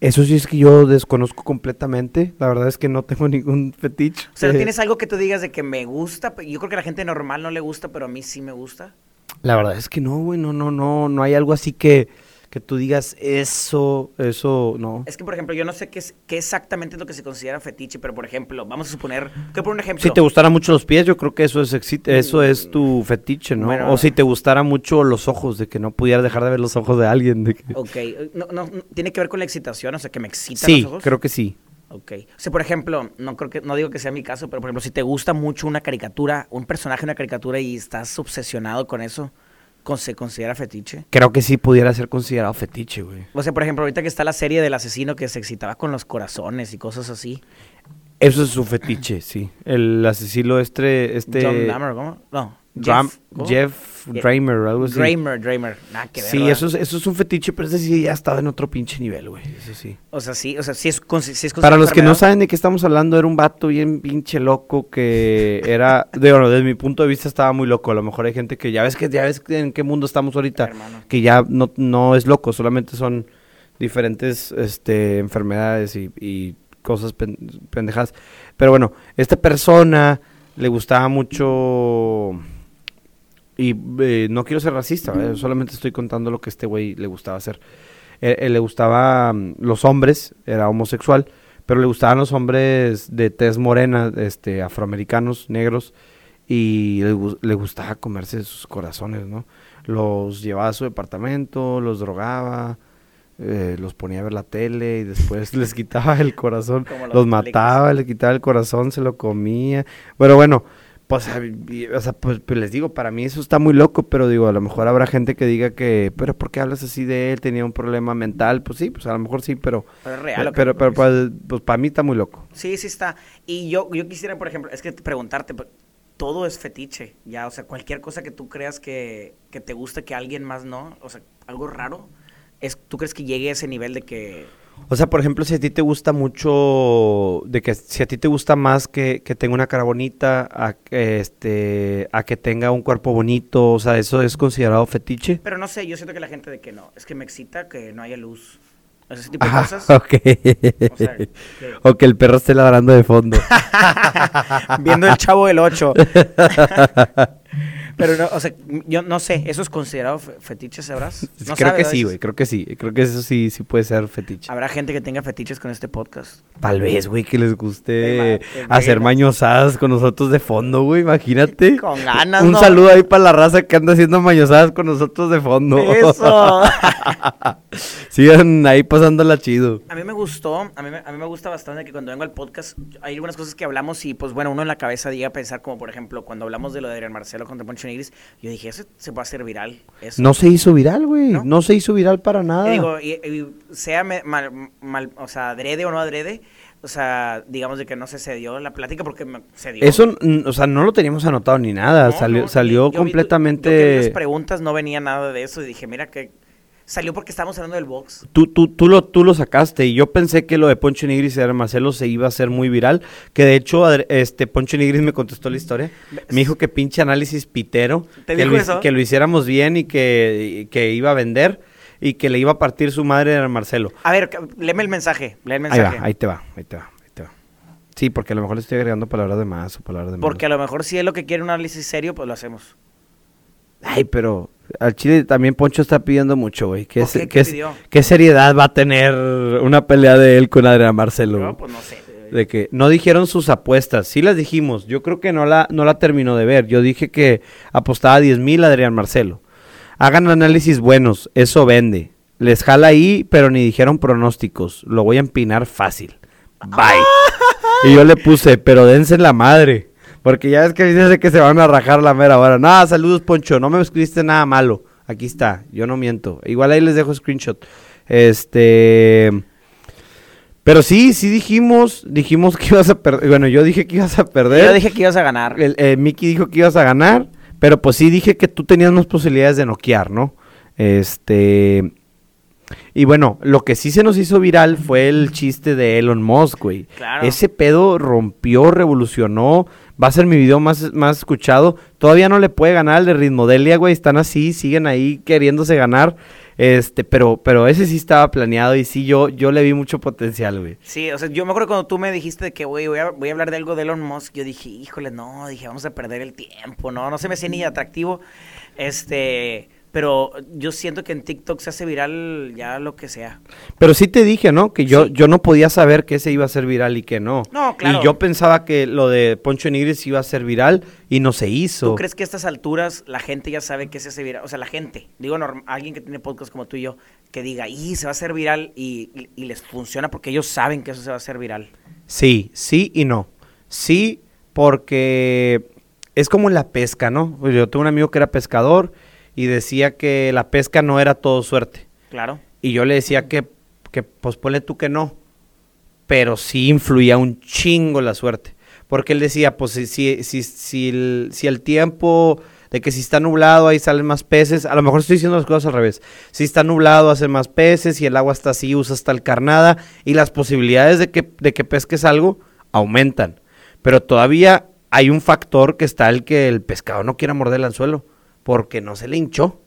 Eso sí es que yo desconozco completamente. La verdad es que no tengo ningún fetiche. O sea, ¿no Eh, tienes algo que tú digas de que me gusta? Yo creo que a la gente normal no le gusta, pero a mí sí me gusta. La verdad es que no, güey. No, no, no. No hay algo así que, que tú digas eso, eso, no. Es que, por ejemplo, yo no sé qué, es, qué exactamente es lo que se considera fetiche, pero, por ejemplo, vamos a suponer, que por un ejemplo... Si te gustaran mucho los pies, yo creo que eso es eso es tu fetiche, ¿no? Bueno. o si te gustara mucho los ojos, de que no pudieras dejar de ver los ojos de alguien. De que... Ok, no, no, tiene que ver con la excitación, o sea, que me excitan Sí, los ojos. creo que sí. Ok. O sea, por ejemplo, no creo que, no digo que sea mi caso, pero por ejemplo, si te gusta mucho una caricatura, un personaje una caricatura y estás obsesionado con eso, con- ¿se considera fetiche? Creo que sí pudiera ser considerado fetiche, güey. O sea, por ejemplo, ahorita que está la serie del asesino que se excitaba con los corazones y cosas así. Eso es su fetiche, sí. El asesino este, este... John ¿cómo? No. Jeff Yeah. Dramer, algo así. Dramer, Dramer. Nada que ver. Sí, ¿verdad? eso es, eso es un fetiche, pero ese sí ya estaba en otro pinche nivel, güey. Eso sí. O sea, sí, o sea, sí es, sí es Para los que no saben de qué estamos hablando, era un vato bien pinche loco que era, de, bueno, desde mi punto de vista estaba muy loco. A lo mejor hay gente que ya ves que ya ves en qué mundo estamos ahorita, Hermano. que ya no, no es loco, solamente son diferentes este, enfermedades y, y cosas pen- pendejadas. Pero bueno, esta persona le gustaba mucho y eh, no quiero ser racista, ¿eh? solamente estoy contando lo que este güey le gustaba hacer. Eh, le gustaban los hombres, era homosexual, pero le gustaban los hombres de tez morena, este, afroamericanos, negros, y le, le gustaba comerse sus corazones, ¿no? Los llevaba a su departamento, los drogaba, eh, los ponía a ver la tele y después les quitaba el corazón, los mataba, le quitaba el corazón, se lo comía. Pero bueno, pues, o sea, pues, pues les digo, para mí eso está muy loco, pero digo, a lo mejor habrá gente que diga que, pero ¿por qué hablas así de él? Tenía un problema mental. Pues sí, pues a lo mejor sí, pero, Pero es real. lo que- pero, pero, pues, pues, para mí está muy loco. Sí, sí está. Y yo, yo quisiera, por ejemplo, es que preguntarte, pues, todo es fetiche, ya, o sea, cualquier cosa que tú creas que, que te guste que alguien más no, o sea, algo raro, es, ¿tú crees que llegue a ese nivel de que... O sea, por ejemplo, si a ti te gusta mucho, de que si a ti te gusta más que, que tenga una cara bonita, a, que, este, a que tenga un cuerpo bonito, o sea, ¿eso es considerado fetiche? Pero no sé, yo siento que la gente de que no, es que me excita que no haya luz, ese tipo de Ah, cosas. ok. O sea, que- o que el perro esté ladrando de fondo. Viendo el chavo del 8. Pero no, o sea, yo no sé, ¿eso es considerado fe- fetiche, sabrás? No creo sabe, que sí, güey, creo que sí. Creo que eso sí, sí puede ser fetiche. Habrá gente que tenga fetiches con este podcast. Tal vez, güey, que les Te guste ima- hacer mañosadas con nosotros de fondo, güey, imagínate. Con ganas, Un ¿no? saludo ahí para la raza que anda haciendo mañosadas con nosotros de fondo. Eso. Sigan ahí pasándola chido. A mí me gustó, a mí, me- a mí me gusta bastante que cuando vengo al podcast hay algunas cosas que hablamos y pues bueno, uno en la cabeza llega a pensar como por ejemplo cuando hablamos de lo de Adrián Marcelo contra Poncho Nigris, yo dije, eso se va a hacer viral. Eso. No se hizo viral, güey. ¿No? ¿No? se hizo viral para nada. Y digo, y- y sea me- mal, mal- o sea, adrede o no adrede, o sea, digamos de que no se cedió la plática porque se dio. Eso, mm, o sea, no lo teníamos anotado ni nada. No, salió no, salió yo vi completamente. yo que vi las preguntas no venía nada de eso y dije, mira que salió porque estábamos hablando del box. Tú, tú, tú, lo, tú lo sacaste y yo pensé que lo de Poncho Nigris y Adrián Marcelo se iba a hacer muy viral. Que de hecho, este Poncho Nigris me contestó la historia. Me dijo que pinche análisis pitero. ¿Te que, dijo lo, eso? que lo hiciéramos bien y que, y que iba a vender y que le iba a partir su madre a Marcelo. A ver, léeme el mensaje, lee el mensaje. ahí te va, ahí te va, ahí te va. Sí, porque a lo mejor le estoy agregando palabras de más o palabras de menos. Porque a lo mejor si es lo que quiere un análisis serio, pues lo hacemos. Ay, pero al Chile también Poncho está pidiendo mucho, güey. ¿Qué, seriedad va a tener una pelea de él con Adrián Marcelo? No, pues no sé. De que no dijeron sus apuestas. Sí las dijimos. Yo creo que no la, no la terminó de ver. Yo dije que apostaba 10 mil Adrián Marcelo. Hagan análisis buenos. Eso vende. Les jala ahí, pero ni dijeron pronósticos. Lo voy a empinar fácil. Bye. y yo le puse, pero dense la madre. Porque ya es que dice que se van a rajar la mera hora. Nada, saludos, Poncho. No me escribiste nada malo. Aquí está. Yo no miento. Igual ahí les dejo screenshot. Este. Pero sí, sí dijimos, dijimos que ibas a perder. Bueno, yo dije que ibas a perder. Yo dije que ibas a ganar. El, eh, Mickey dijo que ibas a ganar, pero pues sí dije que tú tenías más posibilidades de noquear, ¿no? Este. Y bueno, lo que sí se nos hizo viral fue el chiste de Elon Musk, güey. Claro. Ese pedo rompió, revolucionó. Va a ser mi video más, más escuchado. Todavía no le puede ganar al de Ritmodelia, güey. Están así, siguen ahí queriéndose ganar. Este, pero, pero ese sí estaba planeado y sí, yo, yo le vi mucho potencial, güey. Sí, o sea, yo me acuerdo cuando tú me dijiste de que, güey, voy a, voy a hablar de algo de Elon Musk, yo dije, híjole, no, dije, vamos a perder el tiempo, no, no se me hacía ni atractivo, este, pero yo siento que en TikTok se hace viral ya lo que sea. Pero sí te dije, ¿no? Que yo, Sí. yo no podía saber que ese iba a ser viral y que no. No, claro. Y yo pensaba que lo de Poncho Nigris iba a ser viral y no se hizo. ¿Tú crees que a estas alturas la gente ya sabe que se hace viral? O sea, la gente, digo, alguien que tiene podcast como tú y yo, que diga, y se va a hacer viral y, y- y les funciona porque ellos saben que eso se va a hacer viral. Sí, sí y no. Sí, porque es como la pesca, ¿no? Pues Yo tengo un amigo que era pescador y decía que la pesca no era todo suerte. Claro. Y yo le decía que, que pues ponle tú que no. Pero sí influía un chingo la suerte. Porque él decía, pues si, si, si, si el, si el tiempo de que si está nublado ahí salen más peces. A lo mejor estoy diciendo las cosas al revés. Si está nublado hacen más peces, si el agua está así usas tal carnada y las posibilidades de que, de que pesques algo aumentan. Pero todavía hay un factor que está el que el pescado no quiera morder el anzuelo porque no se le hinchó.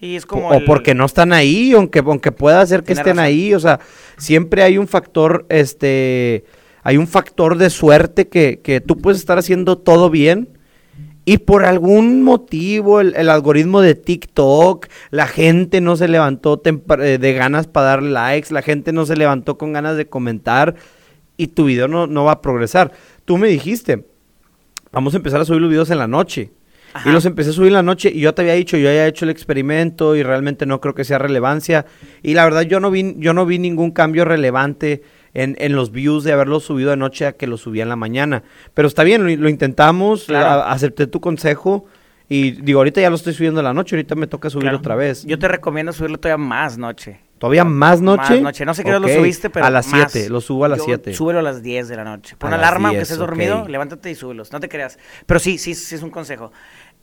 Sí, es como o el- porque no están ahí, aunque, aunque pueda ser que Tiene estén razón. ahí, o sea, siempre hay un factor, este, hay un factor de suerte que, que tú puedes estar haciendo todo bien y por algún motivo el, el algoritmo de TikTok, la gente no se levantó eh, de ganas para dar likes, la gente no se levantó con ganas de comentar y tu video no, no va a progresar. Tú me dijiste, vamos a empezar a subir los videos en la noche. Ajá. Y los empecé a subir en la noche y yo te había dicho, yo he hecho el experimento y realmente no creo que sea relevancia. Y la verdad yo no vi, yo no vi ningún cambio relevante en, en los views de haberlo subido de noche a que lo subía en la mañana. Pero está bien, lo, lo intentamos, Claro. a- acepté tu consejo y digo, ahorita ya lo estoy subiendo en la noche, ahorita me toca subirlo Claro. otra vez. Yo te recomiendo subirlo todavía más noche. ¿Todavía más noche? Más noche. No sé qué hora Ok, lo subiste, pero A las más. 7, lo subo a las Yo 7. Súbelo a las 10 de la noche. Pon A alarma, aunque 10, estés dormido, ok. levántate y súbelos. No te creas. Pero sí, sí, sí es un consejo.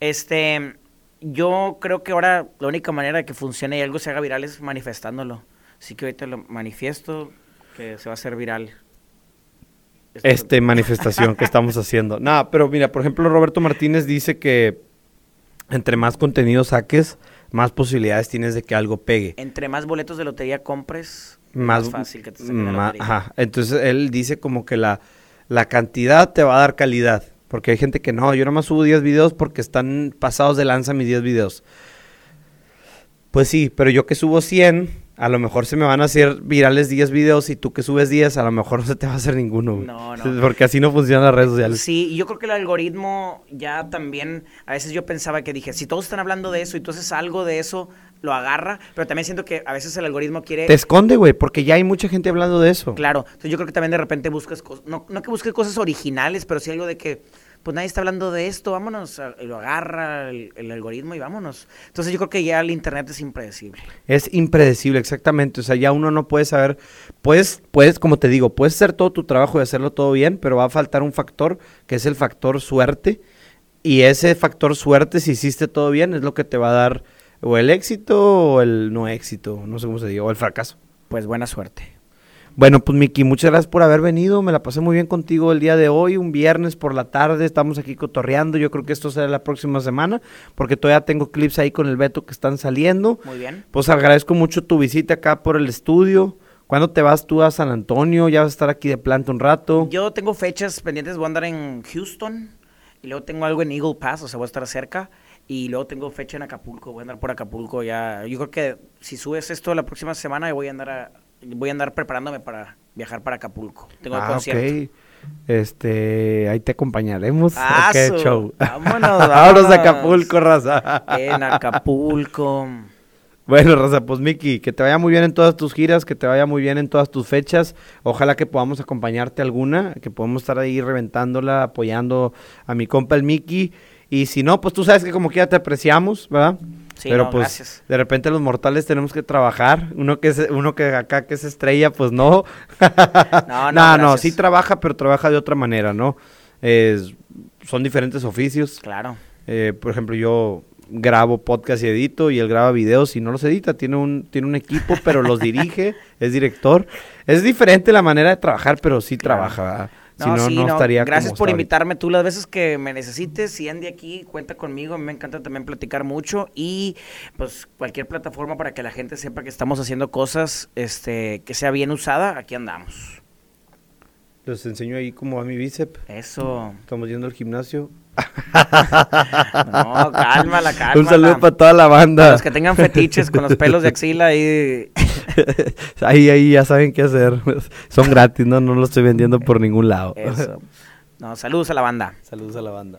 Este, yo creo que ahora la única manera de que funcione y algo se haga viral es manifestándolo. Así que ahorita lo manifiesto que se va a hacer viral. Esto- este manifestación que estamos haciendo. Nada, pero mira, por ejemplo, Roberto Martínez dice que entre más contenido saques, más posibilidades tienes de que algo pegue. Entre más boletos de lotería compres, Más, más fácil que te saquen la ajá. Entonces él dice como que la, la cantidad te va a dar calidad. Porque hay gente que no, yo nomás subo 10 videos porque están pasados de lanza mis 10 videos. Pues sí, pero yo que subo 100, a lo mejor se me van a hacer virales 10 videos y tú que subes 10, a lo mejor no se te va a hacer ninguno. güey. No, no. Porque así no funcionan las redes sociales. Sí, y yo creo que el algoritmo ya también, a veces yo pensaba que dije, si todos están hablando de eso y tú haces algo de eso, lo agarra, pero también siento que a veces el algoritmo quiere... Te esconde, güey, porque ya hay mucha gente hablando de eso. Claro, entonces yo creo que también de repente buscas cosas, no, no que busques cosas originales, pero sí algo de que, pues nadie está hablando de esto, vámonos, lo agarra el, el algoritmo y vámonos. Entonces yo creo que ya el internet es impredecible. Es impredecible, exactamente. O sea, ya uno no puede saber. Puedes, puedes, como te digo, puedes hacer todo tu trabajo y hacerlo todo bien, pero va a faltar un factor que es el factor suerte. Y ese factor suerte, si hiciste todo bien, es lo que te va a dar o el éxito o el no éxito, no sé cómo se diga, o el fracaso. Pues buena suerte. Bueno, pues Miki, muchas gracias por haber venido. Me la pasé muy bien contigo el día de hoy, un viernes por la tarde. Estamos aquí cotorreando. Yo creo que esto será la próxima semana, porque todavía tengo clips ahí con el Beto que están saliendo. Muy bien. Pues agradezco mucho tu visita acá por el estudio. ¿Cuándo te vas tú a San Antonio? ¿Ya vas a estar aquí de planta un rato? Yo tengo fechas pendientes, voy a andar en Houston y luego tengo algo en Eagle Pass, o sea, voy a estar cerca. Y luego tengo fecha en Acapulco, voy a andar por Acapulco ya. Yo creo que si subes esto la próxima semana, voy a andar a- voy a andar preparándome para viajar para Acapulco. Tengo el ah, concierto. ok. Este, ahí te acompañaremos. Ah, Qué show. vámonos, Vámonos vámonos. a Acapulco, raza. En Acapulco. Bueno, Raza, pues Miki, que te vaya muy bien en todas tus giras, que te vaya muy bien en todas tus fechas. Ojalá que podamos acompañarte alguna, que podamos estar ahí reventándola, apoyando a mi compa el Miki. Y si no, pues tú sabes que como quiera te apreciamos, ¿verdad? Sí, Pero no, pues gracias. de repente los mortales tenemos que trabajar. Uno que es, uno que acá que es estrella, pues no. No, no, no, no, sí trabaja, pero trabaja de otra manera, ¿no? Es- son diferentes oficios. Claro. Eh, por ejemplo, yo grabo podcast y edito y él graba videos y no los edita, tiene un, tiene un equipo, pero los dirige, es director. Es diferente la manera de trabajar, pero sí Claro. trabaja. ¿verdad? Si No, sí, no no. estaría Gracias como por invitarme tú las veces que me necesites. Si Andy aquí cuenta conmigo, a mí me encanta también platicar mucho y pues cualquier plataforma para que la gente sepa que estamos haciendo cosas este que sea bien usada, aquí andamos. Les enseño ahí cómo va mi bíceps. Eso. Estamos yendo al gimnasio. No, cálmala, cálmala. Un saludo para toda la Para banda. los que tengan fetiches con los pelos de axila ahí. ahí, ahí ya saben qué hacer. Son gratis, no, no lo estoy vendiendo por ningún lado. Eso. No, saludos a la banda. Saludos a la banda.